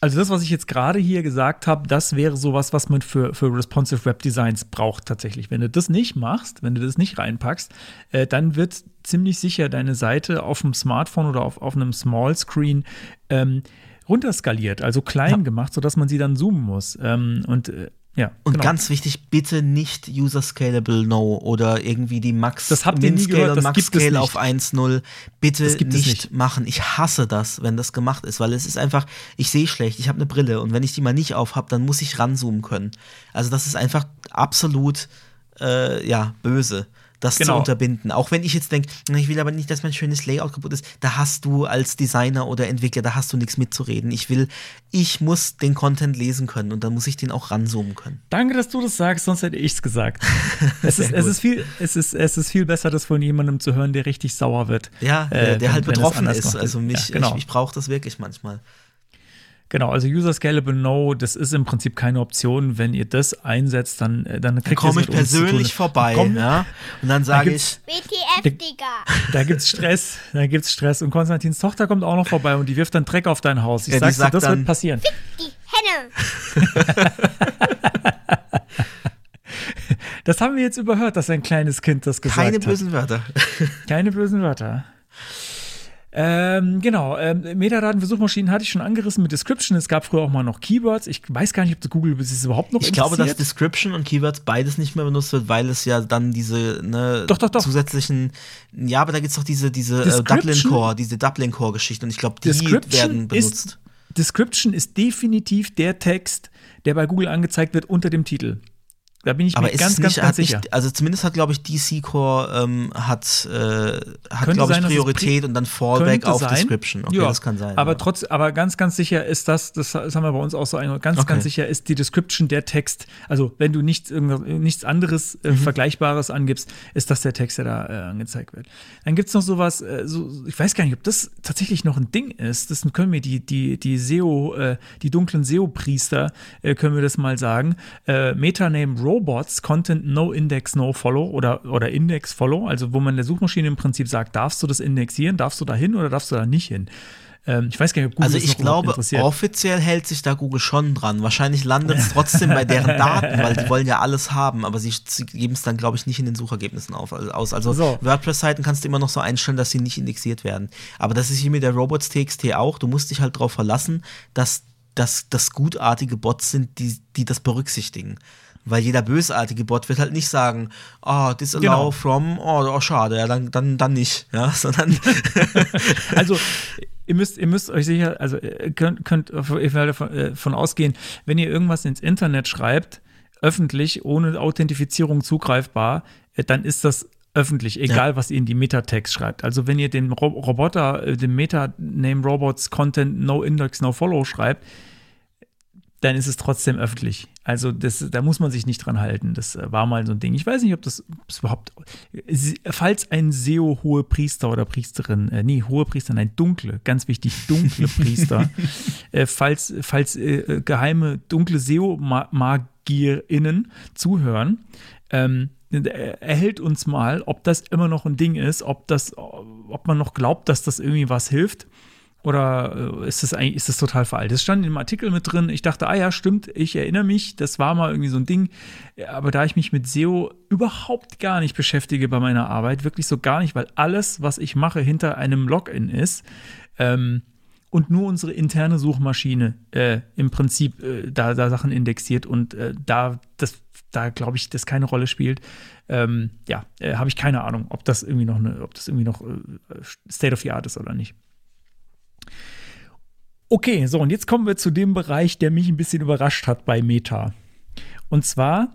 Also das, was ich jetzt gerade hier gesagt habe, das wäre sowas, was man für, für responsive Web Designs braucht tatsächlich. Wenn du das nicht machst, wenn du das nicht reinpackst, äh, dann wird ziemlich sicher deine Seite auf dem Smartphone oder auf, auf einem Small Screen ähm, runterskaliert, also klein gemacht, sodass man sie dann zoomen muss. Ähm, und äh, ja, Und genau. ganz wichtig, bitte nicht User Scalable No oder irgendwie die Max Das habt ihr Min-Scale gehört, und Max Scale auf 1.0. Bitte nicht, nicht. machen. Ich hasse das, wenn das gemacht ist, weil es ist einfach, ich sehe schlecht, ich habe eine Brille und wenn ich die mal nicht auf habe, dann muss ich ranzoomen können. Also das ist einfach absolut äh, ja, böse. Das Genau. zu unterbinden. Auch wenn ich jetzt denke, ich will aber nicht, dass mein schönes Layout kaputt ist, da hast du als Designer oder Entwickler, da hast du nichts mitzureden. Ich will, ich muss den Content lesen können und dann muss ich den auch ranzoomen können. Danke, dass du das sagst, sonst hätte ich es gesagt. [laughs] es, ist, es, viel, es, ist, es ist viel besser, das von jemandem zu hören, der richtig sauer wird. Ja, Äh, der, der wenn- halt wenn es betroffen ist. macht. Also mich, Ja, genau. ich, ich brauche das wirklich manchmal. Genau, also User Scalable No, das ist im Prinzip keine Option. Wenn ihr das einsetzt, dann, äh, dann Da kriegt ihr komme es ich persönlich vorbei. Komm, ja? [laughs] Und dann sage ich, WTF, Digga. Da gibt's Stress, da gibt's Stress. Und Konstantins Tochter kommt auch noch vorbei und die wirft dann Dreck auf dein Haus. Ich Ja, sag's dir, sagt das dann- wird passieren. Die Henne. [laughs] Das haben wir jetzt überhört, dass ein kleines Kind das gesagt keine hat. bösen Wörter. Keine bösen Wörter. Ähm, genau, ähm, Metadaten für Suchmaschinen hatte ich schon angerissen mit Description. Es gab früher auch mal noch Keywords. Ich weiß gar nicht, ob Google bis jetzt überhaupt noch Ich glaube, dass. Description und Keywords beides nicht mehr benutzt wird, weil es ja dann diese ne, Doch, doch, doch. zusätzlichen, ja, aber da gibt es doch diese, diese äh, Description- Dublin Core, diese Dublin Core Geschichte und ich glaube, die Description werden benutzt. Ist, Description ist definitiv der Text, der bei Google angezeigt wird unter dem Titel. Da bin ich aber mir ganz, nicht, ganz, ganz sicher. nicht, also zumindest hat, glaube ich, DC Core ähm, hat, äh, hat glaube ich, Priorität und dann Fallback auf sein. Description. Okay, ja, das kann sein. Aber ja. trotz, aber ganz, ganz sicher ist das, das, das haben wir bei uns auch so ein, ganz, Okay. ganz sicher ist die Description der Text. Also wenn du nichts, irgendwas- nichts anderes äh, Mhm. Vergleichbares angibst, ist das der Text, der da äh, angezeigt wird. Dann gibt es noch sowas, äh, so, ich weiß gar nicht, ob das tatsächlich noch ein Ding ist. Das können wir die, die, die SEO, äh, die dunklen SEO-Priester, äh, können wir das mal sagen. Äh, Metaname Robots, Content No Index No Follow oder, oder Index Follow, also wo man der Suchmaschine im Prinzip sagt, darfst du das indexieren, darfst du da hin oder darfst du da nicht hin? Ähm, ich weiß gar nicht, ob Google Also ich glaube, offiziell hält sich da Google schon dran. Wahrscheinlich landet es [laughs] trotzdem bei deren Daten, weil die wollen ja alles haben, aber sie sie geben es dann, glaube ich, nicht in den Suchergebnissen auf, also, aus. Also So. WordPress-Seiten kannst du immer noch so einstellen, dass sie nicht indexiert werden. Aber das ist hier mit der Robots.txt auch. Du musst dich halt darauf verlassen, dass dass das gutartige Bots sind, die, die das berücksichtigen. Weil jeder bösartige Bot wird halt nicht sagen, oh, disallow Genau. from, oh, oh, schade, ja, dann, dann, dann nicht, ja, [laughs] sondern [laughs] Also, ihr müsst, ihr müsst euch sicher, also könnt, könnt ihr werdet davon, äh, von ausgehen, wenn ihr irgendwas ins Internet schreibt, öffentlich, ohne Authentifizierung zugreifbar, äh, dann ist das öffentlich, egal was ihr in die Metatext schreibt. Also wenn ihr den Ro Roboter, äh, den Meta-Name Robots Content No Index No Follow schreibt, dann ist es trotzdem öffentlich. Also das, da muss man sich nicht dran halten. Das äh, war mal so ein Ding. Ich weiß nicht, ob das, überhaupt, falls ein SEO-hohe Priester oder Priesterin, äh, nee, hohe Priester, nein, dunkle, ganz wichtig, dunkle [laughs] Priester, äh, falls, falls äh, geheime, dunkle SEO-MagierInnen zuhören, ähm, erhält uns mal, ob das immer noch ein Ding ist, ob das, ob man noch glaubt, dass das irgendwie was hilft. Oder äh, ist das eigentlich, ist das total veraltet? Das stand im Artikel mit drin. Ich dachte, ah ja, stimmt, ich erinnere mich, das war mal irgendwie so ein Ding. Aber da ich mich mit SEO überhaupt gar nicht beschäftige bei meiner Arbeit, wirklich so gar nicht, weil alles, was ich mache, hinter einem Login ist, ähm, und nur unsere interne Suchmaschine äh, im Prinzip äh, da, da Sachen indexiert und äh, da das da glaube ich das keine Rolle spielt ähm, ja äh, habe ich keine Ahnung ob das irgendwie noch eine ob das irgendwie noch äh, State of the Art ist oder nicht okay so und jetzt kommen wir zu dem Bereich der mich ein bisschen überrascht hat bei Meta und zwar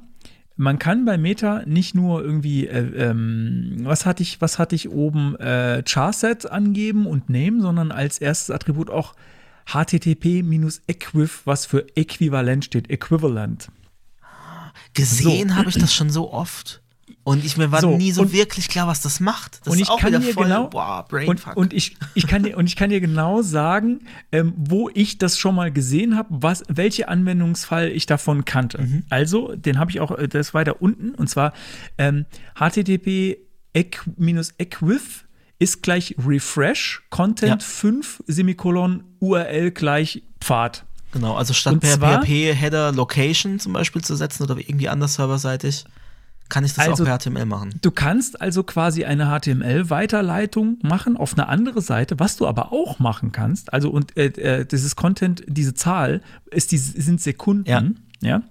man kann bei Meta nicht nur irgendwie, äh, ähm, was hatte ich, was hatte ich oben, äh, Charset angeben und Name, sondern als erstes Attribut auch HTTP-Equiv, was für äquivalent steht, equivalent. gesehen So. habe ich das schon so oft. Und ich mir war So, nie so und- wirklich klar, was das macht. Das und ich auch kann dir voll, genau boah, und, und ich, ich kann dir und ich kann dir genau sagen, ähm, wo ich das schon mal gesehen habe, was welche Anwendungsfall ich davon kannte. Mhm. Also den habe ich auch, äh, das war da unten und zwar ähm, HTTP eq-equiv ist gleich refresh Content Ja. 5 Semikolon URL gleich Pfad. genau, also statt per zwar- PHP Header Location zum Beispiel zu setzen oder irgendwie anders serverseitig, kann ich das Also- auch per HTML machen. Du kannst also quasi eine HTML-Weiterleitung machen auf eine andere Seite, was du aber auch machen kannst. Also und äh, äh, dieses Content, diese Zahl ist die sind Sekunden. Ja. ja?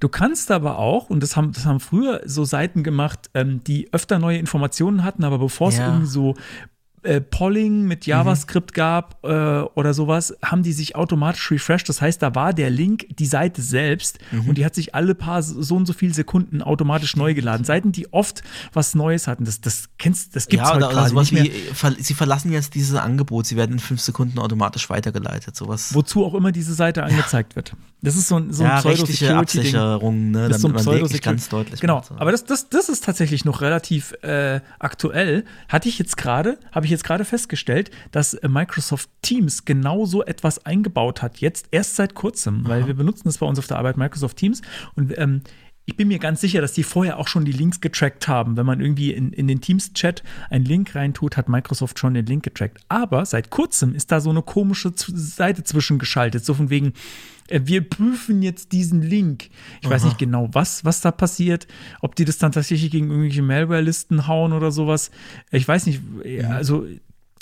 Du kannst aber auch, und das haben, das haben früher so Seiten gemacht, ähm, die öfter neue Informationen hatten, aber bevor es Ja. irgendwie so äh, Polling mit JavaScript gab äh, oder sowas, haben die sich automatisch refreshed. Das heißt, da war der Link, die Seite selbst und die hat sich alle paar so und so viele Sekunden automatisch neu geladen. Seiten, die oft was Neues hatten, das, das kennst, das gibt's ja, heute quasi nicht wie, mehr. ver- sie verlassen jetzt dieses Angebot, sie werden in fünf Sekunden automatisch weitergeleitet. Sowas. Wozu auch immer diese Seite angezeigt wird. Das ist so ein, so ein ja, rechtliche. Absicherung, ne, Das ist so ein man Pseudo-Security- ganz deutlich Genau, macht, so. aber das, das, das ist tatsächlich noch relativ äh, aktuell. Hatte ich jetzt gerade, habe ich jetzt gerade festgestellt, dass äh, Microsoft Teams genau so etwas eingebaut hat. Jetzt erst seit kurzem, weil wir benutzen das bei uns auf der Arbeit Microsoft Teams und ähm, ich bin mir ganz sicher, dass die vorher auch schon die Links getrackt haben. Wenn man irgendwie in, in den Teams-Chat einen Link reintut, hat Microsoft schon den Link getrackt. Aber seit kurzem ist da so eine komische Seite zwischengeschaltet. So von wegen, wir prüfen jetzt diesen Link. Ich weiß nicht genau, was, was da passiert. Ob die das dann tatsächlich gegen irgendwelche Malware-Listen hauen oder sowas. Ich weiß nicht. äh, Also,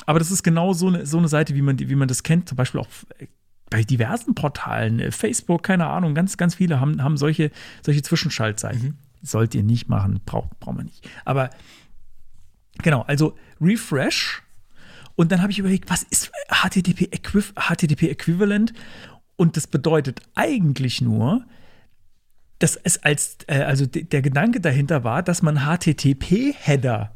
aber das ist genau so eine, so eine Seite, wie man, wie man das kennt. Zum Beispiel auch äh, bei diversen Portalen, äh, Facebook, keine Ahnung, ganz, ganz viele haben, haben solche, solche Zwischenschaltseiten. Sollt ihr nicht machen, braucht braucht man nicht. Aber genau, also Refresh. Und dann habe ich überlegt, was ist HTTP, HTTP Equivalent? Und das bedeutet eigentlich nur, dass es als, äh, also de- der Gedanke dahinter war, dass man HTTP-Header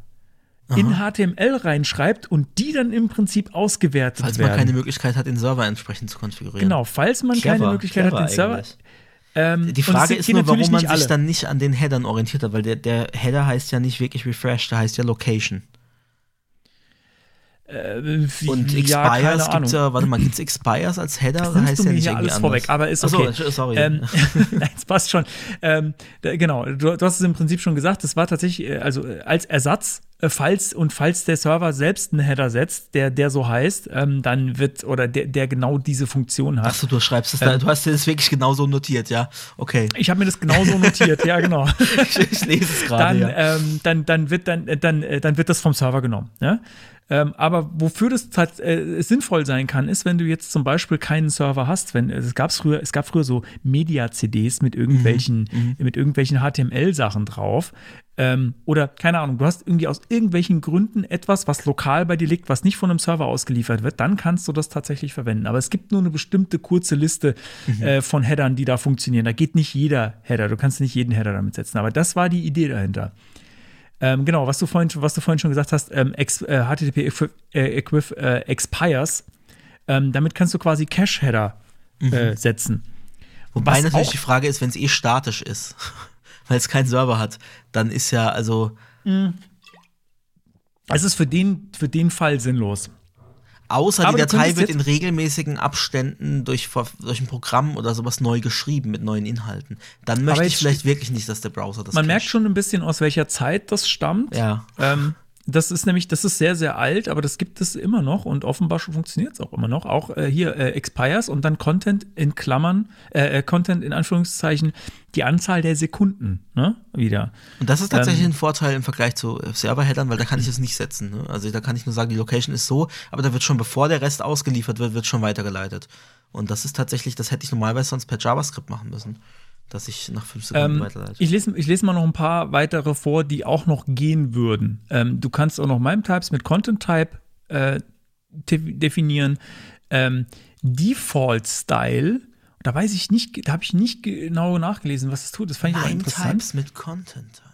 in HTML reinschreibt und die dann im Prinzip ausgewertet Falls werden. man keine Möglichkeit hat, den Server entsprechend zu konfigurieren. Genau, falls man keine Clever, Möglichkeit hat, den Server. Ähm, Die Frage ist nur, warum man sich alle. dann nicht an den Headern orientiert hat, weil der, der Header heißt ja nicht wirklich Refresh, der heißt ja Location. Äh, Und ja, Expires Ahnung. gibt's ja, warte mal, gibt's Expires als Header? Das heißt du mir nicht hier alles anders? vorweg, aber ist okay. entsch- sorry. Ähm, [laughs] [laughs] nein, es passt schon. Ähm, da, genau, du, du hast es im Prinzip schon gesagt, das war tatsächlich, äh, also äh, als Ersatz, äh, falls und falls der Server selbst einen Header setzt, der, der so heißt, ähm, dann wird, oder der, der genau diese Funktion hat. Achso, du schreibst es Ähm. da, du hast dir das wirklich genauso notiert, ja? Okay. Ich habe mir das genauso notiert, ja, genau. [laughs] Ich, ich lese es gerade. dann, ja. ähm, dann, dann, wird, dann, äh, dann, äh, dann wird das vom Server genommen. Ja? Ähm, aber wofür das tat, äh, sinnvoll sein kann, ist, wenn du jetzt zum Beispiel keinen Server hast, wenn es gab früher, es gab früher so Media-CDs mit irgendwelchen, mit irgendwelchen HTML-Sachen drauf. Ähm, oder keine Ahnung, du hast irgendwie aus irgendwelchen Gründen etwas, was lokal bei dir liegt, was nicht von einem Server ausgeliefert wird, dann kannst du das tatsächlich verwenden. Aber es gibt nur eine bestimmte kurze Liste äh, von Headern, die da funktionieren. Da geht nicht jeder Header, du kannst nicht jeden Header damit setzen. Aber das war die Idee dahinter. Ähm, genau, was du vorhin, was du vorhin schon gesagt hast, ähm, ex, äh, HTTP Equi äh, Equiv äh, Expires, ähm, damit kannst du quasi Cache-Header äh, setzen. Wobei was natürlich die Frage ist, wenn es eh statisch ist, [laughs] weil es keinen Server hat, dann ist ja, also, Es ist für den, für den Fall sinnlos. Außer Aber die Datei wird in regelmäßigen Abständen durch, durch ein Programm oder sowas neu geschrieben mit neuen Inhalten. Dann möchte ich vielleicht wirklich nicht, dass der Browser das Man merkt schon ein bisschen, aus welcher Zeit das stammt. Ja. Ähm, das ist nämlich, das ist sehr, sehr alt, aber das gibt es immer noch und offenbar funktioniert es auch immer noch. Auch äh, hier äh, Expires und dann Content in Klammern, äh, äh, Content in Anführungszeichen, die Anzahl der Sekunden, ne? Wieder. Und das ist tatsächlich Ähm, ein Vorteil im Vergleich zu äh, Server-Headern, weil da kann ich es nicht setzen. Ne? Also da kann ich nur sagen, die Location ist so, aber da wird schon, bevor der Rest ausgeliefert wird, wird schon weitergeleitet. Und das ist tatsächlich, das hätte ich normalerweise sonst per JavaScript machen müssen, dass ich nach fünf Sekunden Ähm, weiterleite. ich, lese, ich lese mal noch ein paar weitere vor, die auch noch gehen würden. Ähm, du kannst auch noch MIME-Types mit Content-Type äh, definieren. Ähm, Default-Style, da weiß ich nicht, da habe ich nicht genau nachgelesen, was das tut. Das fand ich aber interessant. Types mit Content-Type.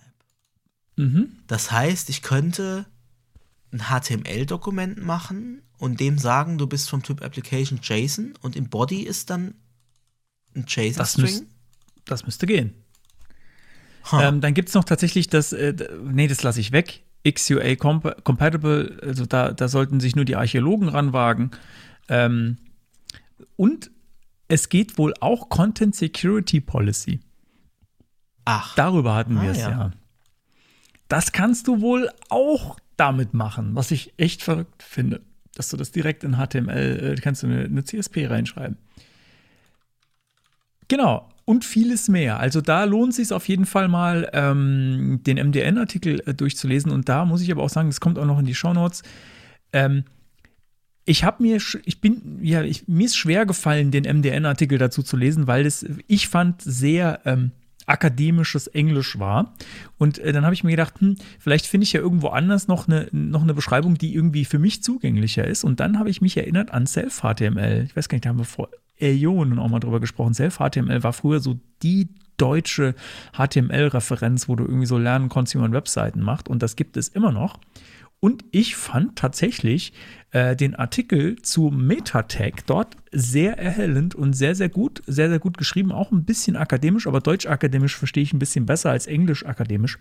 Mhm. Das heißt, ich könnte ein HTML-Dokument machen und dem sagen, du bist vom Typ Application JSON und im Body ist dann ein JSON-String. Das müsste gehen. Ha. Ähm, dann gibt es noch tatsächlich das, äh, nee, das lasse ich weg. XUA comp compatible, also da, da sollten sich nur die Archäologen ranwagen. Ähm, und es geht wohl auch Content Security Policy. Ach, Darüber hatten Ah, wir es ja. ja. Das kannst du wohl auch damit machen, was ich echt verrückt finde. Dass du das direkt in HTML, äh, kannst du eine, eine CSP reinschreiben. Genau. Und vieles mehr. Also da lohnt es sich auf jeden Fall mal, ähm, den MDN-Artikel äh, durchzulesen. Und da muss ich aber auch sagen, das kommt auch noch in die Shownotes. Ähm, ich habe mir, ich bin, ja, ich, mir ist schwer gefallen, den MDN-Artikel dazu zu lesen, weil es, ich fand, sehr ähm, akademisches Englisch war. Und äh, dann habe ich mir gedacht, hm, vielleicht finde ich ja irgendwo anders noch eine, noch eine Beschreibung, die irgendwie für mich zugänglicher ist. Und dann habe ich mich erinnert an Self-HTML. Ich weiß gar nicht, da haben wir vor Äonen auch mal drüber gesprochen. Self-HTML war früher so die deutsche HTML-Referenz, wo du irgendwie so lernen konntest, wie man Webseiten macht. Und das gibt es immer noch. Und ich fand tatsächlich äh, den Artikel zu Metatag dort sehr erhellend und sehr, sehr gut, sehr, sehr gut geschrieben. Auch ein bisschen akademisch, aber deutsch-akademisch verstehe ich ein bisschen besser als englisch-akademisch.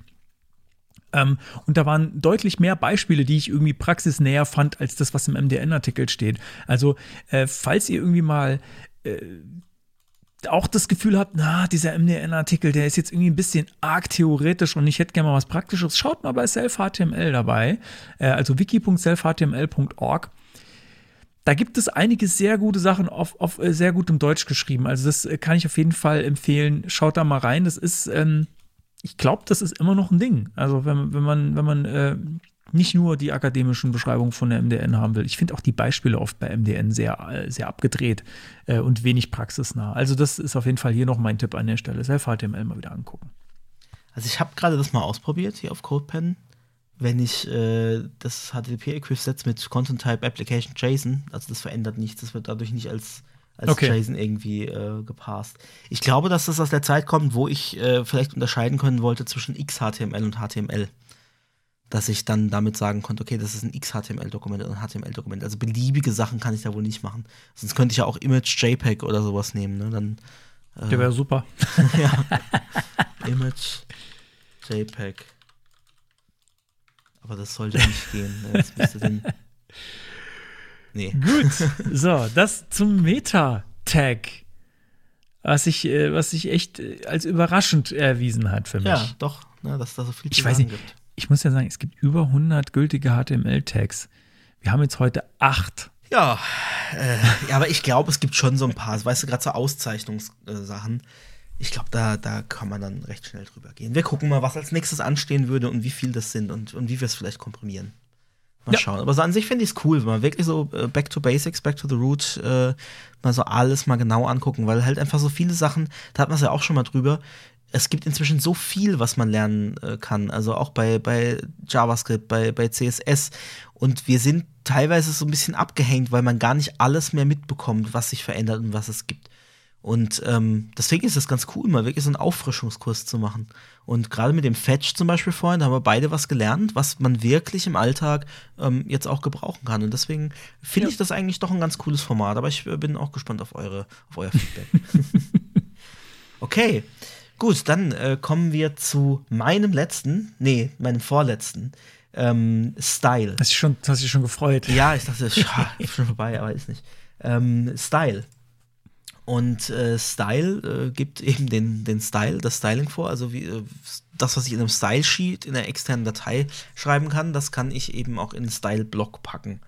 Ähm, und da waren deutlich mehr Beispiele, die ich irgendwie praxisnäher fand, als das, was im MDN-Artikel steht. Also, äh, falls ihr irgendwie mal äh, auch das Gefühl habt, na, dieser MDN-Artikel, der ist jetzt irgendwie ein bisschen arg theoretisch und ich hätte gerne mal was Praktisches, schaut mal bei Self-HTML dabei, äh, also wiki.selfhtml.org. Da gibt es einige sehr gute Sachen auf, auf äh, sehr gutem Deutsch geschrieben. Also das äh, kann ich auf jeden Fall empfehlen. Schaut da mal rein. Das ist, ähm, ich glaube, das ist immer noch ein Ding. Also wenn, wenn man, wenn man äh, nicht nur die akademischen Beschreibungen von der MDN haben will. Ich finde auch die Beispiele oft bei MDN sehr, sehr abgedreht äh, und wenig praxisnah. Also das ist auf jeden Fall hier noch mein Tipp an der Stelle. Self-HTML mal wieder angucken. Also ich habe gerade das mal ausprobiert hier auf CodePen. Wenn ich äh, das HTTP-Equif setze mit Content Type Application JSON, also das verändert nichts, das wird dadurch nicht als als Okay. JSON irgendwie äh, gepasst. Ich glaube, dass das aus der Zeit kommt, wo ich äh, vielleicht unterscheiden können wollte zwischen XHTML und HTML. Dass ich dann damit sagen konnte, okay, das ist ein XHTML-Dokument und ein HTML-Dokument. Also beliebige Sachen kann ich da wohl nicht machen. Sonst könnte ich ja auch Image JPEG oder sowas nehmen. Ne? Dann Der wäre super. [laughs] [laughs] ja. Image JPEG. Aber das sollte nicht gehen. ne? Jetzt müsste den. [laughs] Nee. Gut. So, das zum Meta-Tag. Was sich, äh, was sich echt äh, als überraschend erwiesen hat für mich. Ja, doch, ne, dass da so viel Ich zu weiß nicht. gibt. Ich muss ja sagen, es gibt über 100 gültige HTML-Tags. Wir haben jetzt heute acht. Ja, äh, ja, aber ich glaube, es gibt schon so ein paar, weißt du, gerade so Auszeichnungssachen. Ich glaube, da, da kann man dann recht schnell drüber gehen. Wir gucken mal, was als nächstes anstehen würde und wie viel das sind und, und wie wir es vielleicht komprimieren. Mal Ja. schauen. Aber so an sich finde ich es cool, wenn man wirklich so äh, back to basics, back to the root, äh, mal so alles mal genau angucken, weil halt einfach so viele Sachen, da hat man es ja auch schon mal drüber. Es gibt inzwischen so viel, was man lernen äh, kann. Also auch bei, bei JavaScript, bei, bei CSS. Und wir sind teilweise so ein bisschen abgehängt, weil man gar nicht alles mehr mitbekommt, was sich verändert und was es gibt. Und ähm, deswegen ist es ganz cool, mal wirklich so einen Auffrischungskurs zu machen. Und gerade mit dem Fetch zum Beispiel vorhin, da haben wir beide was gelernt, was man wirklich im Alltag ähm, jetzt auch gebrauchen kann. Und deswegen finde Ja. ich das eigentlich doch ein ganz cooles Format. Aber ich äh, bin auch gespannt auf, eure, auf euer Feedback. [laughs] okay, gut, dann äh, kommen wir zu meinem letzten, nee, meinem vorletzten ähm, Style. Hast du schon, hast dich schon gefreut? Ja, ich dachte, scha, ist [laughs] schon vorbei, aber ist nicht. Ähm, Style. Und äh, Style äh, gibt eben den, den Style, das Styling vor. Also wie, äh, das, was ich in einem Style-Sheet in einer externen Datei schreiben kann, das kann ich eben auch in einen Style-Block packen.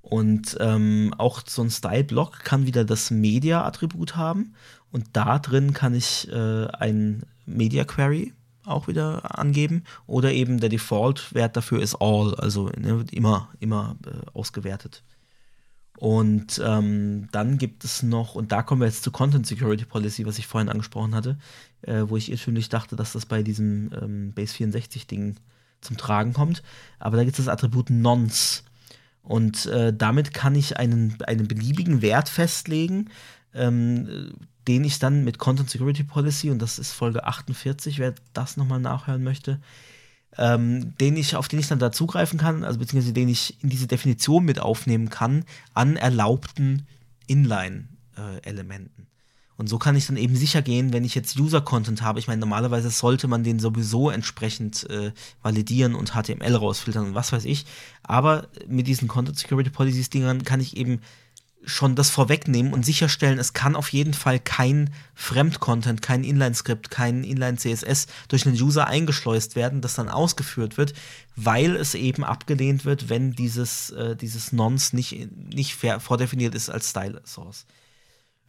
Und ähm, auch so ein Style-Block kann wieder das Media-Attribut haben. Und da drin kann ich äh, ein Media-Query auch wieder angeben. Oder eben der Default-Wert dafür ist all, also ne, immer, immer äh, ausgewertet. Und ähm, dann gibt es noch, und da kommen wir jetzt zu Content Security Policy, was ich vorhin angesprochen hatte, äh, wo ich irrtümlich dachte, dass das bei diesem ähm, Base 64-Ding zum Tragen kommt. Aber da gibt es das Attribut Nonce. Und äh, damit kann ich einen, einen beliebigen Wert festlegen, ähm, äh, den ich dann mit Content Security Policy, und das ist Folge 48, wer das nochmal nachhören möchte, ähm, den ich, auf den ich dann da zugreifen kann, also beziehungsweise den ich in diese Definition mit aufnehmen kann an erlaubten Inline-Elementen. und so kann ich dann eben sicher gehen, wenn ich jetzt User-Content habe. Ich meine, normalerweise sollte man den sowieso entsprechend äh, validieren und HTML rausfiltern und was weiß ich. Aber mit diesen Content Security Policies-Dingern kann ich eben schon das vorwegnehmen und sicherstellen, es kann auf jeden Fall kein Fremdcontent, kein Inline-Skript, kein Inline-CSS durch einen User eingeschleust werden, das dann ausgeführt wird, weil es eben abgelehnt wird, wenn dieses, äh, dieses Nonce nicht, nicht vordefiniert ist als Style-Source.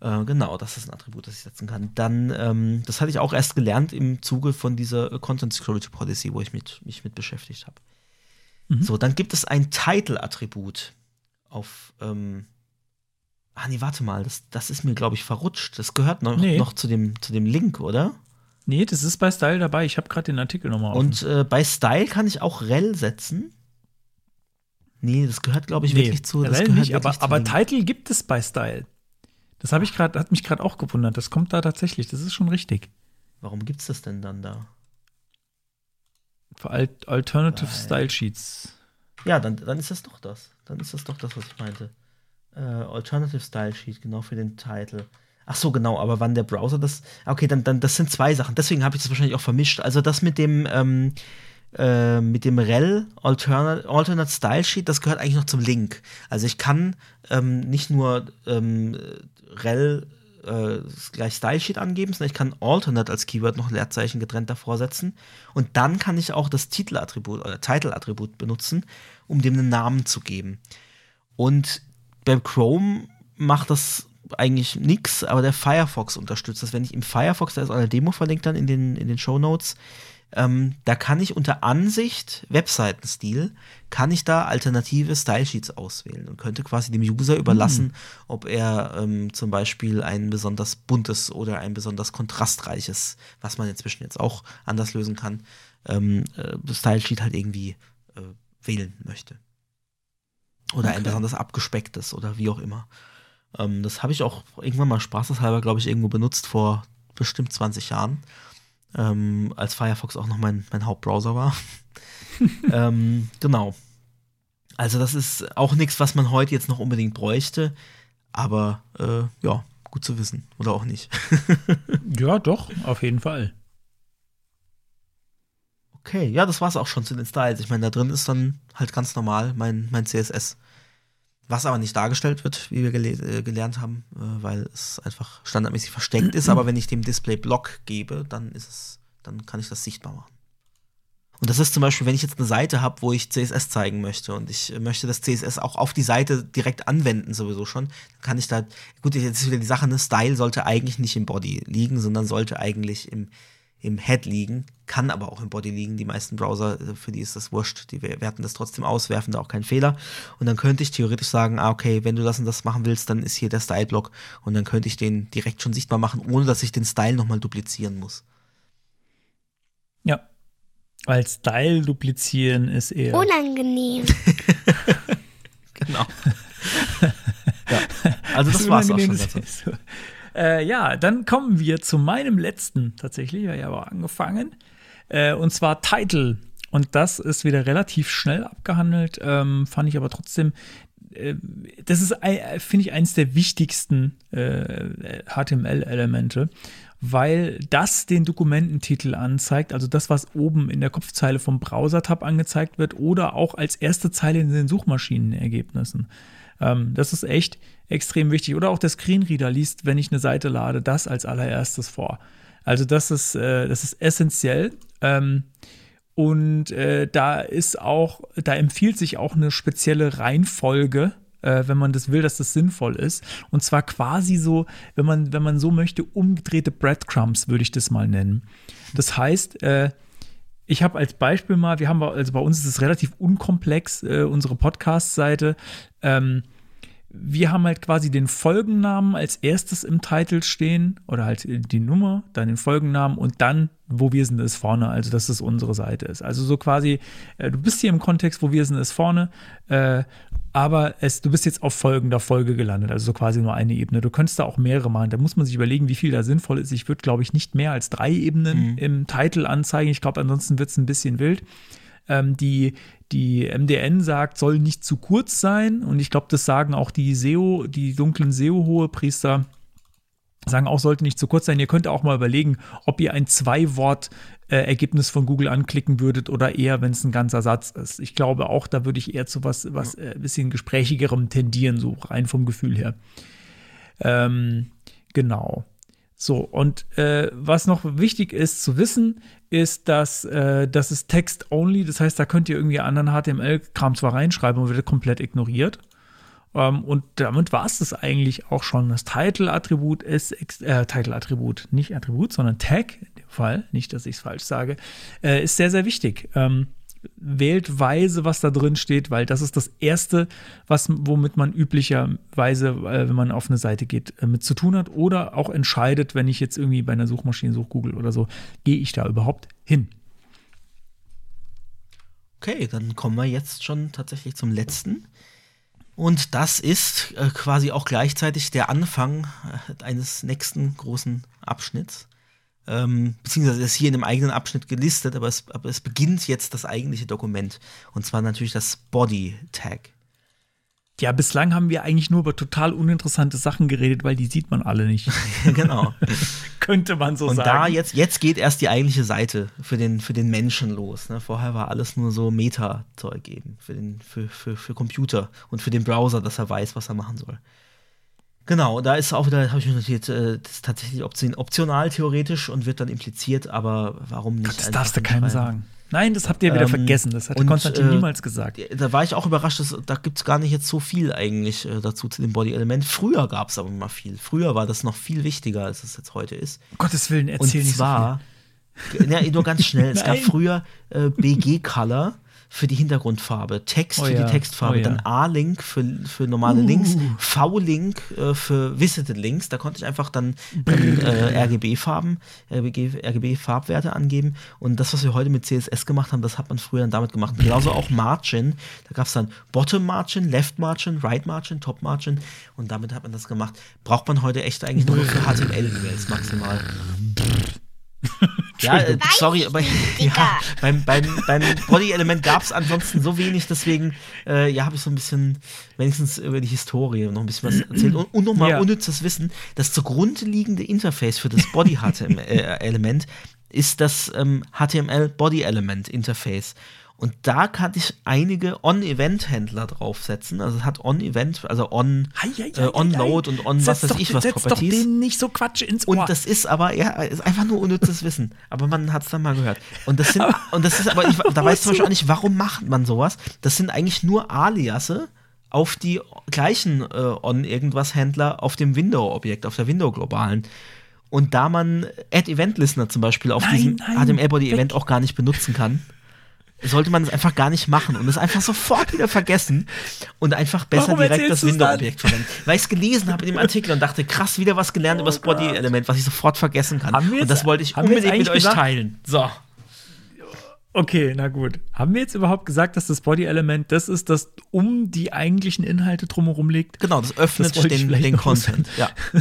Äh, genau, das ist ein Attribut, das ich setzen kann. Dann, ähm, das hatte ich auch erst gelernt im Zuge von dieser äh, Content Security Policy, wo ich mit, mich mit beschäftigt habe. So, dann gibt es ein Title-Attribut auf, ähm, Ah, nee, warte mal, das, das ist mir, glaube ich, verrutscht. Das gehört noch, Nee. noch zu, dem, zu dem Link, oder? Nee, das ist bei Style dabei. Ich habe gerade den Artikel nochmal. Und äh, bei Style kann ich auch Rel setzen. Nee, das gehört, glaube ich, Nee, wirklich zu. Das Rel nicht, aber, aber Title gibt es bei Style. Das habe ich gerade, hat mich gerade auch gewundert. Das kommt da tatsächlich. Das ist schon richtig. Warum gibt's das denn dann da? Für Al Alternative Style Sheets. Ja, dann, dann ist das doch das. Dann ist das doch das, was ich meinte. Äh, Alternative Style Sheet, genau für den Titel. Ach so, genau, aber wann der Browser das. Okay, dann, dann das sind zwei Sachen. Deswegen habe ich das wahrscheinlich auch vermischt. Also das mit dem ähm, äh, mit dem rel Alternate, Alternate Style Sheet, das gehört eigentlich noch zum Link. Also ich kann ähm, nicht nur ähm, rel äh, gleich Style Sheet angeben, sondern ich kann Alternate als Keyword noch Leerzeichen getrennt davor setzen. Und dann kann ich auch das Titelattribut oder Title-Attribut benutzen, um dem einen Namen zu geben. Und beim Chrome macht das eigentlich nichts, aber der Firefox unterstützt das. Wenn ich im Firefox, da ist auch eine Demo verlinkt dann in den, in den Show Notes, ähm, da kann ich unter Ansicht, Webseitenstil, kann ich da alternative Style-Sheets auswählen und könnte quasi dem User überlassen, ob er ähm, zum Beispiel ein besonders buntes oder ein besonders kontrastreiches, was man inzwischen jetzt auch anders lösen kann, ähm, äh, Style-Sheet halt irgendwie äh, wählen möchte. Oder ein besonders abgespecktes oder wie auch immer. Ähm, das habe ich auch irgendwann mal spaßeshalber, glaube ich, irgendwo benutzt vor bestimmt 20 Jahren. Ähm, als Firefox auch noch mein, mein Hauptbrowser war. [laughs] ähm, genau. Also, das ist auch nichts, was man heute jetzt noch unbedingt bräuchte. Aber äh, ja, gut zu wissen. Oder auch nicht. [laughs] Ja, doch, auf jeden Fall. Okay, ja, das war's auch schon zu den Styles. Ich meine, da drin ist dann halt ganz normal mein, mein CSS. Was aber nicht dargestellt wird, wie wir gele äh, gelernt haben, äh, weil es einfach standardmäßig versteckt ist. Aber wenn ich dem Display Block gebe, dann ist es, dann kann ich das sichtbar machen. Und das ist zum Beispiel, wenn ich jetzt eine Seite habe, wo ich CSS zeigen möchte und ich äh, möchte das CSS auch auf die Seite direkt anwenden, sowieso schon, dann kann ich da, gut, jetzt ist wieder die Sache, ne, Style sollte eigentlich nicht im Body liegen, sondern sollte eigentlich im, im Head liegen, kann aber auch im Body liegen. Die meisten Browser, äh, für die ist das wurscht, die wer- werten das trotzdem aus, werfen da auch keinen Fehler. Und dann könnte ich theoretisch sagen, ah, okay, wenn du das und das machen willst, dann ist hier der Style-Block und dann könnte ich den direkt schon sichtbar machen, ohne dass ich den Style nochmal duplizieren muss. Ja. Weil Style duplizieren ist eher. Unangenehm. [laughs] Genau. ja. Also das war's auch schon Äh, ja, dann kommen wir zu meinem letzten tatsächlich. Ich habe angefangen. Äh, und zwar Title. Und das ist wieder relativ schnell abgehandelt. Ähm, fand ich aber trotzdem. Äh, das ist, finde ich, eines der wichtigsten äh, HTML-Elemente, weil das den Dokumententitel anzeigt, also das, was oben in der Kopfzeile vom Browser-Tab angezeigt wird oder auch als erste Zeile in den Suchmaschinenergebnissen. Ähm, das ist echt extrem wichtig. Oder auch der Screenreader liest, wenn ich eine Seite lade, das als allererstes vor. Also das ist, äh, das ist essentiell. Ähm, und äh, da ist auch, da empfiehlt sich auch eine spezielle Reihenfolge, äh, wenn man das will, dass das sinnvoll ist. Und zwar quasi so, wenn man, wenn man so möchte, umgedrehte Breadcrumbs, würde ich das mal nennen. Das heißt, äh, ich habe als Beispiel mal, wir haben, also bei uns ist es relativ unkomplex, äh, unsere Podcast-Seite. Ähm, wir haben halt quasi den Folgennamen als erstes im Titel stehen oder halt die Nummer, dann den Folgennamen und dann, wo wir sind, ist vorne, also dass es unsere Seite ist. Also so quasi, äh, du bist hier im Kontext, wo wir sind, ist vorne, äh, aber es, du bist jetzt auf folgender Folge gelandet, also so quasi nur eine Ebene. Du könntest da auch mehrere machen. Da muss man sich überlegen, wie viel da sinnvoll ist. Ich würde, glaube ich, nicht mehr als drei Ebenen im Titel anzeigen. Ich glaube, ansonsten wird es ein bisschen wild ähm, die, die MDN sagt, soll nicht zu kurz sein. Und ich glaube, das sagen auch die SEO, die dunklen SEO-Hohepriester, sagen auch, sollte nicht zu kurz sein. Ihr könnt auch mal überlegen, ob ihr ein Zwei-Wort-Ergebnis von Google anklicken würdet oder eher, wenn es ein ganzer Satz ist. Ich glaube auch, da würde ich eher zu was, was äh, bisschen gesprächigerem tendieren, so rein vom Gefühl her. Ähm, genau. So, und äh, was noch wichtig ist zu wissen, ist, dass äh, das ist Text-only, das heißt, da könnt ihr irgendwie anderen HTML-Kram zwar reinschreiben und wird komplett ignoriert. Ähm, und damit war es das eigentlich auch schon. Das Title-Attribut ist, äh, Title-Attribut, nicht Attribut, sondern Tag in dem Fall, nicht, dass ich es falsch sage, äh, ist sehr, sehr wichtig. Ähm, wählt weise, was da drin steht, weil das ist das Erste, was, womit man üblicherweise, äh, wenn man auf eine Seite geht, äh, mit zu tun hat oder auch entscheidet, wenn ich jetzt irgendwie bei einer Suchmaschine suche, Google oder so, gehe ich da überhaupt hin? Okay, dann kommen wir jetzt schon tatsächlich zum letzten. Und das ist äh, quasi auch gleichzeitig der Anfang äh, eines nächsten großen Abschnitts. Ähm, beziehungsweise ist hier in einem eigenen Abschnitt gelistet, aber es, aber es beginnt jetzt das eigentliche Dokument. Und zwar natürlich das Body Tag. Ja, bislang haben wir eigentlich nur über total uninteressante Sachen geredet, weil die sieht man alle nicht. [laughs] genau. [laughs] Könnte man so Und sagen. da jetzt, jetzt geht erst die eigentliche Seite für den, für den Menschen los. Ne? Vorher war alles nur so Meta-Zeug eben für, den, für, für, für Computer und für den Browser, dass er weiß, was er machen soll. Genau, da ist auch wieder, habe ich mir notiert, äh, das ist tatsächlich option, optional theoretisch und wird dann impliziert, aber warum nicht? das einfach darfst du keinem sagen. Nein, das habt ihr wieder Ähm, vergessen. Das hat und, Konstantin äh, niemals gesagt. Da war ich auch überrascht, dass, da gibt es gar nicht jetzt so viel eigentlich äh, dazu zu dem Body-Element. Früher gab es aber mal viel. Früher war das noch viel wichtiger, als es jetzt heute ist. Um Gottes Willen, Und erzähl nicht zwar, ja, nur ganz schnell, es gab [laughs] früher äh, BG-Color für die Hintergrundfarbe, Text Oh für ja, die Textfarbe, oh ja. dann A-Link für, für normale Uh. Links, V-Link äh, für Visited Links. Da konnte ich einfach dann, dann äh, RGB-Farben, RGB, RGB-Farbwerte angeben. Und das, was wir heute mit CSS gemacht haben, das hat man früher dann damit gemacht. Genauso auch Margin. Da gab es dann Bottom Margin, Left Margin, Right Margin, Top Margin. Und damit hat man das gemacht. Braucht man heute echt eigentlich nur für HTML-E-Mails maximal. [laughs] Ja, äh, sorry, aber [laughs] ja, beim, beim, beim Body-Element gab es ansonsten so wenig, deswegen äh, ja, habe ich so ein bisschen, wenigstens über die Historie noch ein bisschen was erzählt. Und, und nochmal Ja. unnützes Wissen, das zugrunde liegende Interface für das Body-HTML-Element ist das ähm, HTML-Body-Element-Interface. Und da kann ich einige On-Event-Händler draufsetzen. Also es hat On-Event, also On, Hei, hei, äh, hei, On-Load hei. und On, was Setz weiß doch, ich was, setz doch Properties. denen nicht so Quatsch ins Ohr. Und das ist aber, ja, ist einfach nur unnützes Wissen. Aber man hat es dann mal gehört. Und das sind, und das ist aber, ich, [laughs] da weiß ich zum Beispiel auch nicht, warum macht man sowas? Das sind eigentlich nur Aliasse auf die gleichen äh, On-Irgendwas-Händler auf dem Window-Objekt, auf der Window-globalen. Und da man Add-Event-Listener zum Beispiel auf Nein, diesem HTML-Body-Event auch gar nicht benutzen kann, sollte man es einfach gar nicht machen und es einfach sofort wieder vergessen und einfach besser Warum direkt das? Window-Objekt verwenden. Weil ich es gelesen habe in dem Artikel und dachte, krass, wieder was gelernt über das Body-Element, was ich sofort vergessen kann. Oh Haben wir und jetzt- das wollte ich jetzt unbedingt mit euch gesagt- teilen. So. Okay, na gut. Haben wir jetzt überhaupt gesagt, dass das Body-Element das ist, das um die eigentlichen Inhalte drumherum liegt? Genau, das öffnet Das den, den Content. Ja. [laughs]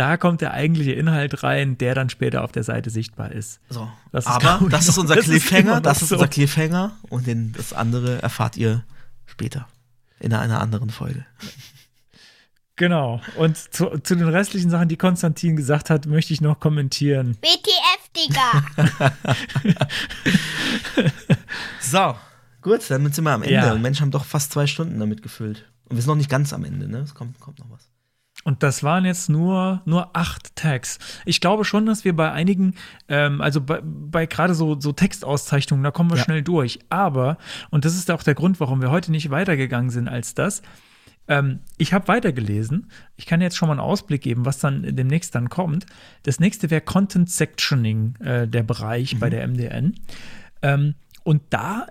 Da kommt der eigentliche Inhalt rein, der dann später auf der Seite sichtbar ist. So. Das ist, Aber [laughs] das ist unser das ist Cliffhanger, das ist so. unser Cliffhanger und den, das andere erfahrt ihr später. In einer anderen Folge. Genau. Und zu, zu den restlichen Sachen, die Konstantin gesagt hat, möchte ich noch kommentieren. WTF, Digga. [laughs] So, gut, damit sind wir am Ende. Ja. Und Menschen haben doch fast zwei Stunden damit gefüllt. Und wir sind noch nicht ganz am Ende, ne? Es kommt, kommt noch was. Und das waren jetzt nur, nur acht Tags. Ich glaube schon, dass wir bei einigen, ähm, also bei, bei gerade so, so Textauszeichnungen, da kommen wir Ja. schnell durch. Aber, und das ist auch der Grund, warum wir heute nicht weitergegangen sind als das, ähm, ich habe weitergelesen. Ich kann jetzt schon mal einen Ausblick geben, was dann demnächst dann kommt. Das nächste wäre Content Sectioning, äh, der Bereich Mhm. bei der MDN. Ähm, und da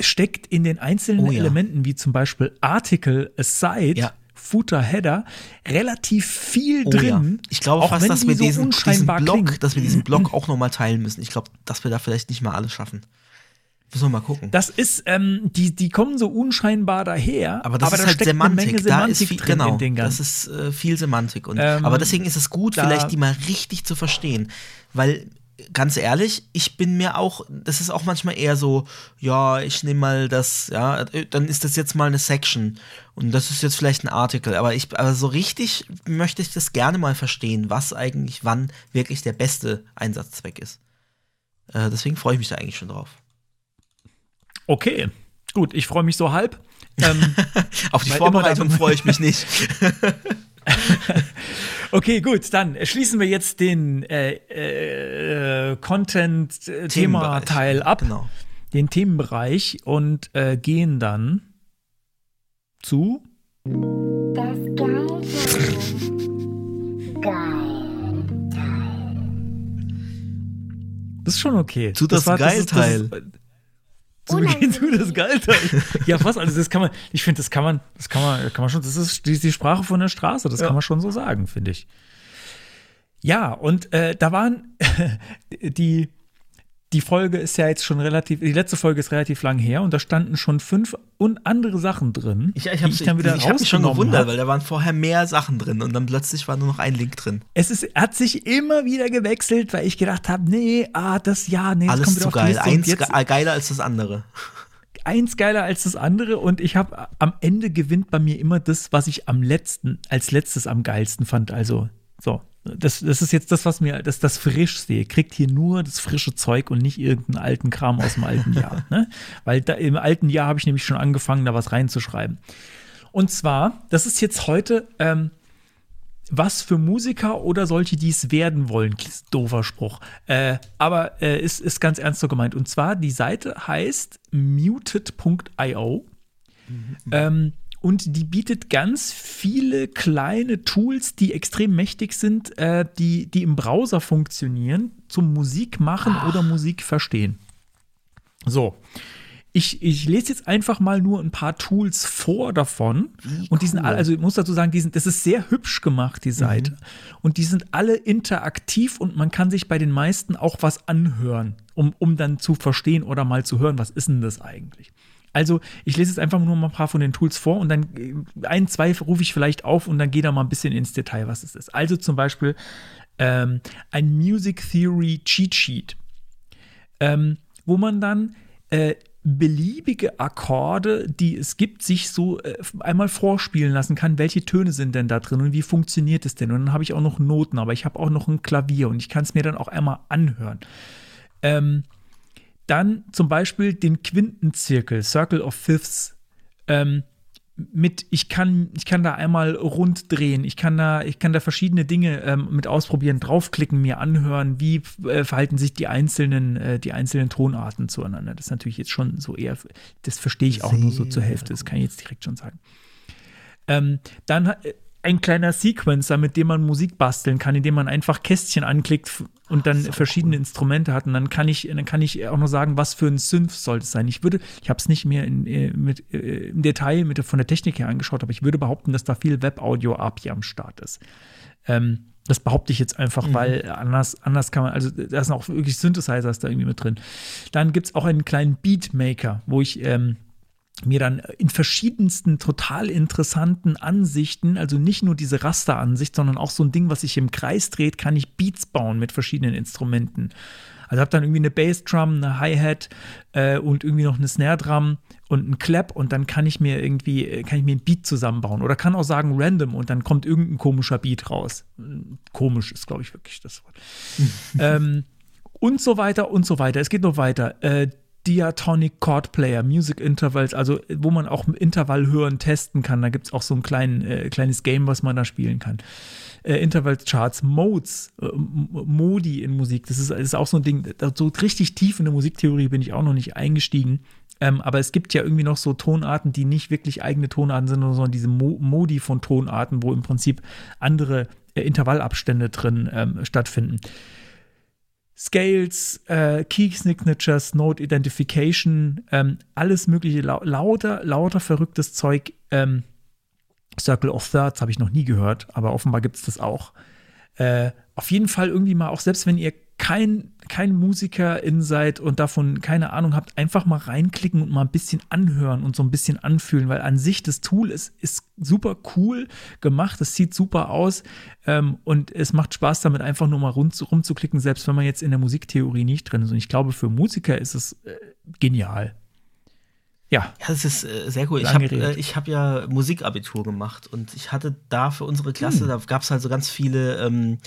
steckt in den einzelnen Oh ja. Elementen, wie zum Beispiel Article Aside, Ja. Footer, Header, relativ viel Oh drin. ja. Ich glaube auch fast, dass wir so diesen, diesen klingen. dass wir diesen Blog [clears throat] auch nochmal teilen müssen. Ich glaube, dass wir da vielleicht nicht mal alles schaffen. Müssen wir mal gucken. Das ist, ähm, die, die kommen so unscheinbar daher, aber das da ist halt steckt eine Semantik. Menge da Semantik ist viel, drin genau, in den das ist äh, viel Semantik. Und, Ähm, aber deswegen ist es gut, da- vielleicht die mal richtig zu verstehen. Weil, ganz ehrlich, ich bin mir auch, das ist auch manchmal eher so, ja, ich nehme mal das, ja, dann ist das jetzt mal eine Section. Und das ist jetzt vielleicht ein Artikel. Aber ich, aber so richtig möchte ich das gerne mal verstehen, was eigentlich wann wirklich der beste Einsatzzweck ist. Äh, deswegen freue ich mich da eigentlich schon drauf. Okay, gut, ich freue mich so halb. Ähm, [laughs] Auf die Vorbereitung freue ich mich nicht. [laughs] [laughs] okay, gut, dann schließen wir jetzt den äh, äh, Content-Thema-Teil ab, Genau. den Themenbereich und äh, gehen dann zu Das. Geil. Das ist schon okay. Zu das war- Geilteil. Das, Zu Beginn zu das. Galter. ja, was? Also das kann man, ich finde, das kann man, das kann man, kann man schon, das ist die, die Sprache von der Straße, das kann man schon so sagen, finde ich. Ja, und äh, da waren [laughs] die, die Folge ist ja jetzt schon relativ, die letzte Folge ist relativ lang her und da standen schon fünf und andere Sachen drin, Ich, ich habe ich dann wieder ich hab mich schon gewundert, hab. weil da waren vorher mehr Sachen drin und dann plötzlich war nur noch ein Link drin. Es ist, hat sich immer wieder gewechselt, weil ich gedacht habe, nee, ah, das ja, nee, das Alles kommt wieder zu geil. Eins ge geiler als das andere. eins geiler als das andere und ich habe am Ende gewinnt bei mir immer das, was ich am letzten, als letztes am geilsten fand. Also, so. Das, das ist jetzt das, was mir, das, das Frischste. Ihr kriegt hier nur das frische Zeug und nicht irgendeinen alten Kram aus dem alten Jahr. Ne? Weil da, im alten Jahr habe ich nämlich schon angefangen, da was reinzuschreiben. Und zwar, das ist jetzt heute, ähm, was für Musiker oder solche, die es werden wollen. Doofer Spruch. Äh, aber äh, ist, ist ganz ernst so gemeint. Und zwar, die Seite heißt muted.io. Ähm, und die bietet ganz viele kleine Tools, die extrem mächtig sind, äh, die, die im Browser funktionieren, zum Musik machen oder Musik verstehen. So. Ich, ich lese jetzt einfach mal nur ein paar Tools vor davon. und die sind alle, also ich muss dazu sagen, die sind, das ist sehr hübsch gemacht, die Seite. Und die sind alle interaktiv und man kann sich bei den meisten auch was anhören, um, um dann zu verstehen oder mal zu hören, was ist denn das eigentlich. Also, ich lese jetzt einfach nur mal ein paar von den Tools vor und dann äh, ein, zwei rufe ich vielleicht auf und dann gehe da mal ein bisschen ins Detail, was es ist. Also zum Beispiel ähm, ein Music Theory Cheat Sheet ähm, wo man dann äh, beliebige Akkorde, die es gibt, sich so äh, einmal vorspielen lassen kann, welche Töne sind denn da drin und wie funktioniert es denn? Und dann habe ich auch noch Noten, aber ich habe auch noch ein Klavier und ich kann es mir dann auch einmal anhören. Ähm, dann zum Beispiel den Quintenzirkel, Circle of Fifths, ähm, mit, ich kann, ich kann da einmal rund drehen, ich kann da, ich kann da verschiedene Dinge ähm, mit ausprobieren, draufklicken, mir anhören, wie äh, verhalten sich die einzelnen, äh, die einzelnen Tonarten zueinander. Das ist natürlich jetzt schon so eher, das verstehe ich auch nur so zur Hälfte, das kann ich jetzt direkt schon sagen. Ähm, dann äh, ein kleiner Sequencer, mit dem man Musik basteln kann, indem man einfach Kästchen anklickt und dann verschiedene Instrumente hat. Und dann kann ich, dann kann ich auch noch sagen, was für ein Synth soll es sein. Ich würde, ich habe es nicht mehr in, äh, mit, äh, im Detail mit, von der Technik her angeschaut, aber ich würde behaupten, dass da viel Web-Audio-API am Start ist. Ähm, das behaupte ich jetzt einfach, weil anders, anders kann man, also da sind auch wirklich Synthesizers da irgendwie mit drin. Dann gibt es auch einen kleinen Beatmaker, wo ich ähm, mir dann in verschiedensten total interessanten Ansichten, also nicht nur diese Rasteransicht, sondern auch so ein Ding, was sich im Kreis dreht, kann ich Beats bauen mit verschiedenen Instrumenten. Also habe dann irgendwie eine Bassdrum, eine Hi-Hat äh, und irgendwie noch eine Snare-Drum und einen Clap und dann kann ich mir irgendwie, äh, kann ich mir ein Beat zusammenbauen. Oder kann auch sagen random und dann kommt irgendein komischer Beat raus. Komisch ist, glaube ich, wirklich das Wort. [laughs] ähm, und so weiter und so weiter. Es geht noch weiter. Äh, Diatonic Chord Player, Music Intervals, also wo man auch Intervall hören testen kann. Da gibt es auch so ein klein, äh, kleines Game, was man da spielen kann. Äh, Intervals Charts, Modes, äh, Modi in Musik, das ist, ist auch so ein Ding, so richtig tief in der Musiktheorie bin ich auch noch nicht eingestiegen. Ähm, aber es gibt ja irgendwie noch so Tonarten, die nicht wirklich eigene Tonarten sind, sondern diese Mo Modi von Tonarten, wo im Prinzip andere äh, Intervallabstände drin ähm, stattfinden. Scales, äh, Key Signatures, Note Identification, ähm, alles mögliche, lau lauter, lauter verrücktes Zeug. Ähm, Circle of Thirds habe ich noch nie gehört, aber offenbar gibt es das auch. Äh, auf jeden Fall irgendwie mal, auch selbst wenn ihr kein, kein Musikerin seid und davon keine Ahnung habt, einfach mal reinklicken und mal ein bisschen anhören und so ein bisschen anfühlen, weil an sich das Tool ist, ist super cool gemacht, es sieht super aus ähm, und es macht Spaß damit einfach nur mal rund, rumzuklicken, selbst wenn man jetzt in der Musiktheorie nicht drin ist. Und ich glaube, für Musiker ist es äh, genial. Ja, Ja, das ist äh, sehr cool. Ich habe äh, ich hab ja Musikabitur gemacht und ich hatte da für unsere Klasse, da gab es halt so ganz viele ähm,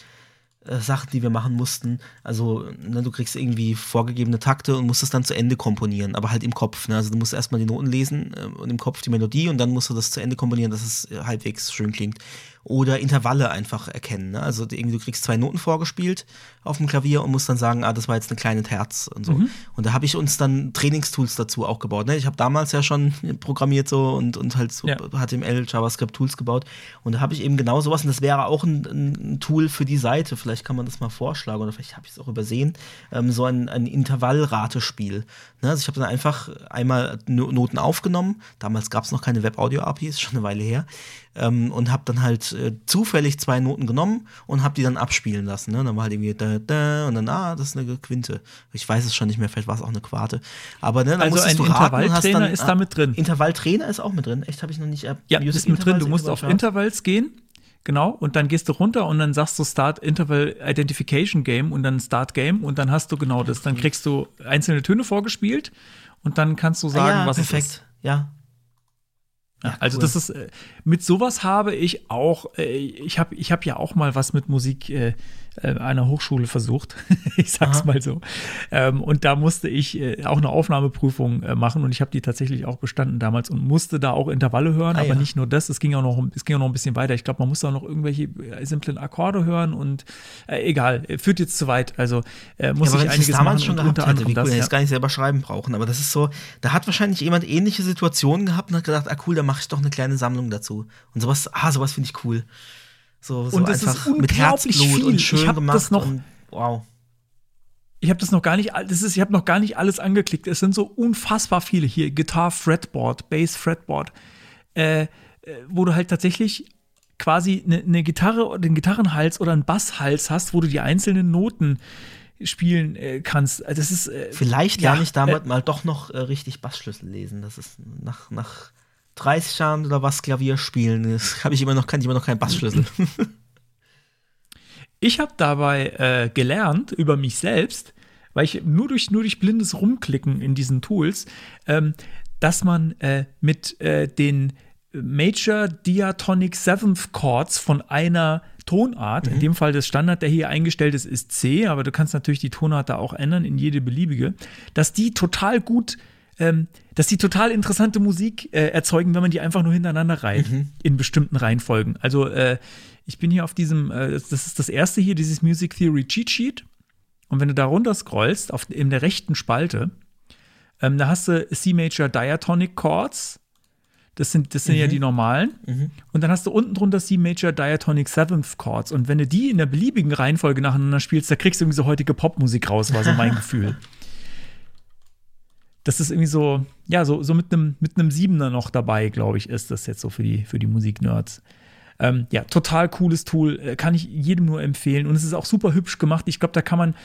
äh, Sachen, die wir machen mussten. Also, ne, du kriegst irgendwie vorgegebene Takte und musst es dann zu Ende komponieren, aber halt im Kopf. Ne? Also, du musst erstmal die Noten lesen äh, und im Kopf die Melodie und dann musst du das zu Ende komponieren, dass es äh, halbwegs schön klingt. Oder Intervalle einfach erkennen. Ne? Also irgendwie, du kriegst zwei Noten vorgespielt auf dem Klavier und musst dann sagen, ah, das war jetzt eine kleine Terz und so. Mhm. Und da habe ich uns dann Trainingstools dazu auch gebaut. Ne? Ich habe damals ja schon programmiert so und, und halt so Ja. HTML, JavaScript-Tools gebaut. Und da habe ich eben genau sowas und das wäre auch ein, ein, Tool für die Seite. Vielleicht kann man das mal vorschlagen oder vielleicht habe ich es auch übersehen. Ähm, so ein, ein Intervallratespiel. Ne? Also ich habe dann einfach einmal No- Noten aufgenommen. Damals gab es noch keine Web-Audio-API, ist [laughs] schon eine Weile her. Ähm, und habe dann halt äh, zufällig zwei Noten genommen und habe die dann abspielen lassen. Ne? Dann war halt irgendwie da, da und dann, ah, das ist eine Quinte. Ich weiß es schon nicht mehr, vielleicht war es auch eine Quarte. Aber ne, dann Also musstest ein du Intervalltrainer dann, ist ah, da mit drin. Intervalltrainer ist auch mit drin. Echt, habe ich noch nicht. Äh, Ja, Music ist mit drin. Du musst auf Interval Intervals gehen. Genau, und dann gehst du runter und dann sagst du Start Interval Identification Game und dann Start Game und dann hast du genau das. Dann kriegst du einzelne Töne vorgespielt und dann kannst du Ah, sagen, ja, was es perfekt. ist. Ja, Ja, also cool. das ist äh, mit sowas habe ich auch äh, ich habe ich habe ja auch mal was mit Musik äh, einer Hochschule versucht [laughs] ich sag's Aha. mal so ähm, und da musste ich äh, auch eine Aufnahmeprüfung äh, machen und ich habe die tatsächlich auch bestanden damals und musste da auch Intervalle hören Ah, aber ja. nicht nur das es ging auch noch es ging auch noch ein bisschen weiter ich glaube man musste auch noch irgendwelche äh, simplen Akkorde hören und äh, egal äh, führt jetzt zu weit also äh, muss ja, ich ich einiges das damals machen schon gehabt unter hätte, wie anderem cool, das ich ja. es gar nicht selber schreiben brauchen. Aber das ist so, da hat wahrscheinlich jemand ähnliche Situationen gehabt und hat gedacht, ah cool, da mache ich doch eine kleine Sammlung dazu. Und sowas, ah, sowas finde ich cool. So, so Und es ist mit Herzblut viel. und Ich schön hab gemacht. das noch- und, wow. Ich habe das noch gar nicht, das ist, ich habe noch gar nicht alles angeklickt. Es sind so unfassbar viele hier. Guitar Fretboard, Bass Fretboard, äh, äh, wo du halt tatsächlich quasi eine ne Gitarre oder einen Gitarrenhals oder einen Basshals hast, wo du die einzelnen Noten spielen äh, kannst. Das ist äh, Vielleicht ja, lerne ich damit äh, mal doch noch äh, richtig Bassschlüssel lesen. Das ist nach, nach 30 Jahren oder was Klavier spielen, das [laughs] habe ich immer noch, kann ich immer noch keinen Bassschlüssel. [laughs] Ich habe dabei äh, gelernt über mich selbst, weil ich nur durch, nur durch blindes Rumklicken in diesen Tools, ähm, dass man äh, mit äh, den Major Diatonic Seventh Chords von einer Tonart, in dem Fall das Standard, der hier eingestellt ist, ist C, aber du kannst natürlich die Tonart da auch ändern in jede beliebige, dass die total gut, ähm, dass die total interessante Musik äh, erzeugen, wenn man die einfach nur hintereinander reiht, in bestimmten Reihenfolgen. Also äh, ich bin hier auf diesem, äh, das ist das erste hier, dieses Music Theory Cheat Sheet. Und wenn du da runter scrollst, auf, in der rechten Spalte, ähm, da hast du C Major Diatonic Chords. Das sind, das sind ja die normalen. Und dann hast du unten drunter C Major Diatonic Seventh Chords. Und wenn du die in der beliebigen Reihenfolge nacheinander spielst, da kriegst du irgendwie so heutige Popmusik raus, war so mein [laughs] Gefühl. Das ist irgendwie so, ja, so, so mit einem mit einem Siebener noch dabei, glaube ich, ist das jetzt so für die, für die Musiknerds. Ähm, ja, total cooles Tool, äh, kann ich jedem nur empfehlen. Und es ist auch super hübsch gemacht. Ich glaube, da kann man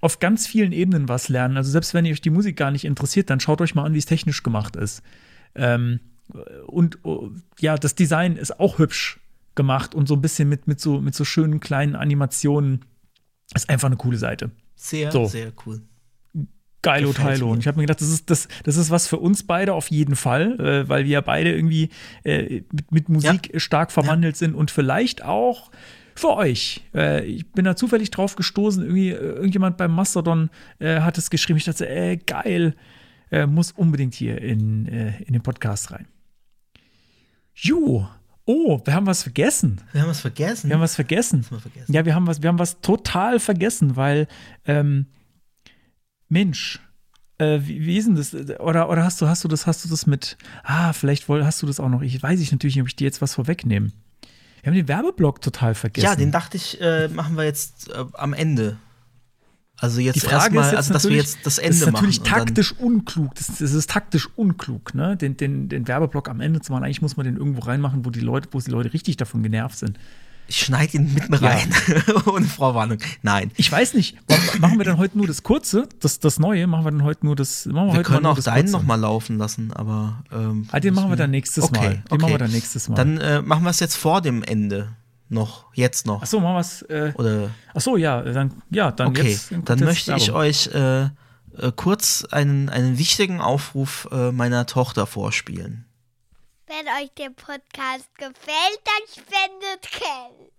auf ganz vielen Ebenen was lernen. Also selbst wenn ihr euch die Musik gar nicht interessiert, dann schaut euch mal an, wie es technisch gemacht ist. Ähm, und oh, ja, das Design ist auch hübsch gemacht und so ein bisschen mit, mit, so, mit so schönen kleinen Animationen. Ist einfach eine coole Seite. Sehr, So. sehr cool. Geilo Teilo. Und ich habe mir gedacht, das ist, das, das ist was für uns beide auf jeden Fall, äh, weil wir ja beide irgendwie äh, mit, mit Musik stark verwandelt sind und vielleicht auch für euch. Äh, ich bin da zufällig drauf gestoßen, irgendwie, irgendjemand beim Mastodon äh, hat es geschrieben. Ich dachte, äh, geil, äh, muss unbedingt hier in, äh, in den Podcast rein. Jo, oh, wir haben was vergessen. Wir haben was vergessen. Wir haben was vergessen. wir vergessen? Ja, wir haben was, wir haben was total vergessen, weil ähm, Mensch, äh, wie, wie ist denn das? Oder, oder hast du, hast du das, hast du das mit? Ah, vielleicht woll, hast du das auch noch. Ich weiß ich natürlich nicht, ob ich dir jetzt was vorwegnehme. Wir haben den Werbeblock total vergessen. Ja, den dachte ich, äh, machen wir jetzt äh, am Ende. Also jetzt erstmal, ist also dass wir natürlich- jetzt das das Ende ist natürlich machen. und dann- taktisch unklug. Das, das ist taktisch unklug, ne? Den, den, den Werbeblock am Ende zu machen. Eigentlich muss man den irgendwo reinmachen, wo die Leute, wo die Leute richtig davon genervt sind. Ich schneide ihn mitten rein. [laughs] Ohne Vorwarnung. Nein. Ich weiß nicht, machen wir dann heute nur das Kurze, das, das Neue, machen wir dann heute nur das, machen wir, Wir heute können auch das deinen Kurze. noch mal laufen lassen, aber. Ähm, Ah, den machen wir dann nächstes okay, Mal. Den okay. machen wir dann nächstes Mal. Dann äh, machen wir es jetzt vor dem Ende. Noch. Jetzt noch. Achso, machen wir es. Äh, Oder. achso, ja, dann, ja, dann Okay, jetzt. dann jetzt möchte ich Werbung. euch äh, äh, kurz einen, einen wichtigen Aufruf äh, meiner Tochter vorspielen. Wenn euch der Podcast gefällt, dann spendet Geld.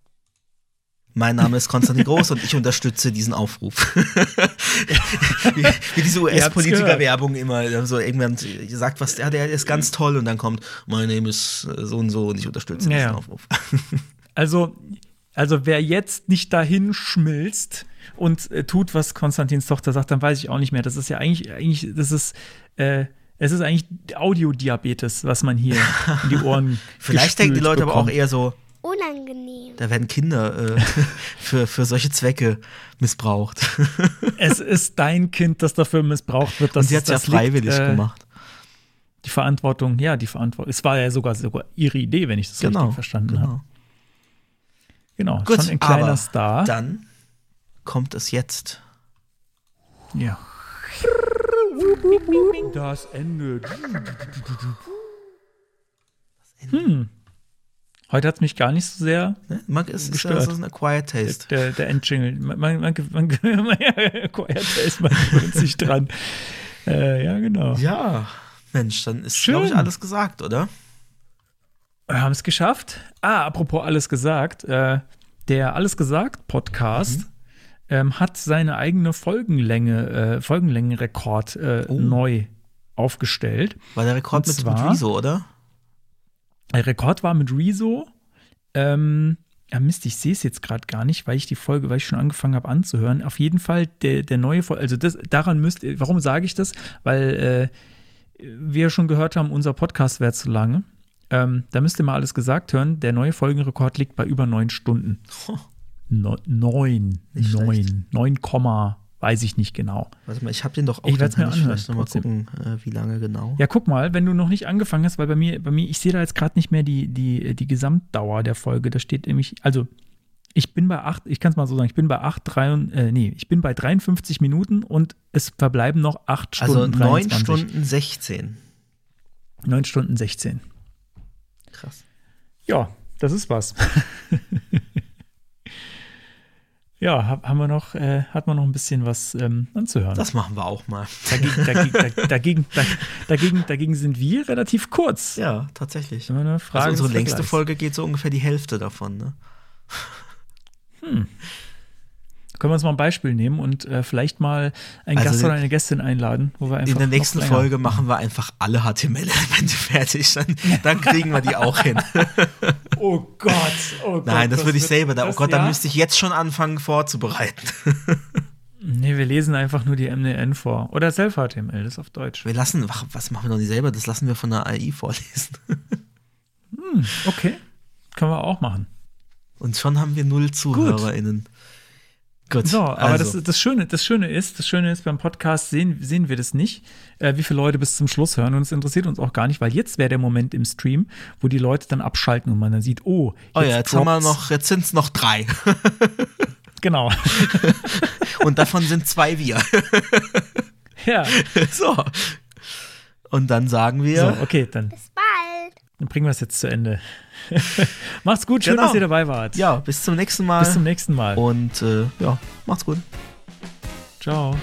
Mein Name ist Konstantin Groß und ich unterstütze diesen Aufruf. [laughs] wie, wie diese. US-Politiker-Werbung immer so irgendwann sagt, was ja, der ist ganz toll und dann kommt, mein Name ist äh, so und so und ich unterstütze Ja, diesen. Aufruf. [laughs] [laughs] Also, also wer jetzt nicht dahin schmilzt und äh, tut, was Konstantins Tochter sagt, dann weiß ich auch nicht mehr. Das ist ja eigentlich, eigentlich, das ist, äh, es ist eigentlich Audiodiabetes, was man hier in die Ohren [laughs] Vielleicht denken die Leute aber auch bekommt. eher so, Unangenehm. da werden Kinder äh, [laughs] für, für solche Zwecke missbraucht. [laughs] Es ist dein Kind, das dafür missbraucht wird. Dass Und sie hat es ja das liegt, freiwillig äh, gemacht. Die Verantwortung, ja, die Verantwortung. Es war ja sogar, sogar ihre Idee, wenn ich das Genau. richtig verstanden habe. genau. Genau, Gut, schon ein kleiner aber Star. Dann kommt es jetzt. Ja. Das Ende. Hm. Heute hat es mich gar nicht so sehr Ne? Man, es ist, Gestört. das ist ein Acquired Taste. der, der Endjingle. Man, man, man, man, [laughs] man, da ist man gewöhnt sich dran. Äh, ja, genau. Ja, Mensch, dann ist, glaube ich, alles gesagt, oder? Wir haben es geschafft. Ah, apropos alles gesagt. Äh, der Alles gesagt Podcast Mhm. Ähm, hat seine eigene Folgenlänge, äh, Folgenlängenrekord äh, Oh. neu aufgestellt. War der Rekord mit, mit zwar- Rezo, oder? Der Rekord war mit Rezo. Ähm, ja, Mist, ich sehe es jetzt gerade gar nicht, weil ich die Folge, weil ich schon angefangen habe anzuhören. Auf jeden Fall der, der neue Folge, also das, daran müsst ihr, warum sage ich das? Weil äh, wir schon gehört haben, unser Podcast wäre zu lange. Ähm, da müsst ihr mal alles gesagt hören. Der neue Folgenrekord liegt bei über neun Stunden. [laughs] Neun, neun, neun Komma, weiß ich nicht genau. Warte mal, ich habe den doch auch. Ich dann mir anhören, Vielleicht nochmal trotzdem. gucken, äh, wie lange genau. Ja, guck mal, wenn du noch nicht angefangen hast, weil bei mir, bei mir, ich sehe da jetzt gerade nicht mehr die, die, die Gesamtdauer der Folge. Da steht nämlich, also ich bin bei acht, ich kann es mal so sagen, ich bin bei acht, drei, und- äh, nee, ich bin bei 53 Minuten und es verbleiben noch acht Stunden. Also 9 23. Stunden 16. Neun Stunden 16. Krass. Ja, das ist was. [laughs] ja, hab, haben wir noch, äh, hat man noch ein bisschen was ähm, anzuhören. Das machen wir auch mal. [laughs] Dagegen, dagegen, dagegen, dagegen, dagegen sind wir relativ kurz. Ja, tatsächlich. Eine Frage Also unsere längste. Folge geht so ungefähr die Hälfte davon, ne? Können wir uns mal ein Beispiel nehmen und äh, vielleicht mal einen Also Gast oder eine Gästin einladen, wo wir einfach In der nächsten Folge machen wir einfach alle HTML-Elemente [laughs] fertig. Dann, dann kriegen wir die auch hin. [laughs] Oh Gott, oh Gott. Nein, das würde ich selber. Da, oh das- Gott, ja? müsste ich jetzt schon anfangen vorzubereiten. [laughs] Nee, wir lesen einfach nur die MDN vor. Oder Self-HTML, das ist auf Deutsch. Wir lassen, was machen wir noch nicht selber? Das lassen wir von der AI vorlesen. Okay, können wir auch machen. Und schon haben wir null ZuhörerInnen. Gut, So, aber also, das, das, Schöne, das Schöne ist, das Schöne ist, beim Podcast sehen, sehen wir das nicht, äh, wie viele Leute bis zum Schluss hören. Und es interessiert uns auch gar nicht, weil jetzt wäre der Moment im Stream, wo die Leute dann abschalten und man dann sieht, oh, oh ja, jetzt haben wir noch, jetzt sind es noch drei. [laughs] [laughs] Genau. Und davon sind zwei wir. ja. [laughs] so. Und dann sagen wir, So, okay, dann, Bis bald. dann bringen wir es jetzt zu Ende. [laughs] Macht's gut, schön, Genau. dass ihr dabei wart. ja, bis zum nächsten Mal. Bis zum nächsten Mal. Und äh, ja, macht's gut. Ciao.